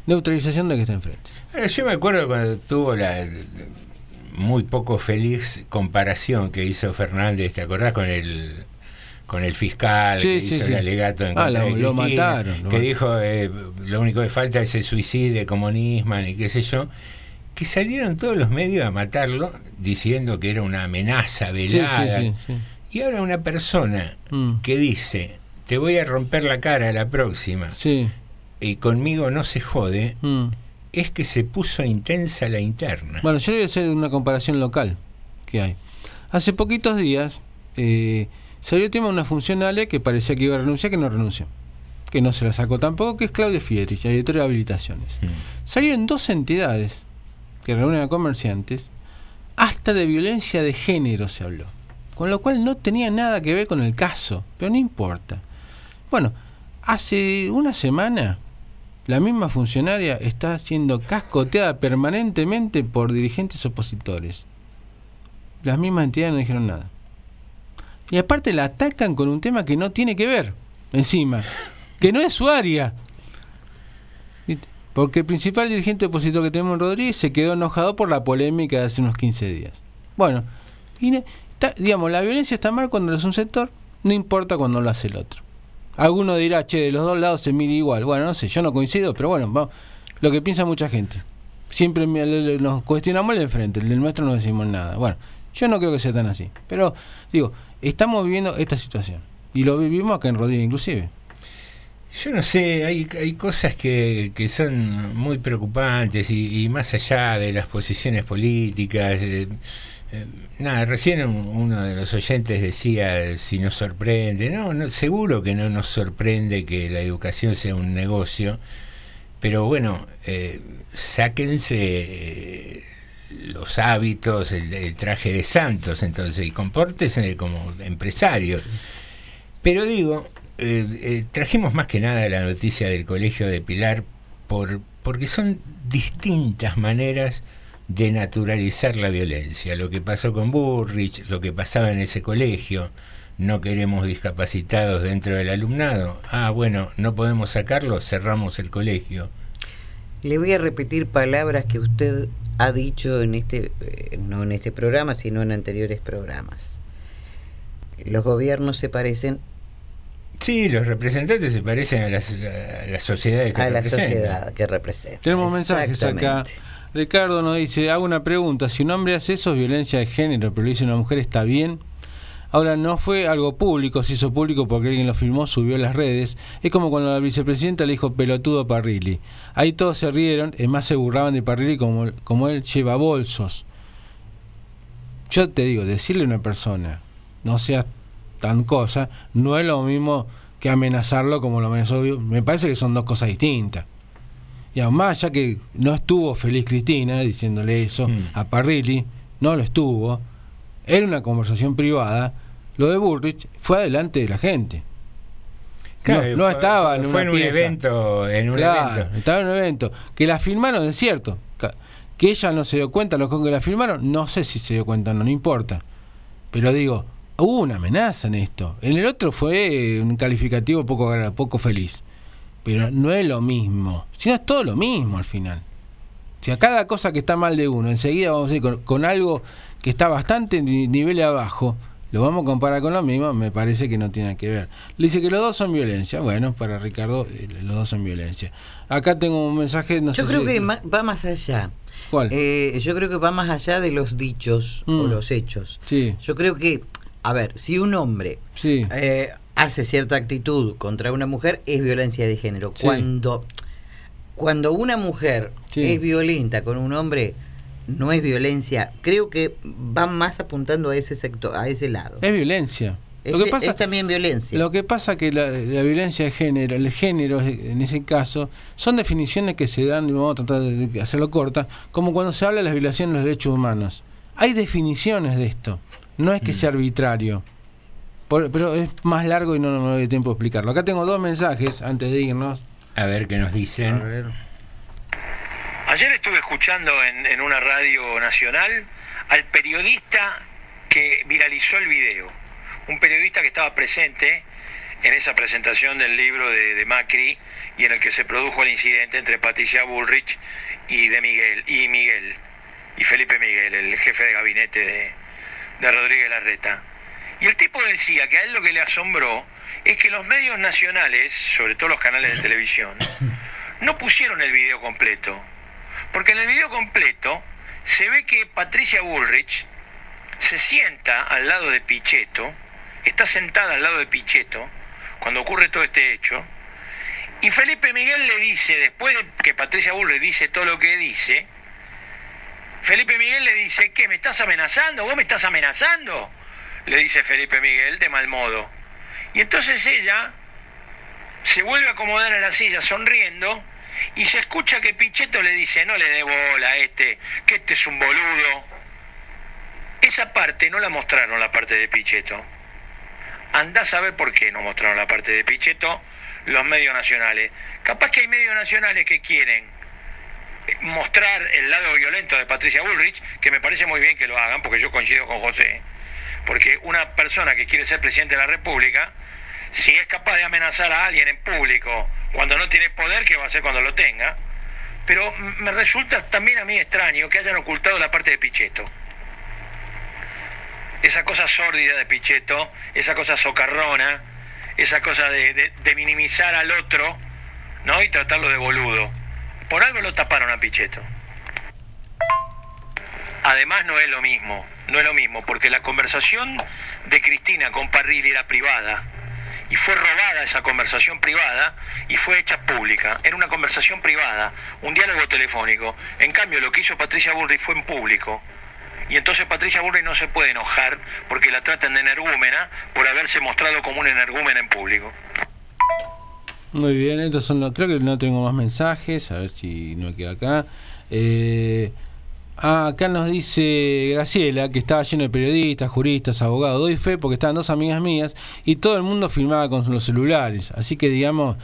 S8: Neutralización del que está enfrente.
S9: Ahora, yo me acuerdo cuando tuvo la muy poco feliz comparación que hizo Fernández, ¿te acordás con el con el fiscal
S8: Sí,
S9: que
S8: sí,
S9: hizo
S8: sí.
S9: el alegato en
S8: Ah,
S9: contra
S8: lo-
S9: de
S8: lo
S9: Cristina,
S8: mataron, lo
S9: que
S8: mataron.
S9: dijo eh, lo único que falta es el suicidio como Nisman y qué sé yo que salieron todos los medios a matarlo diciendo que era una amenaza velada
S8: sí, sí, sí.
S9: y ahora una persona
S8: Mm.
S9: que dice te voy a romper la cara a la próxima
S8: Sí.
S9: y conmigo no se jode
S8: Mm.
S9: es que se puso intensa la interna.
S8: Bueno, yo voy a hacer una comparación local que hay. Hace poquitos días eh, salió el tema de una funcionaria que parecía que iba a renunciar, que no renunció. Que no se la sacó tampoco, que es Claudia Fiedrich, la directora de habilitaciones. Salieron dos entidades que reúnen a comerciantes, hasta de violencia de género se habló. Con lo cual no tenía nada que ver con el caso, pero no importa. Bueno, hace una semana la misma funcionaria está siendo cascoteada permanentemente por dirigentes opositores. Las mismas entidades no dijeron nada. Y aparte la atacan con un tema que no tiene que ver, encima, que no es su área. Porque el principal dirigente opositor que tenemos en Rodríguez se quedó enojado por la polémica de hace unos 15 días. Bueno, y digamos, la violencia está mal cuando lo hace un sector, no importa cuando lo hace el otro. Alguno dirá, che, de los dos lados se mira igual. Bueno, no sé, yo no coincido, pero bueno, vamos, lo que piensa mucha gente. Siempre nos cuestionamos el enfrente, el del nuestro no decimos nada. Bueno, yo no creo que sea tan así. Pero, digo, estamos viviendo esta situación. Y lo vivimos acá en Rodríguez, inclusive.
S9: Yo no sé, hay, hay cosas que, que son muy preocupantes y, y más allá de las posiciones políticas. eh, eh, nada, recién un- uno de los oyentes decía si nos sorprende. No, no, seguro que no nos sorprende que la educación sea un negocio, pero bueno, eh, sáquense eh, los hábitos, el, el traje de santos, entonces, y compórtese como empresarios. Pero digo, eh, trajimos más que nada la noticia del colegio de Pilar por, porque son distintas maneras de naturalizar la violencia. Lo que pasó con Burrich, lo que pasaba en ese colegio, no queremos discapacitados dentro del alumnado. Ah, bueno, no podemos sacarlo, cerramos el colegio.
S7: Le voy a repetir palabras que usted ha dicho en este, eh, no en este programa, sino en anteriores programas. Los gobiernos se parecen
S9: Sí, los representantes se parecen a las, a las sociedades que
S7: a la
S9: representan.
S7: sociedad que representa.
S8: Tenemos mensajes acá. Ricardo nos dice, hago una pregunta, si un hombre hace eso es violencia de género, pero lo dice una mujer, ¿está bien? Ahora, no fue algo público, se hizo público porque alguien lo filmó, subió a las redes. Es como cuando la vicepresidenta le dijo pelotudo a Parrilli. Ahí todos se rieron, es más se burlaban de Parrilli como, como él lleva bolsos. Yo te digo, decirle a una persona, no seas tan cosa, no es lo mismo que amenazarlo como lo amenazó. Me parece que son dos cosas distintas. Y además, ya que no estuvo feliz Cristina diciéndole eso a Parrilli, no lo estuvo, era una conversación privada, lo de Bullrich fue adelante de la gente.
S9: Claro,
S8: no, estaba en,
S9: fue
S8: una
S9: en un
S8: pieza.
S9: evento, en un
S8: Claro,
S9: evento.
S8: Estaba en un evento. Que la filmaron, es cierto. Que ella no se dio cuenta, los que la filmaron, no sé si se dio cuenta, no, no importa. Pero digo, hubo una amenaza en esto. En el otro fue eh, un calificativo poco, poco feliz. Pero no es lo mismo. Sino es todo lo mismo al final. Si a cada cosa que está mal de uno, enseguida vamos a ir con, con algo que está bastante nivel abajo, lo vamos a comparar con lo mismo, me parece que no tiene que ver. Le dice que los dos son violencia. Bueno, para Ricardo, eh, los dos son violencia. Acá tengo un mensaje, no
S7: Yo
S8: sé
S7: creo
S8: si-
S7: que va más allá.
S8: ¿Cuál?
S7: Eh, yo creo que va más allá de los dichos o
S8: Mm.
S7: los hechos.
S8: Sí.
S7: Yo creo que, a ver, si un hombre
S8: Sí.
S7: eh, hace cierta actitud contra una mujer, es violencia de género.
S8: Sí.
S7: Cuando, cuando una mujer
S8: Sí.
S7: es violenta con un hombre, no es violencia. Creo que van más apuntando a ese sector, a ese lado.
S8: Es violencia.
S7: Es,
S8: Lo que pasa
S7: es también violencia.
S8: Lo que pasa que la, la violencia de género, el género en ese caso, son definiciones que se dan, y vamos a tratar de hacerlo corta, como cuando se habla de las violaciones de los derechos humanos. Hay definiciones de esto, no es que sea arbitrario, Por- pero es más largo y no me doy tiempo de explicarlo. Acá tengo dos mensajes antes de irnos.
S9: A ver qué nos dicen.
S8: A ver.
S12: Ayer estuve escuchando en, en una radio nacional al periodista que viralizó el video. Un periodista que estaba presente en esa presentación del libro de, de Macri y en el que se produjo el incidente entre Patricia Bullrich y de Miguel y Miguel y Felipe Miguel, el jefe de gabinete de, de Rodríguez Larreta. Y el tipo decía que a él lo que le asombró es que los medios nacionales, sobre todo los canales de televisión, (laughs) no pusieron el video completo. Porque en el video completo se ve que Patricia Bullrich se sienta al lado de Pichetto, está sentada al lado de Pichetto, cuando ocurre todo este hecho, y Felipe Miguel le dice, después de que Patricia Bullrich dice todo lo que dice, Felipe Miguel le dice, ¿qué? ¿Me estás amenazando? ¿Vos me estás amenazando? Le dice Felipe Miguel de mal modo. Y entonces ella se vuelve a acomodar en la silla sonriendo y se escucha que Pichetto le dice, no le dé bola a este, que este es un boludo. Esa parte no la mostraron, la parte de Pichetto. Andá a saber por qué no mostraron la parte de Pichetto los medios nacionales. Capaz que hay medios nacionales que quieren mostrar el lado violento de Patricia Bullrich, que me parece muy bien que lo hagan, porque yo coincido con José, porque una persona que quiere ser presidente de la República, si es capaz de amenazar a alguien en público cuando no tiene poder, ¿qué va a hacer cuando lo tenga? Pero me resulta también a mí extraño que hayan ocultado la parte de Pichetto. Esa cosa sórdida de Pichetto, esa cosa socarrona, esa cosa de, de- de minimizar al otro, ¿no? Y tratarlo de boludo. Por algo lo taparon a Pichetto. Además no es lo mismo, no es lo mismo, porque la conversación de Cristina con Parrilli era privada y fue robada esa conversación privada y fue hecha pública. Era una conversación privada, un diálogo telefónico. En cambio, lo que hizo Patricia Bullrich fue en público. Y entonces Patricia Bullrich no se puede enojar porque la tratan de energúmena por haberse mostrado como un energúmena en público.
S8: Muy bien, estos son los, creo que no tengo más mensajes, a ver si no queda acá. Eh, Ah, acá nos dice Graciela que estaba lleno de periodistas, juristas, abogados. Doy fe porque estaban dos amigas mías y todo el mundo filmaba con los celulares. Así que, digamos,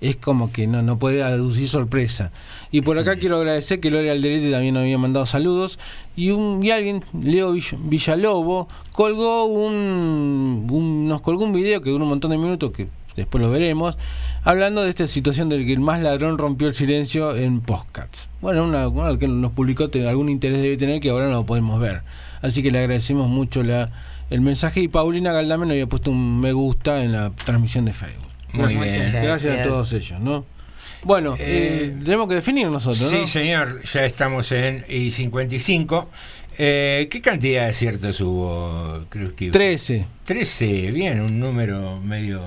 S8: es como que no, no puede aducir sorpresa. Y por acá quiero agradecer que Lore Alderete también nos había mandado saludos. Y, un, y alguien, Leo Vill- Villalobos, colgó un, un- nos colgó un video que duró un montón de minutos que después lo veremos, hablando de esta situación de que el más ladrón rompió el silencio en Postcats. Bueno, una, que nos publicó te- algún interés debe tener que ahora no lo podemos ver. Así que le agradecemos mucho la, el mensaje y Paulina Galdame nos había puesto un me gusta en la transmisión de Facebook.
S9: Muy
S8: Bueno,
S9: bien.
S8: Gracias.
S9: Gracias.
S8: a todos ellos, ¿no? Bueno, eh, tenemos que definir nosotros,
S9: Sí,
S8: ¿no?
S9: señor, ya estamos en I-55. Eh, ¿Qué cantidad de aciertos hubo?
S8: 13.
S9: 13, bien, un número medio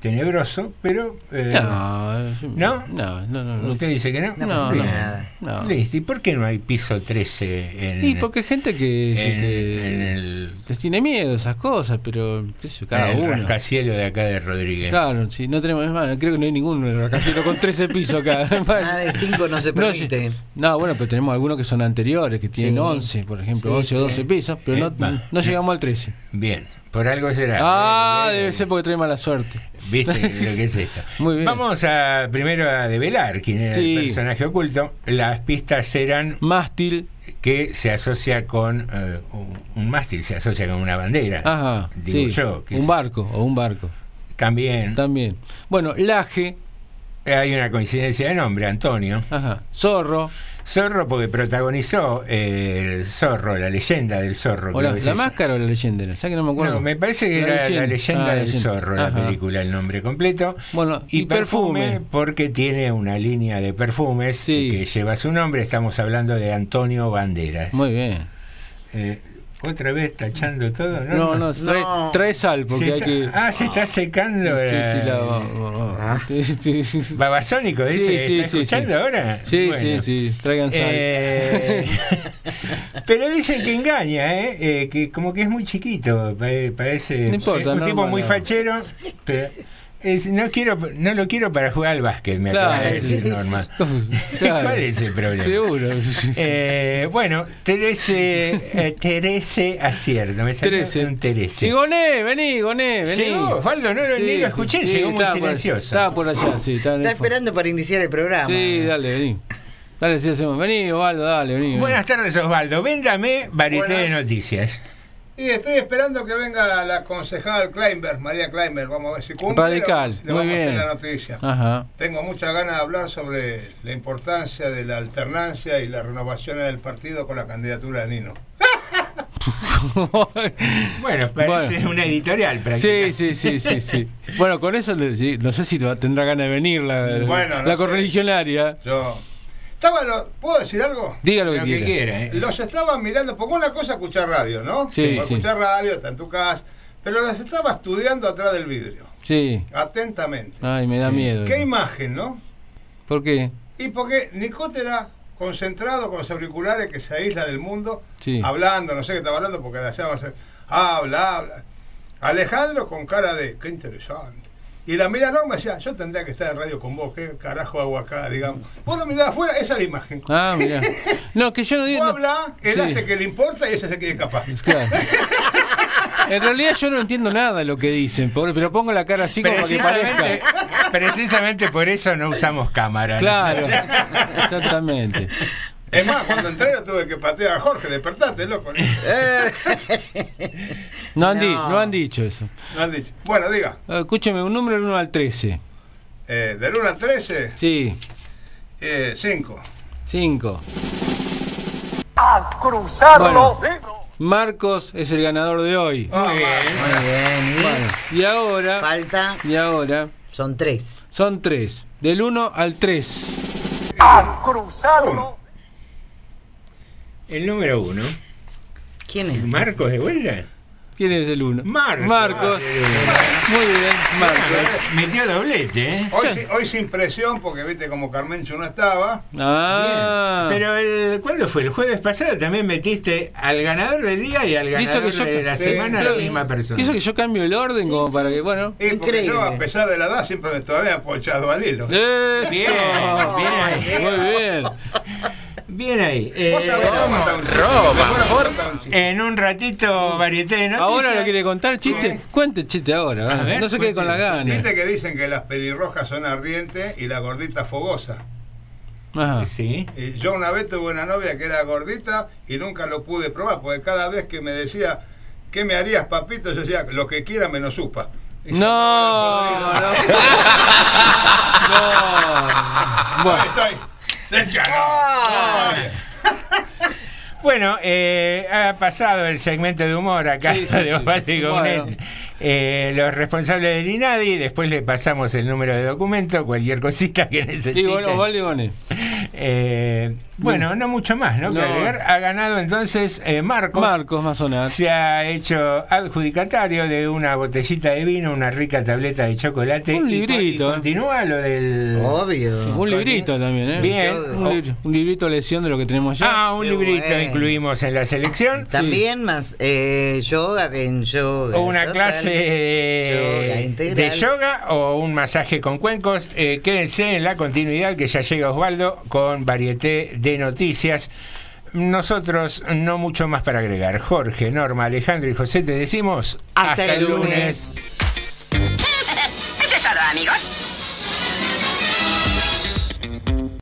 S9: tenebroso, pero... eh,
S8: No,
S9: ¿No?
S8: No, no, no. no.
S9: ¿Usted dice que no?
S8: No nada. No.
S9: Listo. ¿Y por qué no hay piso 13 en,
S8: Y porque hay gente que
S9: en-
S8: este,
S9: en el,
S8: les tiene miedo a esas cosas, pero qué sé cada
S9: el
S8: uno.
S9: rascacielos de acá de Rodríguez?
S8: Claro, sí, no tenemos, es más, creo que no hay ningún rascacielos con 13 pisos acá. (laughs)
S7: Más de 5 no se permite.
S8: No, bueno, pero tenemos algunos que son anteriores, que tienen
S7: Sí.
S8: 11, por ejemplo,
S7: Sí,
S8: 11 o
S7: sí.
S8: 12 pisos, pero
S9: Eh,
S8: no, no llegamos al 13.
S9: Bien, por algo será.
S8: Ah, debe ser porque trae mala suerte.
S9: ¿Viste (laughs) lo que es esto?
S8: Muy bien.
S9: Vamos a primero a develar quién era
S8: Sí.
S9: el personaje oculto. Las pistas eran
S8: mástil
S9: que se asocia con eh, un, un mástil, se asocia con una bandera.
S8: Ajá,
S9: digo
S8: sí,
S9: yo. que
S8: un
S9: es-
S8: barco o un barco.
S9: También.
S8: También. Bueno, Laje.
S9: Hay una coincidencia de nombre, Antonio.
S8: Ajá. Zorro.
S9: Zorro porque protagonizó eh, el Zorro, la leyenda del Zorro.
S8: O la, la máscara o la leyenda, ¿sabes que no me acuerdo?
S9: No, me parece que era la leyenda
S8: Ah,
S9: del
S8: leyenda.
S9: zorro, la película, el nombre completo.
S8: Bueno,
S9: Y,
S8: y
S9: perfume,
S8: perfume.
S9: porque tiene una línea de perfumes que lleva su nombre. Estamos hablando de Antonio Banderas.
S8: Muy bien.
S9: Eh, Otra vez tachando todo, ¿no?
S8: No, no, trae, trae sal porque
S9: Se
S8: hay
S9: está-
S8: que.
S9: Ah, se está secando.
S8: Sí,
S9: la-
S8: sí, la- oh, oh. (laughs) Sí, sí, sí.
S9: Babasónico, dice,
S8: Sí, sí,
S9: ¿está
S8: sí,
S9: escuchando
S8: sí.
S9: ahora?
S8: Sí,
S9: Bueno.
S8: sí, sí, traigan sal.
S9: Eh, (laughs) pero dicen que engaña, ¿eh? Eh, que como que es muy chiquito, pa- parece
S8: No importa,
S9: un tipo muy
S8: no.
S9: fachero, (laughs) pero es- no quiero no lo quiero para jugar al básquet, me
S8: Claro,
S9: acaba de decir
S8: sí.
S9: Norma. (laughs)
S8: Claro.
S9: ¿Cuál es el problema?
S8: Seguro. (laughs)
S9: Eh, bueno, Terese, eh, Terese acierto, me salió
S8: Terese.
S9: un Terese.
S8: Sí, Goné, vení, Goné, vení.
S9: Llegó, Osvaldo, no lo- ni lo escuché, llegó muy silencioso.
S8: estaba por allá, sí. Estaba
S7: Está esperando para iniciar el programa.
S8: Sí, dale, vení. Dale, sí, hacemos. Vení, Osvaldo, dale, vení. vení.
S9: Buenas tardes, Osvaldo. Véndame varité de noticias.
S19: Y estoy esperando que venga la concejal Kleinberg, María Kleinberg, vamos a ver si cumple.
S8: Radical,
S19: le
S8: muy
S19: vamos a hacer
S8: bien.
S19: la noticia.
S8: Ajá.
S19: Tengo muchas ganas de hablar sobre la importancia de la alternancia y la renovación del partido con la candidatura de Nino. (laughs)
S9: Bueno, parece
S8: Bueno.
S9: una editorial
S8: Sí,
S9: prácticamente.
S8: sí, sí, sí, sí. (laughs) Bueno, con eso no sé si tendrá ganas de venir la,
S19: Bueno, no
S8: la
S19: sé.
S8: correligionaria.
S19: Yo. Estaba lo- ¿Puedo decir algo?
S8: Diga lo que
S9: Lo que
S8: quiera.
S9: quiera, ¿eh?
S19: Los estaba mirando, porque una cosa es escuchar radio, ¿no?
S8: Sí, sí.
S19: Escuchar radio, está en tu casa, pero los estaba estudiando atrás del vidrio,
S8: Sí.
S19: atentamente.
S8: Ay, me da miedo.
S19: Qué imagen, ¿no?
S8: ¿Por qué?
S19: Y porque Nicotera, concentrado con los auriculares que se aísla del mundo,
S8: Sí.
S19: hablando, no sé qué estaba hablando, porque la llama, habla, habla. Alejandro con cara de, qué interesante. Y la mira Norma decía, yo tendría que estar en radio con vos, qué carajo hago acá, digamos. Vos lo mirás afuera, esa es la imagen.
S8: Ah, mira. No, que yo no digo.
S19: Vos hablás, él
S8: Sí.
S19: hace que le importa y ese se quede capaz. (laughs)
S8: Claro. En realidad yo no entiendo nada de lo que dicen, pobre, pero pongo la cara así como para que
S9: Precisamente,
S8: parezca.
S9: precisamente por eso no usamos cámara. ¿no?
S8: Claro, exactamente.
S19: Es más, cuando entré yo tuve que patear a Jorge, despertate, loco.
S8: No han, di-
S19: No.
S8: no han dicho eso.
S19: No han dicho. Bueno, diga,
S8: Eh, Escúcheme, un número del 1 al 13.
S19: eh, del 1 al 13,
S8: Sí,
S19: 5.
S8: 5.
S16: A cruzarlo.
S8: Bueno, Marcos es el ganador de hoy.
S19: Ah,
S7: Muy bien.
S8: Bueno, y ahora.
S7: Falta.
S8: Y ahora.
S7: Son tres.
S8: Son tres. Del 1 al 3.
S16: A cruzarlo.
S9: El número uno.
S7: ¿Quién es?
S9: ¿Marcos de vuelta?
S8: ¿Quién es el 1?
S9: Marcos.
S8: Marcos. Muy bien, Marcos.
S9: Metió doblete, ¿eh?
S19: Hoy, sin- hoy sin presión, porque viste como Carmencho no estaba.
S8: Ah.
S9: Bien. pero el, ¿cuándo fue? El jueves pasado también metiste al ganador del día y al ganador
S8: que yo-
S9: de la semana
S8: sí.
S9: la misma persona.
S8: Hizo que yo cambio el orden como para que, bueno.
S19: Y porque yo, a pesar de la edad, siempre me todavía apoyado al hilo.
S8: Eso.
S9: Bien, bien.
S8: Muy bien.
S9: Bien ahí. Eh,
S19: contar un chiste.
S9: En un ratito, varieté noticias.
S8: Ahora lo quiere contar chiste. Cuente el chiste ahora.
S9: Ver,
S8: no se quede con la gana.
S19: Viste que dicen que las pelirrojas son ardientes y la gordita fogosa.
S8: Ajá.
S9: Sí.
S19: Y yo una vez tuve una novia que era gordita y nunca lo pude probar, porque cada vez que me decía, ¿qué me harías, papito? Yo decía, lo que quiera menos supa. Y
S8: No,
S19: me (laughs)
S8: no. no. Bueno.
S19: Ahí estoy. Ya, no. No,
S9: Bueno, eh, ha pasado el segmento de humor acá
S8: Sí, sí, (laughs)
S9: de
S8: sí.
S9: Osvaldo y.
S8: Bueno.
S9: Eh, los responsables del INADI, después le pasamos el número de documento, cualquier cosita que necesite.
S8: Y bueno, Osvaldo y.
S9: Eh, bueno, no mucho más, ¿no? Ha ganado entonces eh, Marcos.
S8: Marcos Mazonas.
S9: Se ha hecho adjudicatario de una botellita de vino, una rica tableta de chocolate.
S8: Un
S9: y-
S8: librito.
S9: Y, continúa lo del.
S7: Obvio.
S8: Un librito también, ¿eh?
S9: Bien.
S8: Un, libro- un librito de lesión de lo que tenemos ya.
S9: Ah, un
S7: Qué
S9: librito
S7: bueno.
S9: incluimos en la selección.
S7: También más eh, yoga que en yoga.
S9: O una
S7: total.
S9: clase de yoga o un masaje con cuencos. Eh, quédense en la continuidad que ya llega Osvaldo con varieté de de noticias. Nosotros no mucho más para agregar. Jorge, Norma, Alejandro y José te decimos
S7: hasta, el
S9: lunes. (laughs)